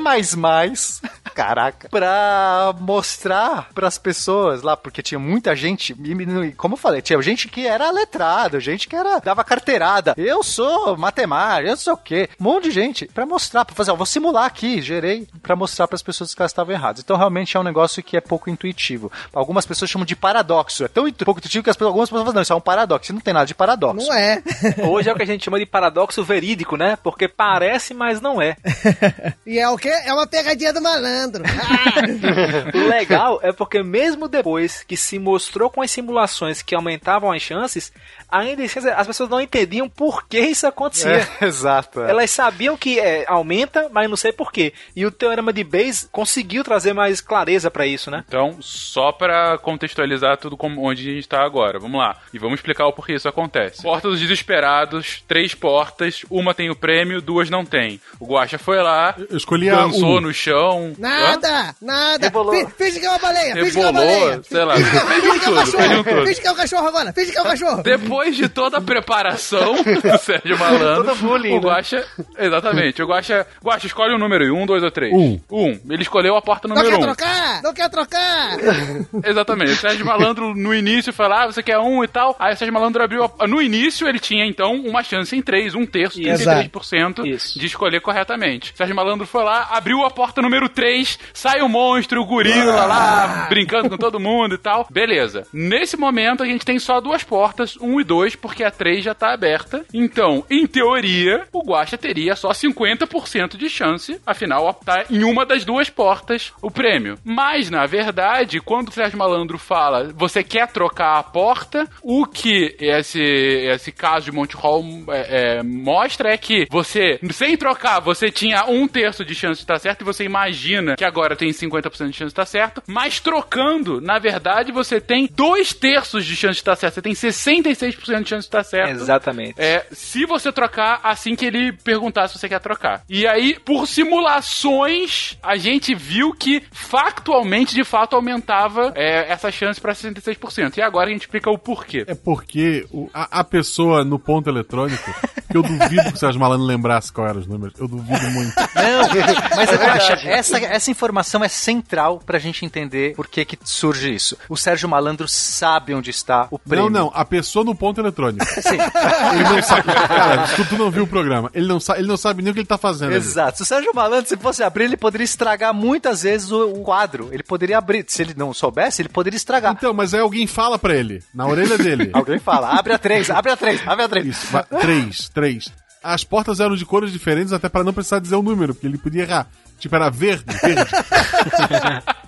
Caraca. Pra mostrar pras pessoas lá, porque tinha muita gente, e, como eu falei, tinha gente que era letrada, gente que era dava carteirada. Eu sou matemática, eu sei o quê. Um monte de gente. Pra mostrar, pra fazer, ó, vou simular aqui, gerei, pra mostrar pras pessoas que elas estavam erradas. Então realmente é um negócio que é pouco intuitivo. Algumas pessoas chamam de paradoxo. É tão pouco intuitivo que as pessoas, algumas pessoas falam, não, isso é um paradoxo. Não tem nada de paradoxo. Não é. Hoje é o que a gente chama de paradoxo verídico, né? Porque parece, mas não é. e é o quê? É uma pegadinha do malandro. o legal é porque mesmo depois que se mostrou com as simulações que aumentavam as chances, ainda assim as pessoas não entendiam por que isso acontecia. É, exato. É. Elas sabiam que é, aumenta, mas não sei por quê. E o teorema de Bayes conseguiu trazer mais clareza para isso, né? Então, só para contextualizar tudo como onde a gente tá agora, vamos lá. E vamos explicar o porquê isso acontece. Porta dos desesperados, três portas, uma tem o prêmio, duas não tem. O Guaxa foi lá, Eu escolhi a dançou um. no chão. Nada, Hã? nada. Fi- Finge que é uma baleia, finge que é uma baleia. sei lá, Finge que é- fez finge que um cachorro. Finge que é um cachorro agora, finge que é um cachorro. Depois de toda a preparação do Sérgio Malandro, Todo bullying, o Guaxa. Exatamente, o Guaxa. Guaxa, escolhe um número aí, um, dois ou três? Um. Um. Ele escolheu a porta Não número quer um. trocar? Não quer trocar? Exatamente. O Sérgio Malandro no início foi lá, ah, você quer um e tal. Aí o Sérgio Malandro abriu. A... No início ele tinha então uma chance em três, um terço, Isso. 33% Isso. de escolher corretamente. O Sérgio Malandro foi lá, abriu a porta número 3, sai o monstro, o gorila lá, brincando com todo mundo e tal. Beleza. Nesse momento a gente tem só duas portas, um e dois, porque a 3 já tá aberta. Então, em teoria, o Guaxa teria só 50% de chance, afinal, tá em uma das duas portas o prêmio. Mas, na verdade, quando o Sérgio Malandro fala você quer trocar a porta, o que esse, esse caso de Monte Hall é, é, mostra é que você, sem trocar, você tinha um terço de chance de estar certo e você imagina que agora tem 50% de chance de estar certo, mas trocando, na verdade, você tem dois terços de chance de estar certo. Você tem 66% de chance de estar certo. Exatamente. É, se você trocar assim que ele perguntar se você quer trocar. E aí, por simulações, a gente viu que factualmente, de fato, aumentava é, essa chance pra 66%. E agora a gente explica o porquê. É porque o- a, a pessoa no ponto eletrônico, que eu duvido que o Sérgio Malandro lembrasse qual eram os números. Eu duvido muito. Não, mas É verdade. essa, essa informação é central pra gente entender por que, que surge isso. O Sérgio Malandro sabe onde está o prêmio. Não, não, a pessoa no ponto eletrônico. Sim, Ele não sabe. Cara, tu, tu não viu o programa. Ele não, sa ele não sabe nem o que ele tá fazendo. ali. exato. Se o Sérgio Malandro, se fosse abrir, ele poderia estragar muitas vezes o, o quadro. Ele poderia abrir. Se ele não soubesse, ele poderia estragar. Então, mas aí alguém fala pra ele, na orelha dele. Alguém fala, abre a três, abre a três, abre a três. Isso, três, três. As portas eram de cores diferentes até pra não precisar dizer o número, porque ele podia errar. Tipo, era verde, verde.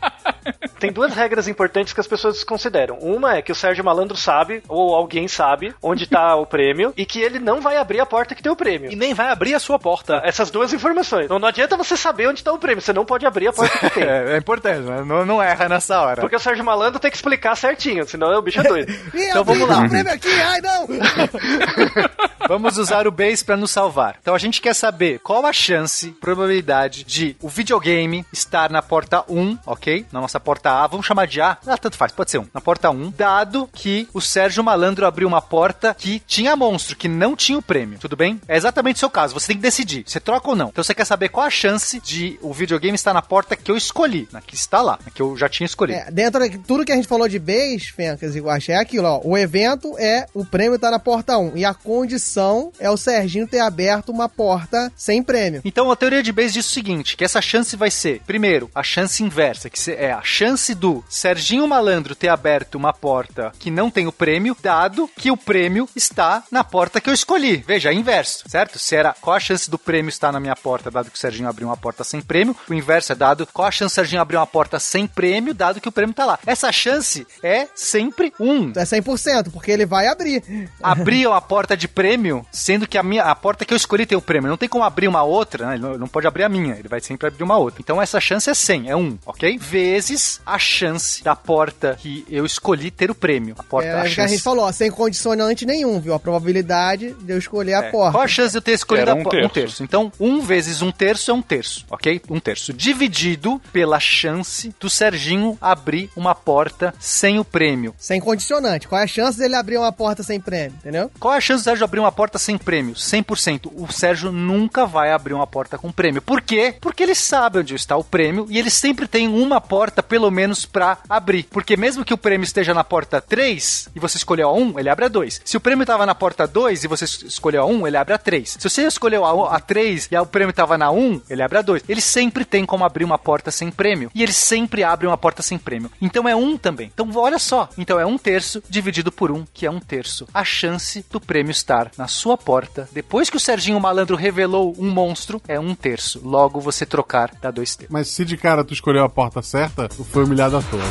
Tem duas regras importantes que as pessoas desconsideram. Uma é que o Sérgio Malandro sabe, ou alguém sabe, onde tá o prêmio, e que ele não vai abrir a porta que tem o prêmio. E nem vai abrir a sua porta. Essas duas informações. Não, não adianta você saber onde tá o prêmio, você não pode abrir a porta que tem. É, é importante, mas não, não erra nessa hora. Porque o Sérgio Malandro tem que explicar certinho, senão o bicho é doido. Então vamos lá. o prêmio aqui, ai não! Vamos usar o base pra nos salvar. Então a gente quer saber qual a chance, probabilidade de o videogame estar na porta 1, ok? Na nossa porta A, vamos chamar de A. Ah, tanto faz, pode ser um. Na porta 1, dado que o Sérgio Malandro abriu uma porta que tinha monstro, que não tinha o prêmio. Tudo bem? É exatamente o seu caso. Você tem que decidir. Você troca ou não. Então você quer saber qual a chance de o videogame estar na porta que eu escolhi, na que está lá, na que eu já tinha escolhido. É, dentro de tudo que a gente falou de base, Fencas e Guaxa, é aquilo, ó. O evento é o prêmio tá na porta 1. E a condição é o Serginho ter aberto uma porta sem prêmio. Então a teoria de Bayes diz o seguinte, que essa chance vai ser, primeiro, a chance inversa, que é a chance do Serginho Malandro ter aberto uma porta que não tem o prêmio, dado que o prêmio está na porta que eu escolhi. Veja, é inverso, certo? Se era qual a chance do prêmio estar na minha porta, dado que o Serginho abriu uma porta sem prêmio, o inverso é dado qual a chance do Serginho abrir uma porta sem prêmio, dado que o prêmio tá lá. Essa chance é sempre um. É 100%, porque ele vai abrir. abrir uma porta de prêmio, sendo que a minha a porta que eu escolhi tem o prêmio. Não tem como abrir uma outra, né? Ele não, não pode abrir a minha, ele vai sempre abrir uma outra. Então essa chance é 100, é 1, ok? Vezes a chance da porta que eu escolhi ter o prêmio. A porta, É, a o que a chance. gente falou, ó, sem condicionante nenhum, viu? A probabilidade de eu escolher a É. porta. Qual a chance de eu ter escolhido Era a um po- terço. um terço? Então, um vezes um terço é um terço, ok? Um terço. Dividido pela chance do Serginho abrir uma porta sem o prêmio. Sem condicionante. Qual é a chance dele abrir uma porta sem prêmio, entendeu? Qual é a chance do Sérgio abrir uma porta sem prêmio? 100%. O Sérgio nunca vai abrir uma porta com prêmio. Por quê? Porque ele sabe onde está o prêmio e ele sempre tem uma porta, pelo menos, pra abrir. Porque mesmo que o prêmio esteja na porta 3 e você escolheu a 1, ele abre a 2. Se o prêmio estava na porta 2 e você es- escolheu a 1, ele abre a 3. Se você escolheu a, a 3 e o prêmio estava na 1, ele abre a 2. Ele sempre tem como abrir uma porta sem prêmio. E ele sempre abre uma porta sem prêmio. Então é um também. Então olha só. Então é um terço dividido por um, que é um terço. A chance do prêmio estar na sua porta, depois que o Serginho Malandro revelou um monstro, é um terço. Logo você trocar dá dois terços. Mas se de cara tu escolheu a porta certa, foi humilhado à toa.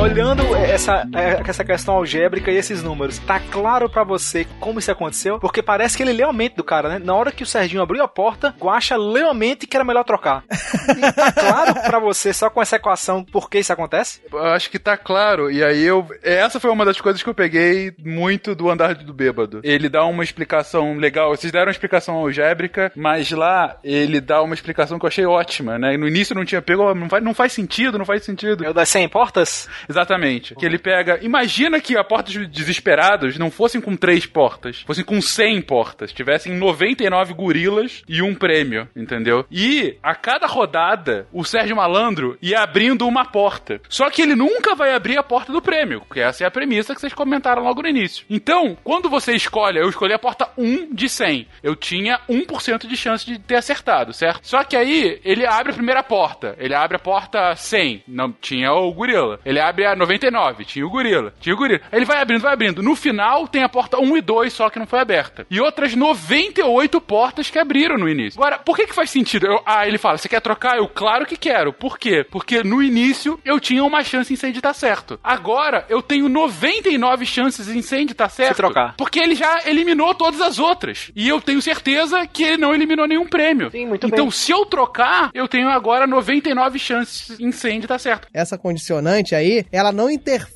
Olhando essa, é, essa questão algébrica e esses números, tá claro pra você como isso aconteceu? Porque parece que ele leu a mente do cara, né? Na hora que o Serginho abriu a porta, Guaxa leu a mente que era melhor trocar. E tá claro pra você, só com essa equação, por que isso acontece? Eu acho que tá claro. E aí eu. Essa foi uma das coisas que eu peguei muito do andar do bêbado. Ele dá uma explicação legal. Vocês deram uma explicação algébrica, mas lá ele dá uma explicação que eu achei ótima, né? No início não tinha pego, não faz, não faz sentido, não faz sentido. É o das 100 portas? Exatamente. Que ele pega. Imagina que a porta dos desesperados não fossem com três portas, fossem com 100 portas. Tivessem 99 gorilas e um prêmio, entendeu? E a cada rodada, o Sérgio Malandro ia abrindo uma porta. Só que ele nunca vai abrir a porta do prêmio, porque essa é a premissa que vocês comentaram logo no início. Então, quando você escolhe, eu escolhi a porta 1 de 100. Eu tinha 1% de chance de ter acertado, certo? Só que aí, ele abre a primeira porta. Ele abre a porta 100. Não tinha o gorila. Ele abre a 99. Tinha o gorila. Tinha o gorila. Aí ele vai abrindo, vai abrindo. No final, tem a porta 1 e 2 só que não foi aberta. E outras 98 portas que abriram no início. Agora, por que que faz sentido? Eu- ah, ele fala, você quer trocar? Eu, claro que quero. Por quê? Porque no início, eu tinha uma chance em 100 de estar certo. Agora, eu tenho 99 chances em 100 de estar certo. trocar. Porque ele já eliminou todas as outras. E eu tenho certeza que ele não eliminou nenhum prêmio. Sim, muito então, bem. se eu trocar, eu tenho agora 99 chances em 100 de estar certo. Essa condicionante aí, ela não interfere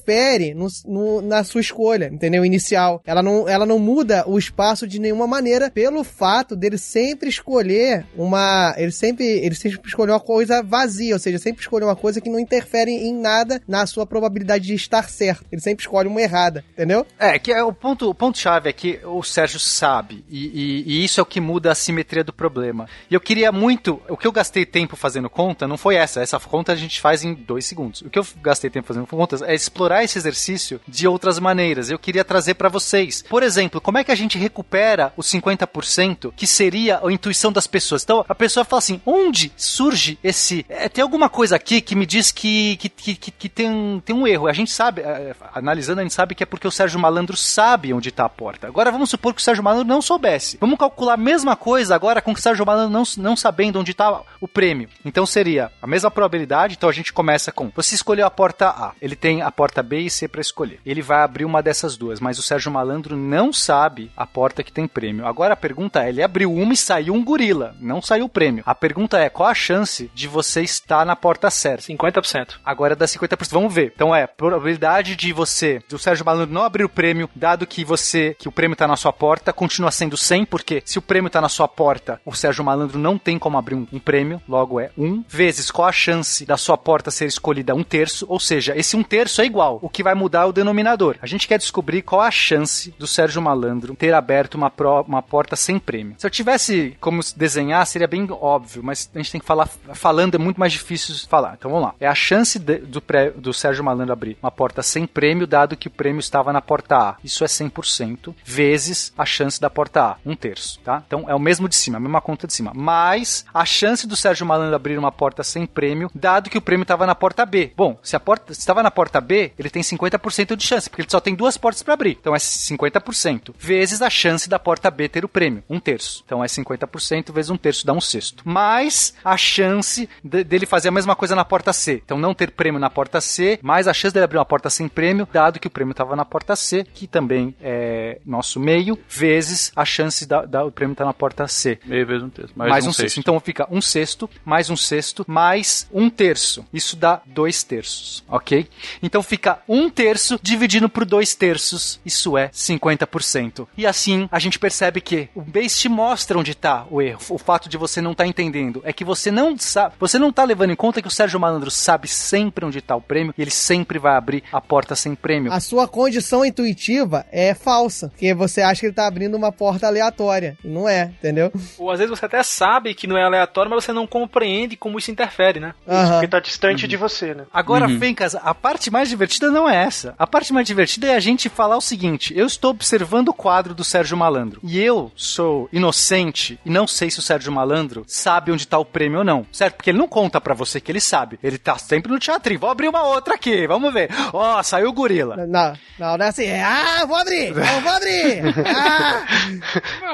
no, no- na sua escolha, entendeu? Inicial. Ela não, ela não muda o espaço de nenhuma maneira pelo fato dele sempre escolher uma. Ele sempre, ele sempre escolheu uma coisa vazia, ou seja, sempre escolheu uma coisa que não interfere em nada na sua probabilidade de estar certo. Ele sempre escolhe uma errada, entendeu? É, que é o ponto, o ponto chave é que o Sérgio sabe, e, e- e isso é o que muda a simetria do problema. E eu queria muito, o que eu gastei tempo fazendo conta não foi essa, essa conta a gente faz em dois segundos. O que eu gastei tempo fazendo contas é explorar esse exercício de outras maneiras. Eu queria trazer pra vocês. Por exemplo, como é que a gente recupera os 50% que seria a intuição das pessoas? Então, a pessoa fala assim, onde surge esse... é, tem alguma coisa aqui que me diz que, que, que, que- tem, um- tem um erro. A gente sabe, é, analisando, a gente sabe que é porque o Sérgio Malandro sabe onde tá a porta. Agora vamos supor que o Sérgio Malandro não soubesse. Vamos calcular a mesma coisa agora com o Sérgio Malandro não, não sabendo onde tá o prêmio. Então seria a mesma probabilidade. Então a gente começa com: você escolheu a porta A, ele tem a porta B e C para escolher. Ele vai abrir uma dessas duas, mas o Sérgio Malandro não sabe a porta que tem prêmio. Agora a pergunta é: ele abriu uma e saiu um gorila, não saiu o prêmio. A pergunta é: qual a chance de você estar na porta certa? 50%. Agora dá 50%. Vamos ver. Então é, probabilidade de você, do Sérgio Malandro não abrir o prêmio, dado que você, que o prêmio tá na sua porta, continua sendo 100, porque se o prêmio tá na sua porta, o Sérgio Malandro não tem como abrir um, um prêmio, logo é 1, vezes qual a chance da sua porta ser escolhida um terço, ou seja, esse um terço é igual. O que vai mudar é o denominador. A gente quer descobrir qual a chance do Sérgio Malandro ter aberto uma, pro- uma porta sem prêmio. Se eu tivesse como desenhar, seria bem óbvio, mas a gente tem que falar, falando é muito mais difícil falar. Então vamos lá. É a chance de- do, pré- do Sérgio Malandro abrir uma porta sem prêmio, dado que o prêmio estava na porta A. Isso é 100%, vezes a chance da porta A, um terço, tá? Então é o mesmo de cima, a mesma conta de cima. Mais a chance do Sérgio Malandro abrir uma porta sem prêmio, dado que o prêmio estava na porta B. Bom, se a porta estava na porta B, ele tem 50% de chance, porque ele só tem duas portas para abrir. Então é 50%. Vezes a chance da porta B ter o prêmio, um terço. Então é 50% vezes um terço, dá um sexto. Mais a chance de- dele fazer a mesma coisa na porta C. Então não ter prêmio na porta C, mais a chance dele abrir uma porta sem prêmio, dado que o prêmio estava na porta C, que também é nosso meio, vezes a chance da, da- o prêmio estar na porta C. Meio vezes um terço. Mais, Mais, um, um, sexto. sexto. Então fica um sexto, mais um sexto, mais um terço. Isso dá dois terços, ok? Então fica um terço dividido por dois terços. Isso é 50%. E assim a gente percebe que o base te mostra onde está o erro. O fato de você não estar entendendo é que você não sabe, você não está levando em conta que o Sérgio Malandro sabe sempre onde está o prêmio e ele sempre vai abrir a porta sem prêmio. A sua condição intuitiva é falsa, porque você acha que ele tá abrindo uma porta aleatória. Não é, entendeu? Ou às vezes você até sabe que não é aleatório, mas você não compreende como isso interfere, né? Aham. Porque tá distante de você, né? Agora, Fencas, a parte mais divertida não é essa. A parte mais divertida é a gente falar o seguinte: eu estou observando o quadro do Sérgio Malandro. E eu sou inocente e não sei se o Sérgio Malandro sabe onde tá o prêmio ou não. Certo? Porque ele não conta pra você que ele sabe. Ele tá sempre no teatrinho. Vou abrir uma outra aqui, vamos ver. Ó, saiu o gorila. Não, não, não é assim. Ah, vou abrir! Não, vou abrir! Ah!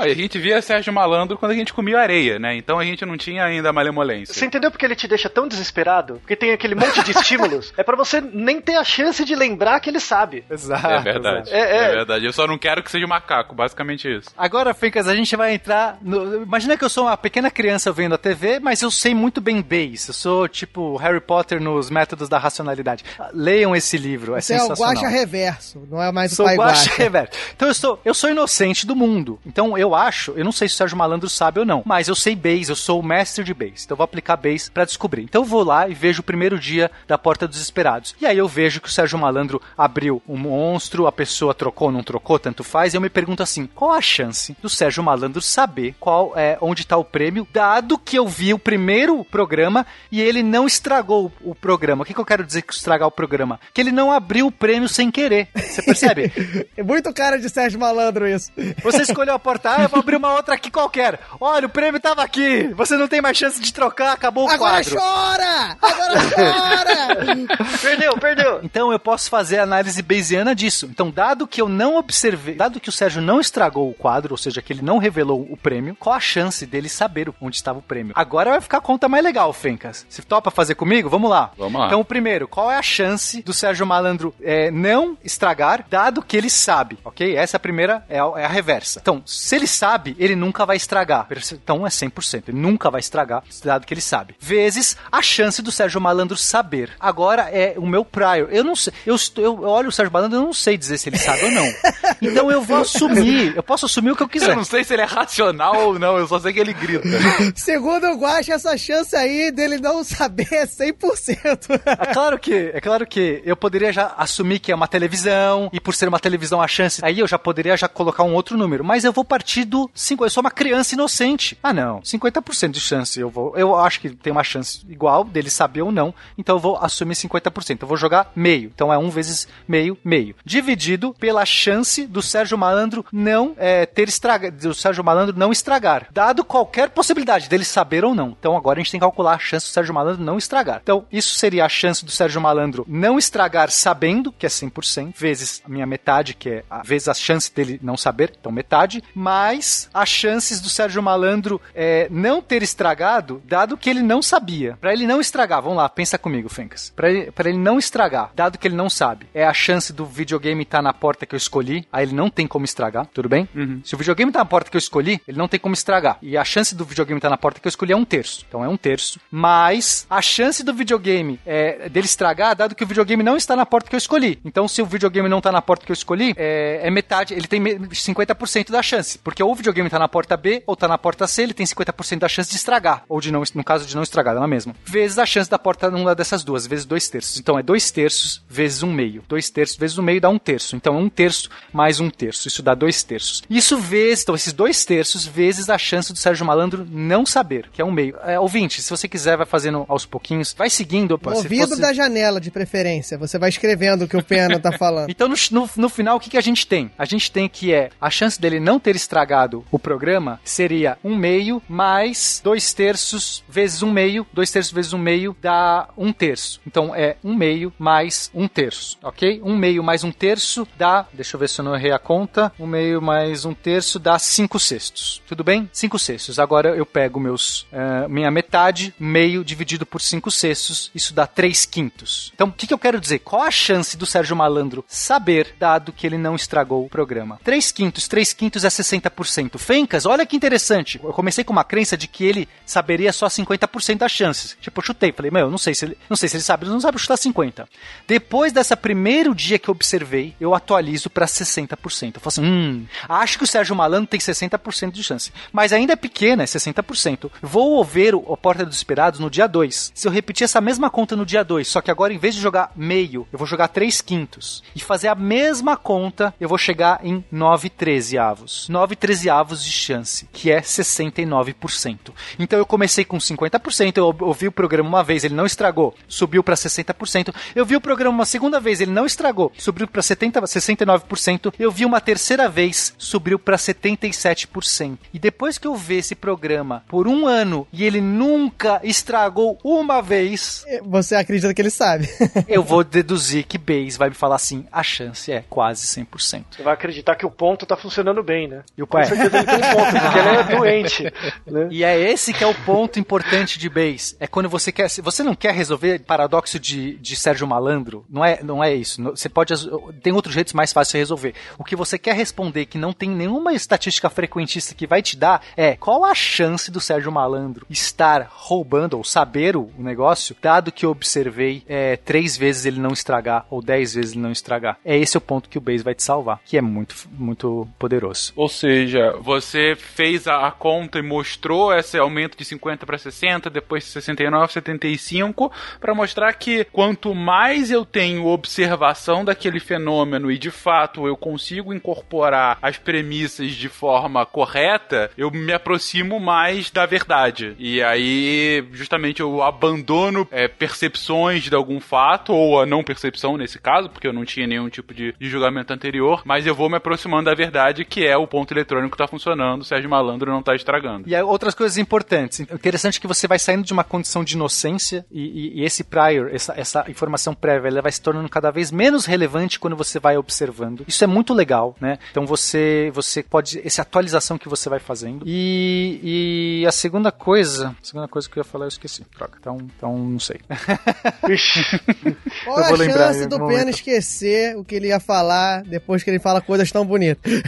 E a gente via Sérgio Malandro quando a gente comia areia, né? Então a gente não tinha ainda a malemolência. Você entendeu porque ele te deixa tão desesperado? Porque tem aquele monte de estímulos. É pra você nem ter a chance de lembrar que ele sabe. Exato. É verdade. É, é. É, verdade. Eu só não quero que seja um macaco, basicamente isso. Agora, Fencas, a gente vai entrar. No... Imagina que eu sou uma pequena criança vendo a TV, mas eu sei muito bem base. Eu sou tipo Harry Potter nos métodos da racionalidade. Leiam esse livro, é Você é o sensacional. guacha reverso, não é mais o Sou pai guacha. reverso. Então eu sou, eu sou inocente do mundo. Então eu acho, eu não sei se o Sérgio Malandro sabe ou não, mas eu sei base, eu sou o mestre de base. Então eu vou aplicar base pra descobrir. Então eu vou lá e vejo o primeiro dia da Porta dos Esperados. E aí eu vejo que o Sérgio Malandro abriu um monstro, a pessoa trocou, não trocou, tanto faz. E eu me pergunto assim, qual a chance do Sérgio Malandro saber qual é onde tá o prêmio, dado que eu vi o primeiro programa e ele não estragou o programa. O que, que eu quero dizer com estragar o programa? Que ele não abriu o prêmio sem querer. Você percebe? É muito cara de Sérgio Malandro isso. Você escolheu a porta A, eu vou abrir uma outra aqui qualquer. Olha, o prêmio tava aqui. Você não tem mais chance de trocar, acabou o Agora quadro. chora! Agora chora! Perdeu, perdeu. Então eu posso fazer a análise bayesiana disso. Então, dado que eu não observei, dado que o Sérgio não estragou o quadro, ou seja, que ele não revelou o prêmio, qual a chance dele saber onde estava o prêmio? Agora vai ficar a conta mais legal, Fencas. Se topa fazer comigo? Vamos lá. Vamos lá. Então, primeiro, qual é a chance do Sérgio Malandro é, não estragar, dado que ele sabe, ok? Essa é a primeira, é a, é a reversa. Então, se ele sabe, ele nunca vai estragar. Então é 100%. Ele nunca vai estragar, dado que ele sabe. Vezes a chance do Sérgio Malandro saber. Agora é o meu prior. Eu não sei. Eu, estou- eu olho o Sérgio Malandro, eu não sei dizer se ele sabe ou não. Então eu vou assumir. Eu posso assumir o que eu Eu quiser. não sei se ele é racional ou não, eu só sei que ele grita. Segundo o Guacha, essa chance aí dele não saber é 100%. É claro que, é claro que eu poderia já assumir que é uma televisão e por ser uma televisão a chance, aí eu já poderia já colocar um outro número, mas eu vou partir do 5, eu sou uma criança inocente. Ah, não, 50% de chance eu vou. Eu acho que tem uma chance igual dele saber ou não, então eu vou assumir 50%. Eu vou jogar meio. Então é 1 vezes meio, meio. Dividido pela chance do Sérgio Malandro não é, ter estragado, do Sérgio Malandro não estragar, dado qualquer possibilidade dele saber ou não. Então agora a gente tem que calcular a chance do Sérgio Malandro não estragar. Então isso seria a chance do Sérgio Malandro não estragar sabendo, que é 100%, vezes a minha metade, que é a, vezes a chance dele não saber, então metade, mais as chances do Sérgio Malandro é, não ter estragado, dado que ele não sabia. Pra ele não estragar, vamos lá, pensa comigo, Fencas. Pra ele, ele não estragar, que ele não sabe, é a chance do videogame estar na porta que eu escolhi, aí ele não tem como estragar, tudo bem? Se o videogame tá na porta que eu escolhi, ele não tem como estragar. E a chance do videogame estar na porta que eu escolhi é um terço. Então é um terço. Mas a chance do videogame é, dele estragar, dado que o videogame não está na porta que eu escolhi. Então, se o videogame não está na porta que eu escolhi, é, é metade, ele tem me- 50% da chance. Porque ou o videogame está na porta B ou está na porta C, ele tem 50% da chance de estragar. Ou de não, no caso de não estragar, é na mesma. Vezes a chance da porta numa dessas duas, vezes dois terços. Então é dois terços vezes um meio. Dois terços vezes um meio dá um terço. Então é um terço mais um terço. Isso dá dois terços. Isso vezes, então esses dois terços vezes a chance do Sérgio Malandro não saber, que é um meio. É, ouvinte, se você quiser, vai fazendo aos pouquinhos. Vai seguindo. No ouvido fosse- da janela, de preferência. Você vai escrevendo o que o Pena tá falando. então, no, no, no final, o que, que a gente tem? A gente tem que é a chance dele não ter estragado o programa seria um meio mais dois terços vezes um meio. Dois terços vezes um meio dá um terço. Então, é um meio mais um terço, ok? Um meio mais um terço dá, deixa eu ver se eu não errei a conta, um meio mais um terço dá cinco sextos, tudo bem? Cinco sextos. Agora eu pego meus, eh, minha metade, meio dividido por cinco sextos, isso dá três quintos. Então, o que, que eu quero dizer? Qual a chance do Sérgio Malandro saber, dado que ele não estragou o programa? Três quintos, três quintos é 60%. Fencas, olha que interessante. Eu comecei com uma crença de que ele saberia só 50% das chances. Tipo, eu chutei, falei, meu, não sei se ele, não sei se ele sabe, ele não sabe chutar 50. Depois dessa primeiro dia que eu observei, eu atualizo pra 60%. Eu falo assim, hum, acho que o Sérgio Malandro tem 60% de chance. Mas ainda é pequena, é 60%. Vou ver o, Porta dos Esperados no dia 2. Se eu repetir essa mesma conta no dia 2, só que agora em vez de jogar meio, eu vou jogar 3 quintos. E fazer a mesma conta, eu vou chegar em 9 trezeavos. 9 trezeavos de chance, que é 69%. Então eu comecei com 50%, eu ouvi o programa uma vez, ele não estragou, subiu pra 60%. Eu vi o programa uma segunda vez, ele não estragou, subiu pra 70, 69%. Eu vi uma terceira vez, subiu pra 77%. E depois que eu ver esse programa por um ano e ele nunca estragou uma vez, Você acredita que ele sabe. eu vou deduzir que Base vai me falar assim: a chance é quase 100%. Você vai acreditar que o ponto tá funcionando bem, né? E o Com pai. certeza ele tem ponto, porque ele é doente. Né? E é esse que é o ponto importante de Base. É quando você quer. se Você não quer resolver paradoxo de, de Sérgio Malandro. Não é, não é isso. Você pode. Tem outros jeitos mais fáceis de resolver. O que você quer responder que não tem nenhuma estatística frequentista que vai te dar é qual a chance do Sérgio Malandro estar roubando ou saber o negócio, dado que eu observei é, três vezes ele não estragar ou dez vezes ele não estragar. É esse o ponto que o Base vai te salvar, que é muito, muito poderoso. Ou seja, você fez a, a conta e mostrou esse aumento de 50 para 60, depois 69, 75, para mostrar que quanto mais eu tenho observação daquele fenômeno e de fato eu consigo incorporar as premissas de forma correta, eu me aproximo mais da verdade. E aí, justamente, eu abandono é, percepções de algum fato, ou a não percepção nesse caso, porque eu não tinha nenhum tipo de, de julgamento anterior, mas eu vou me aproximando da verdade, que é o ponto eletrônico que tá funcionando, o Sérgio Malandro não tá estragando. E outras coisas importantes. Interessante que você vai saindo de uma condição de inocência e, e- e esse prior, essa, essa informação prévia, ela vai se tornando cada vez menos relevante quando você vai observando. Isso é muito legal, né? Então você, você pode, essa atualização que você vai fazendo. E, e a segunda coisa, a segunda coisa que eu ia falar eu esqueci. Droga, então, então não sei. Qual Eu vou a lembrar chance do Pena esquecer o que ele ia falar depois que ele fala coisas tão bonitas?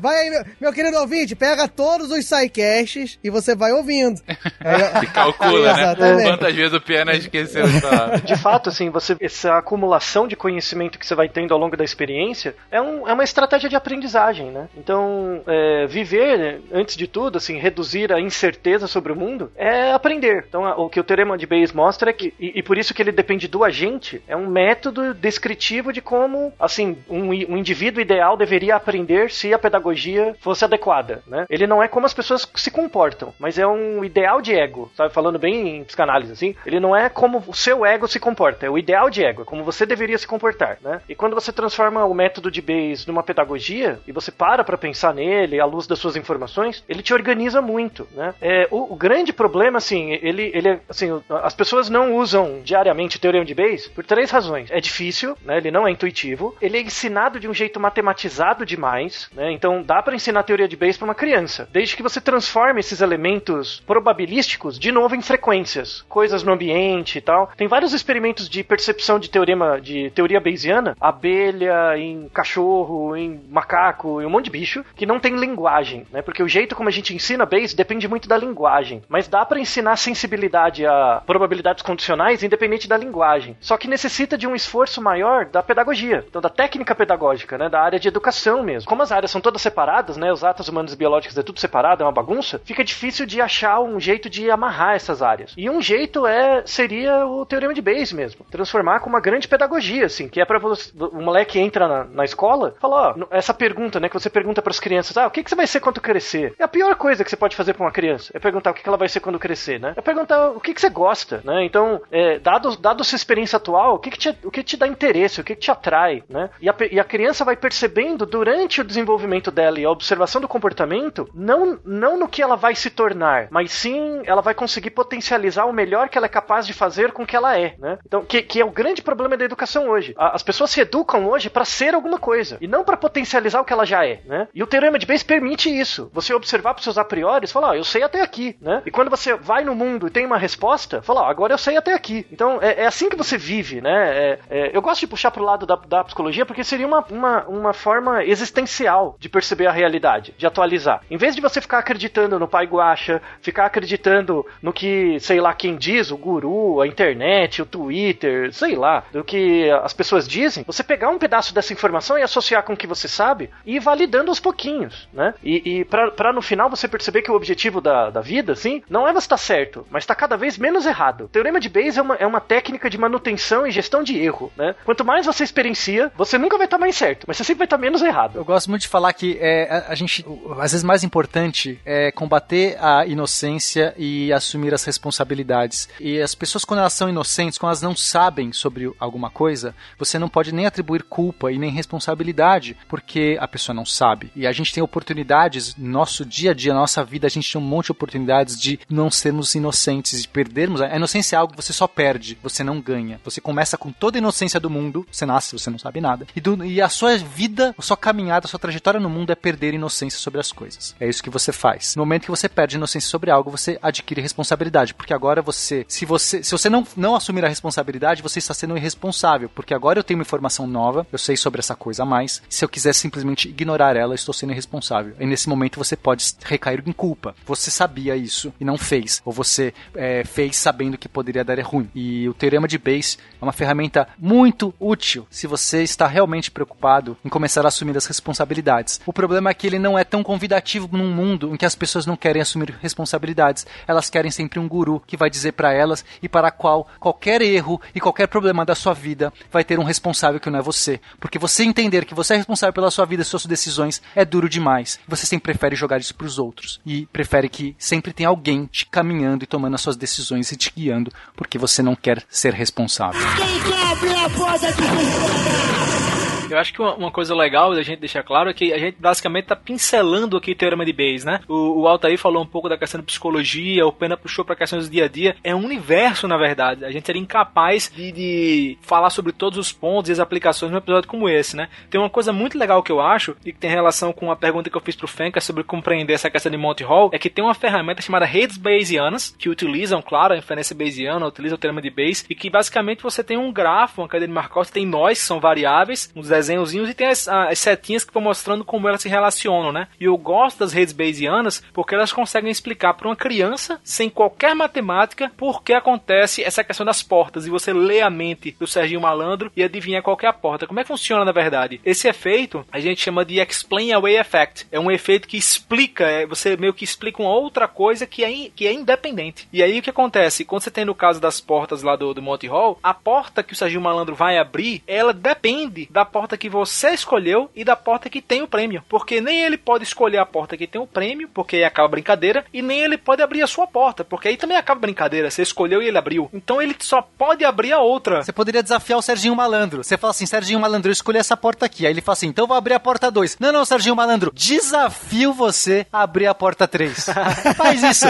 Vai aí, meu, meu querido ouvinte, pega todos os sidecasts e você vai ouvindo. Aí, E calcula, né? Quantas vezes o Pena esqueceu de falar. De fato, assim, você, essa acumulação de conhecimento que você vai tendo ao longo da experiência é, um- é uma estratégia de aprendizagem, né? Então, é, viver, né, antes de tudo, assim, reduzir a incerteza sobre o mundo é aprender. Então, a- o que o teorema de Bayes mostra é que, e, e por isso que ele depende do agente, é um método descritivo de como, assim, um, um indivíduo ideal deveria aprender se a pedagogia fosse adequada, né? Ele não é como as pessoas se comportam, mas é um ideal de ego, sabe? Falando bem em psicanálise, assim. Ele não é como o seu ego se comporta, é o ideal de ego, é como você deveria se comportar, né? E quando você transforma o método de Bayes numa pedagogia, e você para pra pensar nele, à luz das suas informações, ele te organiza muito, né? É, o, o grande problema, assim, ele, ele é, assim, as pessoas não usam diariamente o teorema de Bayes por três razões. É difícil, né? Ele não é intuitivo, ele é ensinado de um jeito matematizado demais, né? Então dá pra ensinar a teoria de Bayes pra uma criança, desde que você transforme esses elementos probabilísticos de novo em frequências, coisas no ambiente e tal. Tem vários experimentos de percepção de teorema de teoria bayesiana, abelha, em cachorro, em macaco, em um monte de bicho que não tem linguagem, né? Porque o jeito como a gente ensina Bayes depende muito da linguagem, mas dá pra ensinar sensibilidade a probabilidades condicionais independente da linguagem. Só que necessita de um esforço maior da pedagogia, então da técnica pedagógica, né? Da área de educação mesmo. Como as áreas são todas separadas, né? Os atos humanos e biológicos é tudo separado, é uma bagunça. Fica difícil de achar um jeito de amarrar essas áreas. E um jeito é seria o teorema de Bayes mesmo, transformar com uma grande pedagogia, assim, que é para o moleque entra na, na escola, fala, ó, essa pergunta, né, que você pergunta para as crianças, ah, o que que você vai ser quando crescer? É a pior coisa que você pode fazer para uma criança, é perguntar o que que ela vai ser quando crescer, né? É perguntar o que que você gosta, né? Então, é, dado dado sua experiência atual, o que que te, o que te dá interesse, o que que te atrai, né? E a, e a criança vai percebendo durante o desenvolvimento dela e a observação do comportamento, não não no que ela vai se tornar, mas sim ela vai conseguir potencializar o melhor que ela é capaz de fazer com que ela é, né? Então, que, que é o grande problema da educação hoje. A- As pessoas se educam hoje para ser alguma coisa e não para potencializar o que ela já é, né? E o teorema de Bayes permite isso. Você observar para seus a priori e falar, eu sei até aqui, né? E quando você vai no mundo e tem uma resposta, fala, ó, agora eu sei até aqui. Então, é, é assim que você vive, né? É- é- eu gosto de puxar pro lado da, da psicologia porque seria uma, uma, uma forma existencial de perceber a realidade, de atualizar. Em vez de você ficar acreditando no pai guacha, ficar acreditando no que, sei lá, quem diz, o guru, a internet, o Twitter, sei lá, do que as pessoas dizem, você pegar um pedaço dessa informação e associar com o que você sabe e ir validando aos pouquinhos, né? E, e pra no final você perceber que o objetivo da, da vida, assim, não é você estar certo, mas estar cada vez menos errado. O teorema de Bayes é uma, é uma técnica de manutenção e gestão de erro, né? Quanto mais você experiencia, você nunca vai estar mais certo, mas você sempre vai estar menos errado. Eu gosto muito de falar que é, a, a gente, às vezes, mais importante é combater a inocência e assumir as responsabilidades. E as pessoas, quando elas são inocentes, quando elas não sabem sobre alguma coisa, você não pode nem atribuir culpa e nem responsabilidade, porque a pessoa não sabe. E a gente tem oportunidades, no nosso dia a dia, nossa vida, a gente tem um monte de oportunidades de não sermos inocentes, de perdermos. A inocência é algo que você só perde, você não ganha. Você começa com toda a inocência do mundo, você nasce, você não sabe nada. E, do- e a sua vida, a sua caminhada, a sua trajetória no mundo é perder inocência sobre as coisas. É isso que você faz. No momento que você perde inocência sobre algo, você adquire responsabilidade, porque agora você, se você, se você não, não assumir a responsabilidade, você está sendo irresponsável, porque agora eu tenho uma informação nova, eu sei sobre essa coisa a mais. Se eu quiser simplesmente ignorar ela, estou sendo irresponsável. E nesse momento você pode recair em culpa. Você sabia isso e não fez, ou você é, fez sabendo que poderia dar ruim. E o teorema de Bayes é uma ferramenta muito útil se você está realmente preocupado em começar a assumir as responsabilidades. O problema é que ele não é tão convidativo num mundo em que as pessoas não querem assumir responsabilidades. Elas querem sempre um guru que vai dizer para elas e para qual qualquer erro e qualquer problema da sua vida vai ter um responsável que não é você. Porque você entender que você é responsável pela sua vida e suas decisões é duro demais. Você sempre prefere jogar isso pros outros e prefere que sempre tenha alguém te caminhando e tomando as suas decisões e te guiando, porque você não quer ser responsável. Quem quer abrir a porta? Eu acho que uma, uma coisa legal da gente deixar claro é que a gente basicamente tá pincelando aqui o teorema de Bayes, né? O, o Altair falou um pouco da questão de psicologia, o Pena puxou pra questões do dia a dia. É um universo, na verdade. A gente seria incapaz de, de falar sobre todos os pontos e as aplicações num episódio como esse, né? Tem uma coisa muito legal que eu acho, e que tem relação com a pergunta que eu fiz pro Fencas sobre compreender essa questão de Monty Hall, é que tem uma ferramenta chamada redes Bayesianas, que utilizam, claro, a inferência Bayesiana, utilizam o teorema de Bayes, e que basicamente você tem um grafo, uma cadeia de Markov, você tem nós, que são variáveis, uns desenhozinhos, e tem as, as setinhas que vão mostrando como elas se relacionam, né? E eu gosto das redes Bayesianas porque elas conseguem explicar para uma criança, sem qualquer matemática, por que acontece essa questão das portas, e você lê a mente do Serginho Malandro e adivinha qual é a porta. Como é que funciona, na verdade? Esse efeito a gente chama de Explain Away Effect. É um efeito que explica, é, você meio que explica uma outra coisa que é, in- que é independente. E aí o que acontece? Quando você tem no caso das portas lá do, do Monty Hall, a porta que o Serginho Malandro vai abrir, ela depende da porta que você escolheu e da porta que tem o prêmio. Porque nem ele pode escolher a porta que tem o prêmio, porque aí acaba a brincadeira, e nem ele pode abrir a sua porta, porque aí também acaba a brincadeira. Você escolheu e ele abriu. Então ele só pode abrir a outra. Você poderia desafiar o Serginho Malandro. Você fala assim, Serginho Malandro, eu escolhi essa porta aqui. Aí ele fala assim, então eu vou abrir a porta 2. Não, não, Serginho Malandro, desafio você a abrir a porta 3. Faz isso.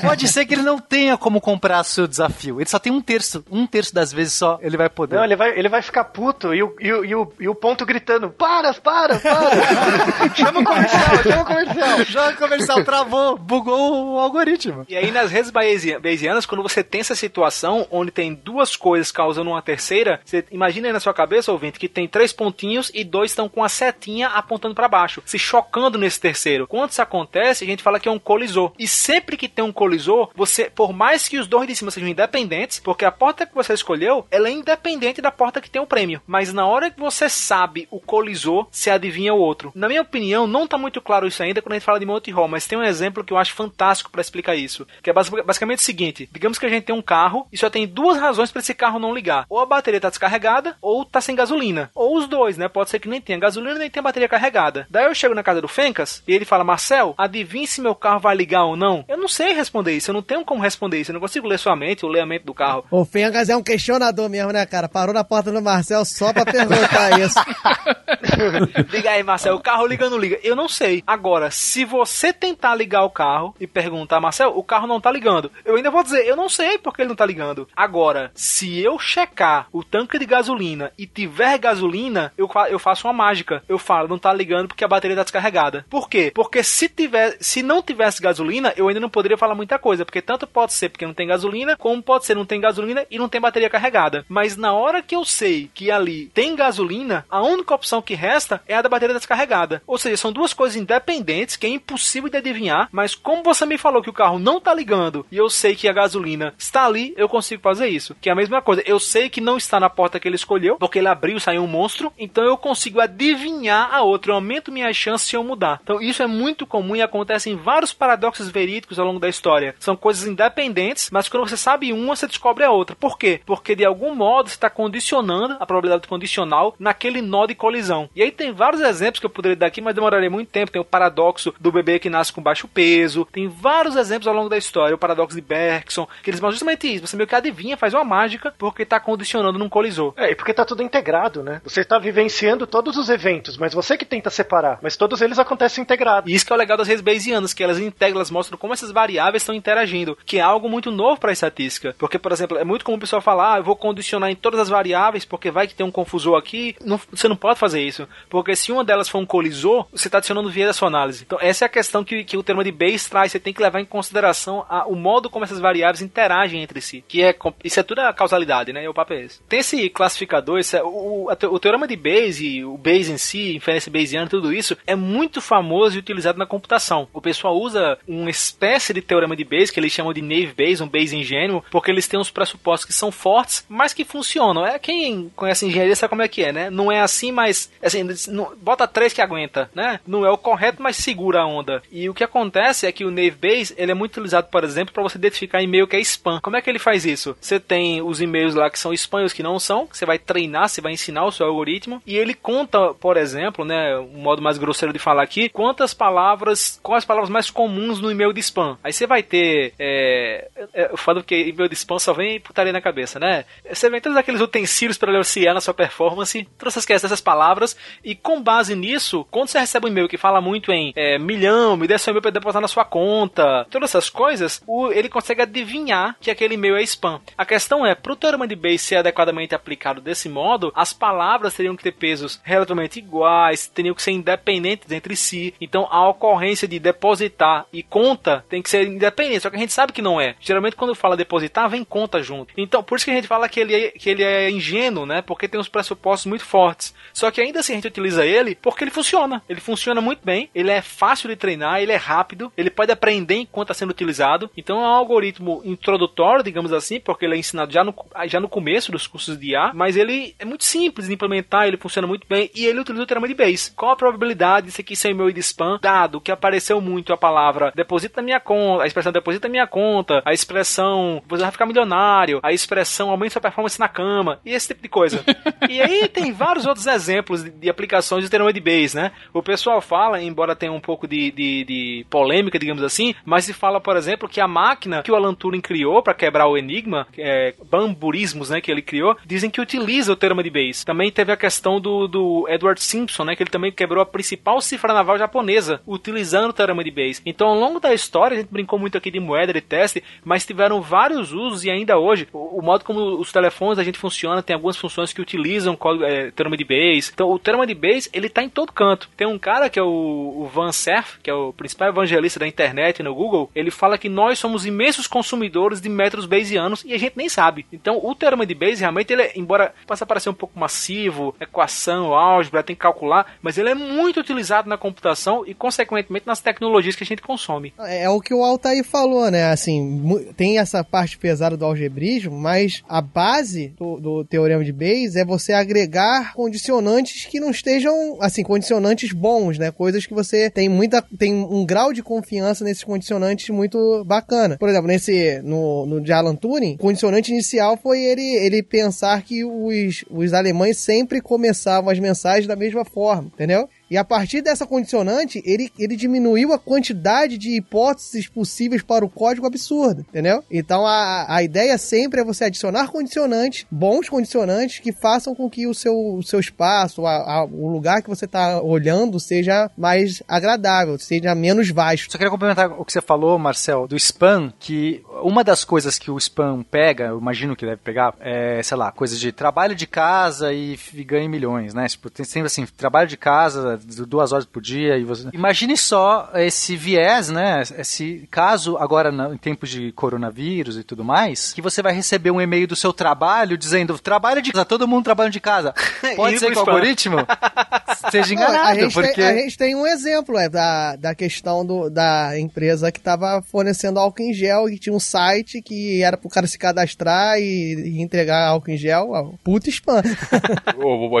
Pode ser que ele não tenha como comprar seu desafio. Ele só tem um terço. Um terço das vezes só ele vai poder. Não, ele vai, ele vai ficar puto e o, e, o, e, o, e o ponto gritando: para, para, para! chama o comercial, chama o comercial. Já o comercial travou, bugou o algoritmo. E aí nas redes bayesi- bayesianas, quando você tem essa situação onde tem duas coisas causando uma terceira, você imagina aí na sua cabeça, ouvinte, que tem três pontinhos e dois estão com a setinha apontando para baixo, se chocando nesse terceiro. Quando isso acontece, a gente fala que é um colisor. E sempre que tem um colisor, você, por mais que os dois de cima sejam independentes, porque a porta que você escolheu, ela é independente da porta que tem o prêmio. Mas na hora que você sabe o colisor, você adivinha o outro. Na minha opinião, não tá muito claro isso ainda quando a gente fala de Monty Hall, mas tem um exemplo que eu acho fantástico para explicar isso. Que é basi- basicamente o seguinte: digamos que a gente tem um carro e só tem duas razões para esse carro não ligar. Ou a bateria tá descarregada, ou tá sem gasolina. Ou os dois, né? Pode ser que nem tenha gasolina nem tenha bateria carregada. Daí eu chego na casa do Fencas e ele fala: Marcel, adivinhe se meu carro vai ligar ou não. Eu não sei responder isso, eu não tenho como responder isso, eu não consigo ler sua mente ou ler a mente do carro. O Fengas é um questionador mesmo, né, cara? Parou na porta do Marcel só pra perguntar isso. Liga aí, Marcel, o carro liga ou não liga? Eu não sei. Agora, se você tentar ligar o carro e perguntar, Marcel, o carro não tá ligando, eu ainda vou dizer, eu não sei porque ele não tá ligando. Agora, se eu checar o tanque de gasolina e tiver gasolina, eu, eu faço uma mágica. Eu falo, não tá ligando porque a bateria tá descarregada. Por quê? Porque se tiver, se não tivesse gasolina, eu ainda não poderia falar muita coisa, porque tanto pode ser porque não tem gasolina, como pode ser não tem gasolina e não tem bateria carregada. Mas na hora que eu sei que ali tem gasolina, a única opção que resta é a da bateria descarregada. Ou seja, são duas coisas independentes que é impossível de adivinhar, mas como você me falou que o carro não tá ligando e eu sei que a gasolina está ali, eu consigo fazer isso. Que é a mesma coisa. Eu sei que não está na porta que ele escolheu, porque ele abriu e saiu um monstro, então eu consigo adivinhar a outra. Eu aumento minhas chances se eu mudar. Então isso é muito comum e acontece em vários paradoxos verídicos ao longo da história. São coisas independentes, mas quando você sabe uma, você descobre a outra. Por quê? Porque de algum modo você está condicionando a probabilidade condicional naquele nó de colisão. E aí tem vários exemplos que eu poderia dar aqui, mas demoraria muito tempo. Tem o paradoxo do bebê que nasce com baixo peso. Tem vários exemplos ao longo da história. O paradoxo de Bergson, que eles mostram justamente isso. Você meio que adivinha, faz uma mágica, porque está condicionando num colisor. É, e porque tá tudo integrado, né? Você tá vivenciando todos os eventos, mas você que tenta separar. Mas todos eles acontecem integrados. E isso que é o legal das redes Bayesianas, que elas integram, elas mostram como essas variáveis estão interagindo, que é algo muito novo para a estatística. Porque, por exemplo, é muito comum o pessoal falar, ah, eu vou condicionar em todas as variáveis, porque vai que tem um confusor aqui. Não- você não pode fazer isso. Porque se uma delas for um colisor, você está adicionando viés da sua análise. Então, essa é a questão que, que o termo de Bayes traz. Você tem que levar em consideração a- o modo como essas variáveis interagem entre si. Que é, isso é tudo a causalidade, né? E o papo é esse. Tem esse classificador, esse é- o, o, o teorema de Bayes e o Bayes em si, inferência Bayesiana, tudo isso, é muito famoso e utilizado na computação. O pessoal usa uma espécie de teorema de Bayes, que eles chamam de naive Bayes, um Bayes ingênuo, porque eles têm uns pressupostos que são fortes, mas que funcionam. É quem conhece engenharia sabe como é que é, né? Não é assim, mas assim, não- bota três que aguenta, né? Não é o correto, mas segura a onda. E o que acontece é que o naive Bayes, ele é muito utilizado, por exemplo, para você identificar e-mail que é spam. Como é que ele faz isso? Você tem os e-mails lá que são spam e os que não são, que você vai treinar, você vai ensinar o seu algoritmo, e ele conta, por exemplo, né, um modo mais grosseiro de falar aqui, quantas palavras, quais as palavras mais comuns no e-mail de spam. Aí você vai ter, é, é, eu falo que e-mail de spam só vem putaria na cabeça, né? Você vem todos aqueles utensílios para auxiliar na sua performance, todas essas questões, essas palavras, e com base nisso, quando você recebe um e-mail que fala muito em é, milhão, me dê seu e-mail para depositar na sua conta, todas essas coisas, o- ele consegue adivinhar que aquele e-mail é spam. A questão é, para o teorema de Bayes ser adequadamente aplicado desse modo, as palavras teriam que ter pesos relativamente iguais, teriam que ser independentes entre si. Então, a ocorrência de depositar e conta tem que ser independente, só que a gente sabe que não é. Geralmente, quando fala depositar, vem conta junto. Então, por isso que a gente fala que ele é, que ele é ingênuo, né? Porque tem uns pressupostos muito fortes. Só que ainda assim a gente utiliza ele porque ele funciona. Ele funciona muito bem, ele é fácil de treinar, ele é rápido, ele pode aprender enquanto está sendo utilizado. Então é um algoritmo introdutório, digamos assim, porque ele é ensinado já no, já no começo dos cursos de IA, mas ele é muito simples de implementar, ele funciona muito bem e ele utiliza o teorema de Bayes. Qual a probabilidade disso aqui ser e-mail de spam, dado que apareceu muito a palavra deposita na minha conta, a expressão deposita na minha conta, a expressão você vai ficar milionário, a expressão aumenta sua performance na cama e esse tipo de coisa. e aí tem vários outros exemplos de, de aplicações de teorema de Bayes, né? O pessoal fala, embora tenha um pouco de, de, de polêmica, digamos assim, mas se fala, por exemplo, que a máquina que o Alan Turing criou para quebrar o enigma, é, bamburismos, né, que ele criou, dizem que utiliza o teorema de Bayes. Também teve a questão do, do Edward Simpson, né, que ele também quebrou a principal cifra naval japonesa, utilizando o teorema de Bayes. Então, ao longo da história, a gente brincou muito aqui de moeda de teste, mas tiveram vários usos e ainda hoje, o, o modo como os telefones da gente funciona, tem algumas funções que utilizam código, é, de Bayes. Então, o teorema de Bayes, ele tá em todo canto. Tem um cara que é o, o Van Cerf, que é o principal evangelista da internet no Google, ele fala que nós somos imensos consumidores de métodos bayesianos e a gente nem sabe. Então, o teorema de Bayes realmente, ele, é- embora possa parecer um pouco massivo, equação, álgebra, tem que calcular, mas ele é muito utilizado na computação e, consequentemente, nas tecnologias que a gente consome. É o que o Altair falou, né? Assim, tem essa parte pesada do algebrismo, mas a base do, do teorema de Bayes é você agregar condicionantes que não estejam, assim, condicionantes bons, né? Coisas que você tem muita, tem um grau de confiança nesses condicionantes muito bacana. Por exemplo, nesse, no, no de Alan Turing, o condicionante inicial foi ele, ele pensar que os, os alemães sempre começavam as mensagens da mesma forma, entendeu? E a partir dessa condicionante, ele, ele diminuiu a quantidade de hipóteses possíveis para o código absurdo, entendeu? Então a, a ideia sempre é você adicionar condicionantes, bons condicionantes, que façam com que o seu, o seu espaço, a- a- o lugar que você está olhando, seja mais agradável, seja menos vasto. Só queria complementar o que você falou, Marcel, do spam, que uma das coisas que o spam pega, eu imagino que deve pegar, é, sei lá, coisas de trabalho de casa e, f- ganhe milhões, né? Tipo, tem sempre assim, trabalho de casa, duas horas por dia e você... Imagine só esse viés, né? Esse caso agora em tempos de coronavírus e tudo mais, que você vai receber um e-mail do seu trabalho dizendo, trabalho de casa, todo mundo trabalhando de casa. Pode ser que o algoritmo seja Não, enganado, a, gente porque... tem, a gente tem um exemplo é, da, da questão do, da empresa que estava fornecendo álcool em gel e tinha um site que era pro cara se cadastrar e, e entregar álcool em gel. Puta spam.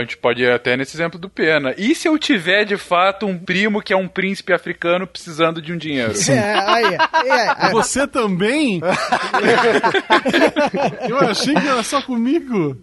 A gente pode ir até nesse exemplo do Pena. E se eu tiver de fato um primo que é um príncipe africano precisando de um dinheiro? É, aí, é, é, Você também? Eu achei que era só comigo.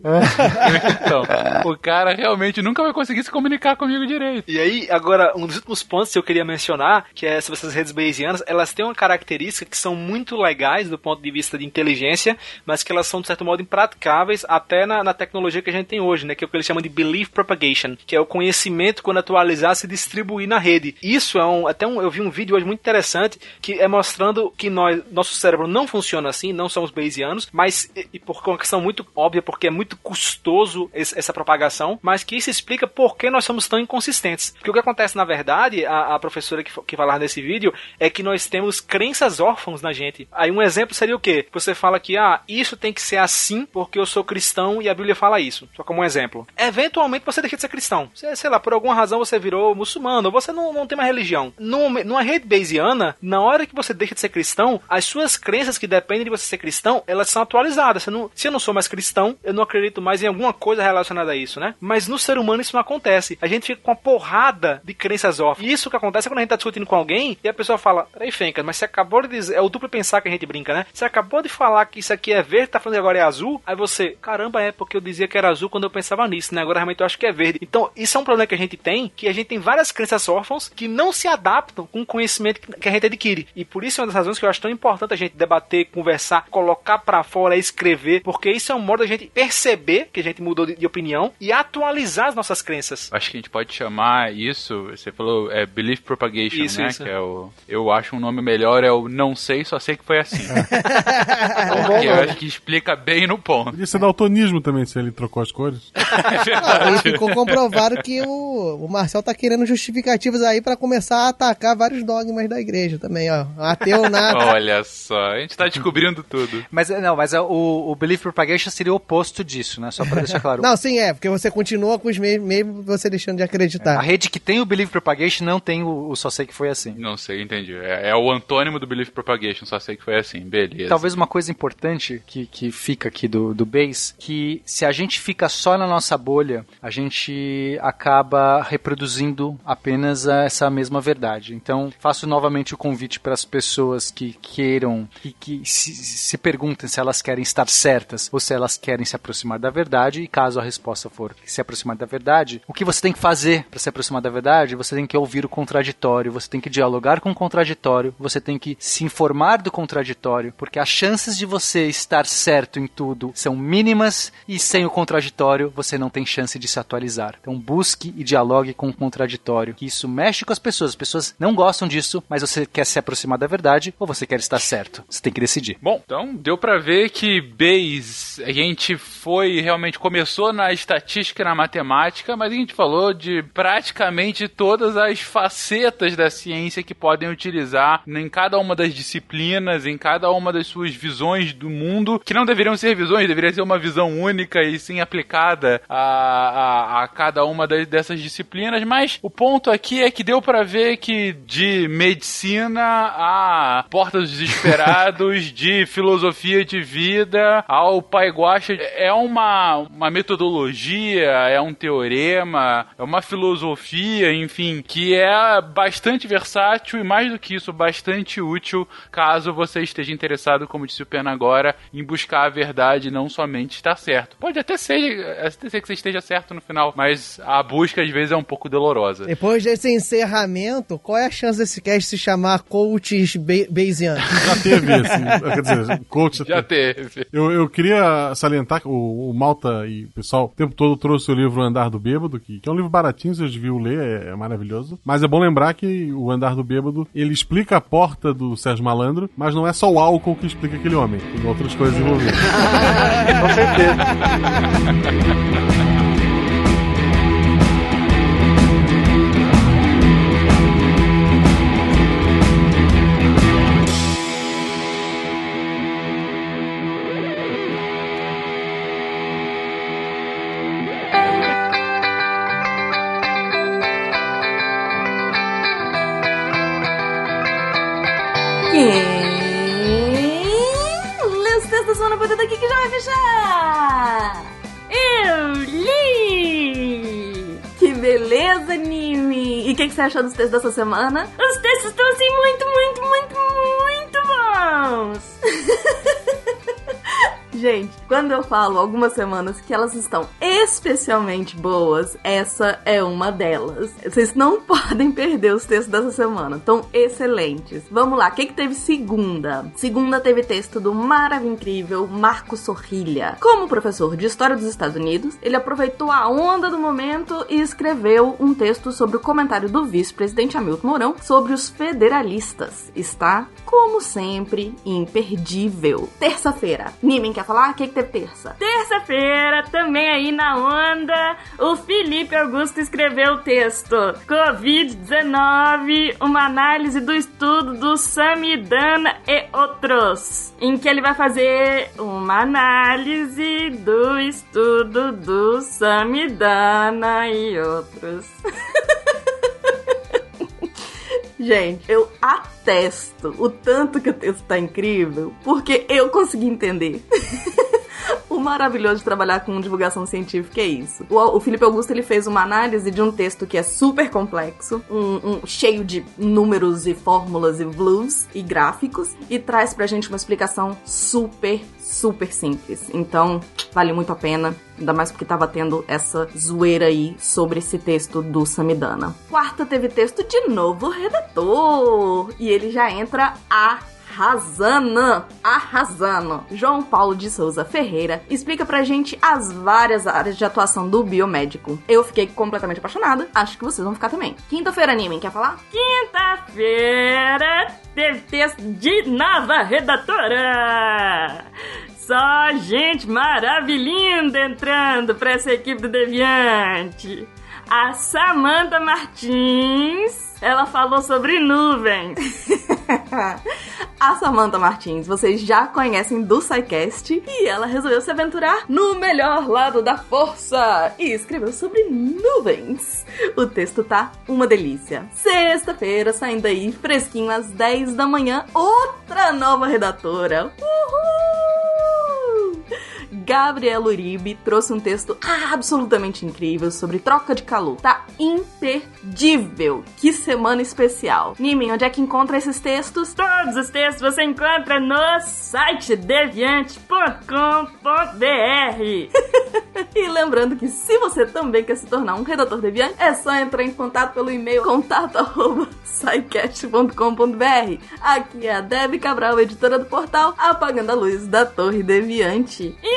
Então, o cara realmente nunca vai conseguir se comunicar comigo direito. E aí, agora, um dos últimos pontos que eu queria mencionar, que é sobre essas redes bayesianas, elas têm uma característica que são muito legais do ponto de vista de inteligência, mas que elas são, de certo modo, impraticáveis até na, na tecnologia que a gente tem hoje, né? Que é o que eles chamam de belief propagation, que é o conhecimento, quando atualizar, se distribuir na rede. Isso é um, até um, eu vi um vídeo hoje muito interessante, que é mostrando que nós, nosso cérebro não funciona assim, não somos bayesianos, mas, e, e por uma questão muito óbvia, porque é muito custoso esse- essa propagação, mas que isso explica por que nós somos tão inconsistentes. Porque o que acontece, na verdade, a, a professora que, que nesse vídeo, é que nós temos crenças órfãos na gente. Aí um exemplo seria o quê? Você fala que, ah, isso tem que ser assim porque eu sou cristão e a Bíblia fala isso. Só como um exemplo. Eventualmente você deixa de ser cristão. Sei lá, por alguma razão você virou muçulmano, você não, não tem mais religião. Num- numa rede bayesiana, na hora que você deixa de ser cristão, as suas crenças que dependem de você ser cristão, elas são atualizadas. Você não, se eu não sou mais cristão, eu não acredito mais em alguma coisa relacionada a isso, né? Mas no ser humano isso não acontece. A gente fica com uma porrada de crenças órfãs. E isso que acontece é quando a gente tá discutindo com alguém e a pessoa fala: Peraí, Fencas, mas você acabou de dizer. É o duplo pensar que a gente brinca, né? Você acabou de falar que isso aqui é verde, tá falando agora é azul. Aí você, caramba, é porque eu dizia que era azul quando eu pensava nisso, né? Agora realmente eu acho que é verde. Então, isso é um problema que a gente tem, que a gente tem várias crenças órfãos que não se adaptam com o conhecimento que a gente adquire. E por isso é uma das razões que eu acho tão importante a gente debater, conversar, colocar pra fora, escrever, porque isso é um modo da gente perceber que a gente mudou de, de opinião e atualizar as nossas crenças. Acho que a gente pode chamar isso, você falou, é Belief Propagation, Isso, né? isso. Que é o, eu acho um nome melhor, é o Não Sei, Só Sei Que Foi Assim. bom Porque eu acho que explica bem no ponto. Podia ser daltonismo também, se ele trocou as cores. E ficou comprovado que o, o Marcel tá querendo justificativas aí pra começar a atacar vários dogmas da igreja também, ó. Ateu nada. Olha só, a gente tá descobrindo tudo. Mas não, mas é, o, o Belief Propagation seria o oposto disso, né? Só pra deixar claro. Não, sim, é, porque você continua com os mesmos, mesmo você deixando de A acreditar. rede que tem o Belief Propagation não tem o, o Só Sei Que Foi Assim. Não sei, entendi. É, é o antônimo do Belief Propagation, só sei que foi assim, beleza. Talvez uma coisa importante que, que fica aqui do, do base, que se a gente fica só na nossa bolha, a gente acaba reproduzindo apenas essa mesma verdade. Então, faço novamente o convite para as pessoas que queiram e que se, se perguntem se elas querem estar certas ou se elas querem se aproximar da verdade, e caso a resposta for se aproximar da verdade, o que você tem que fazer para se aproximar da verdade? Você tem que ouvir o contraditório, você tem que dialogar com o contraditório, você tem que se informar do contraditório, porque as chances de você estar certo em tudo são mínimas e sem o contraditório você não tem chance de se atualizar. Então busque e dialogue com contraditório, que isso mexe com as pessoas. As pessoas não gostam disso, mas você quer se aproximar da verdade ou você quer estar certo. Você tem que decidir. Bom, então deu pra ver que Bayes, a gente foi realmente começou na estatística e na matemática, mas a gente falou de praticamente todas as facetas da ciência que podem utilizar em cada uma das disciplinas, em cada uma das suas visões do mundo, que não deveriam ser visões, deveria ser uma visão única e sim aplicada a, a, a cada uma das, dessas disciplinas, mas o ponto aqui é que deu pra ver que de medicina a Porta dos Desesperados, de filosofia de vida ao Pai Guaxa, é uma, uma metodologia, é um teorema, é uma filosofia, enfim, que é bastante versátil e mais do que isso, bastante útil caso você esteja interessado, como disse o Pena agora, em buscar a verdade, não somente estar certo. Pode até ser, até ser que você esteja certo no final, mas a busca às vezes é um pouco dolorosa. Depois desse encerramento, qual é a chance desse cast se chamar Coaches Be Bayesianos? Já teve esse. Quer dizer, coach. Já teve. Eu, eu queria salientar que o, o Malta e o pessoal o tempo todo trouxe o livro O Andar do Bêbado, que, que é um livro baratinho, vocês deviam ler, é, é maravilhoso. Mas é bom lembrar que o Andar do Bêbado, ele explica a porta do Sérgio Malandro, mas não é só o álcool que explica aquele homem, tem outras coisas envolvidas. Com certeza. você achou dos textos dessa semana? Os textos estão assim muito, muito, muito, muito bons! Gente, quando eu falo algumas semanas que elas estão especialmente boas, essa é uma delas. Vocês não podem perder os textos dessa semana. Estão excelentes. Vamos lá, o que, que teve segunda? Segunda teve texto do maravilhoso incrível Marco Sorrilha. Como professor de História dos Estados Unidos, ele aproveitou a onda do momento e escreveu um texto sobre o comentário do vice-presidente Hamilton Mourão sobre os federalistas. Está, como sempre, imperdível. Terça-feira, Nimen quer falar? O que, que teve terça? Terça-feira, também aí na onda, o Felipe Augusto escreveu o texto Covid-19, uma análise do estudo do Samidana e outros, em que ele vai fazer uma análise do estudo do Samidana e outros. Gente, eu atesto o tanto que o texto tá incrível, porque eu consegui entender. O maravilhoso de trabalhar com divulgação científica é isso. O, o Felipe Augusto ele fez uma análise de um texto que é super complexo, um, um- cheio de números e fórmulas e blues e gráficos, e traz pra gente uma explicação super, super simples. Então, vale muito a pena. Ainda mais porque tava tendo essa zoeira aí sobre esse texto do Samidana. Quarta teve texto de novo redator. E ele já entra arrasando, arrasando. João Paulo de Souza Ferreira explica pra gente as várias áreas de atuação do biomédico. Eu fiquei completamente apaixonada, acho que vocês vão ficar também. Quinta-feira, Anime, quer falar? Quinta-feira teve texto de nova redatora. Só gente maravilhinda entrando pra essa equipe do Deviante. A Samantha Martins, ela falou sobre nuvens. A Samantha Martins, vocês já conhecem do SciCast e ela resolveu se aventurar no melhor lado da força e escreveu sobre nuvens. O texto tá uma delícia. Sexta-feira, saindo aí fresquinho às 10 da manhã, outra nova redatora. Uhul! Gabriela Uribe trouxe um texto absolutamente incrível sobre troca de calor. Tá imperdível. Que semana especial. Nimin, onde é que encontra esses textos? Todos os textos você encontra no site deviante.com.br. E lembrando que se você também quer se tornar um redator deviante, é só entrar em contato pelo e-mail contato@scicast.com.br. Aqui é a Deb Cabral, editora do portal Apagando a Luz da Torre Deviante. E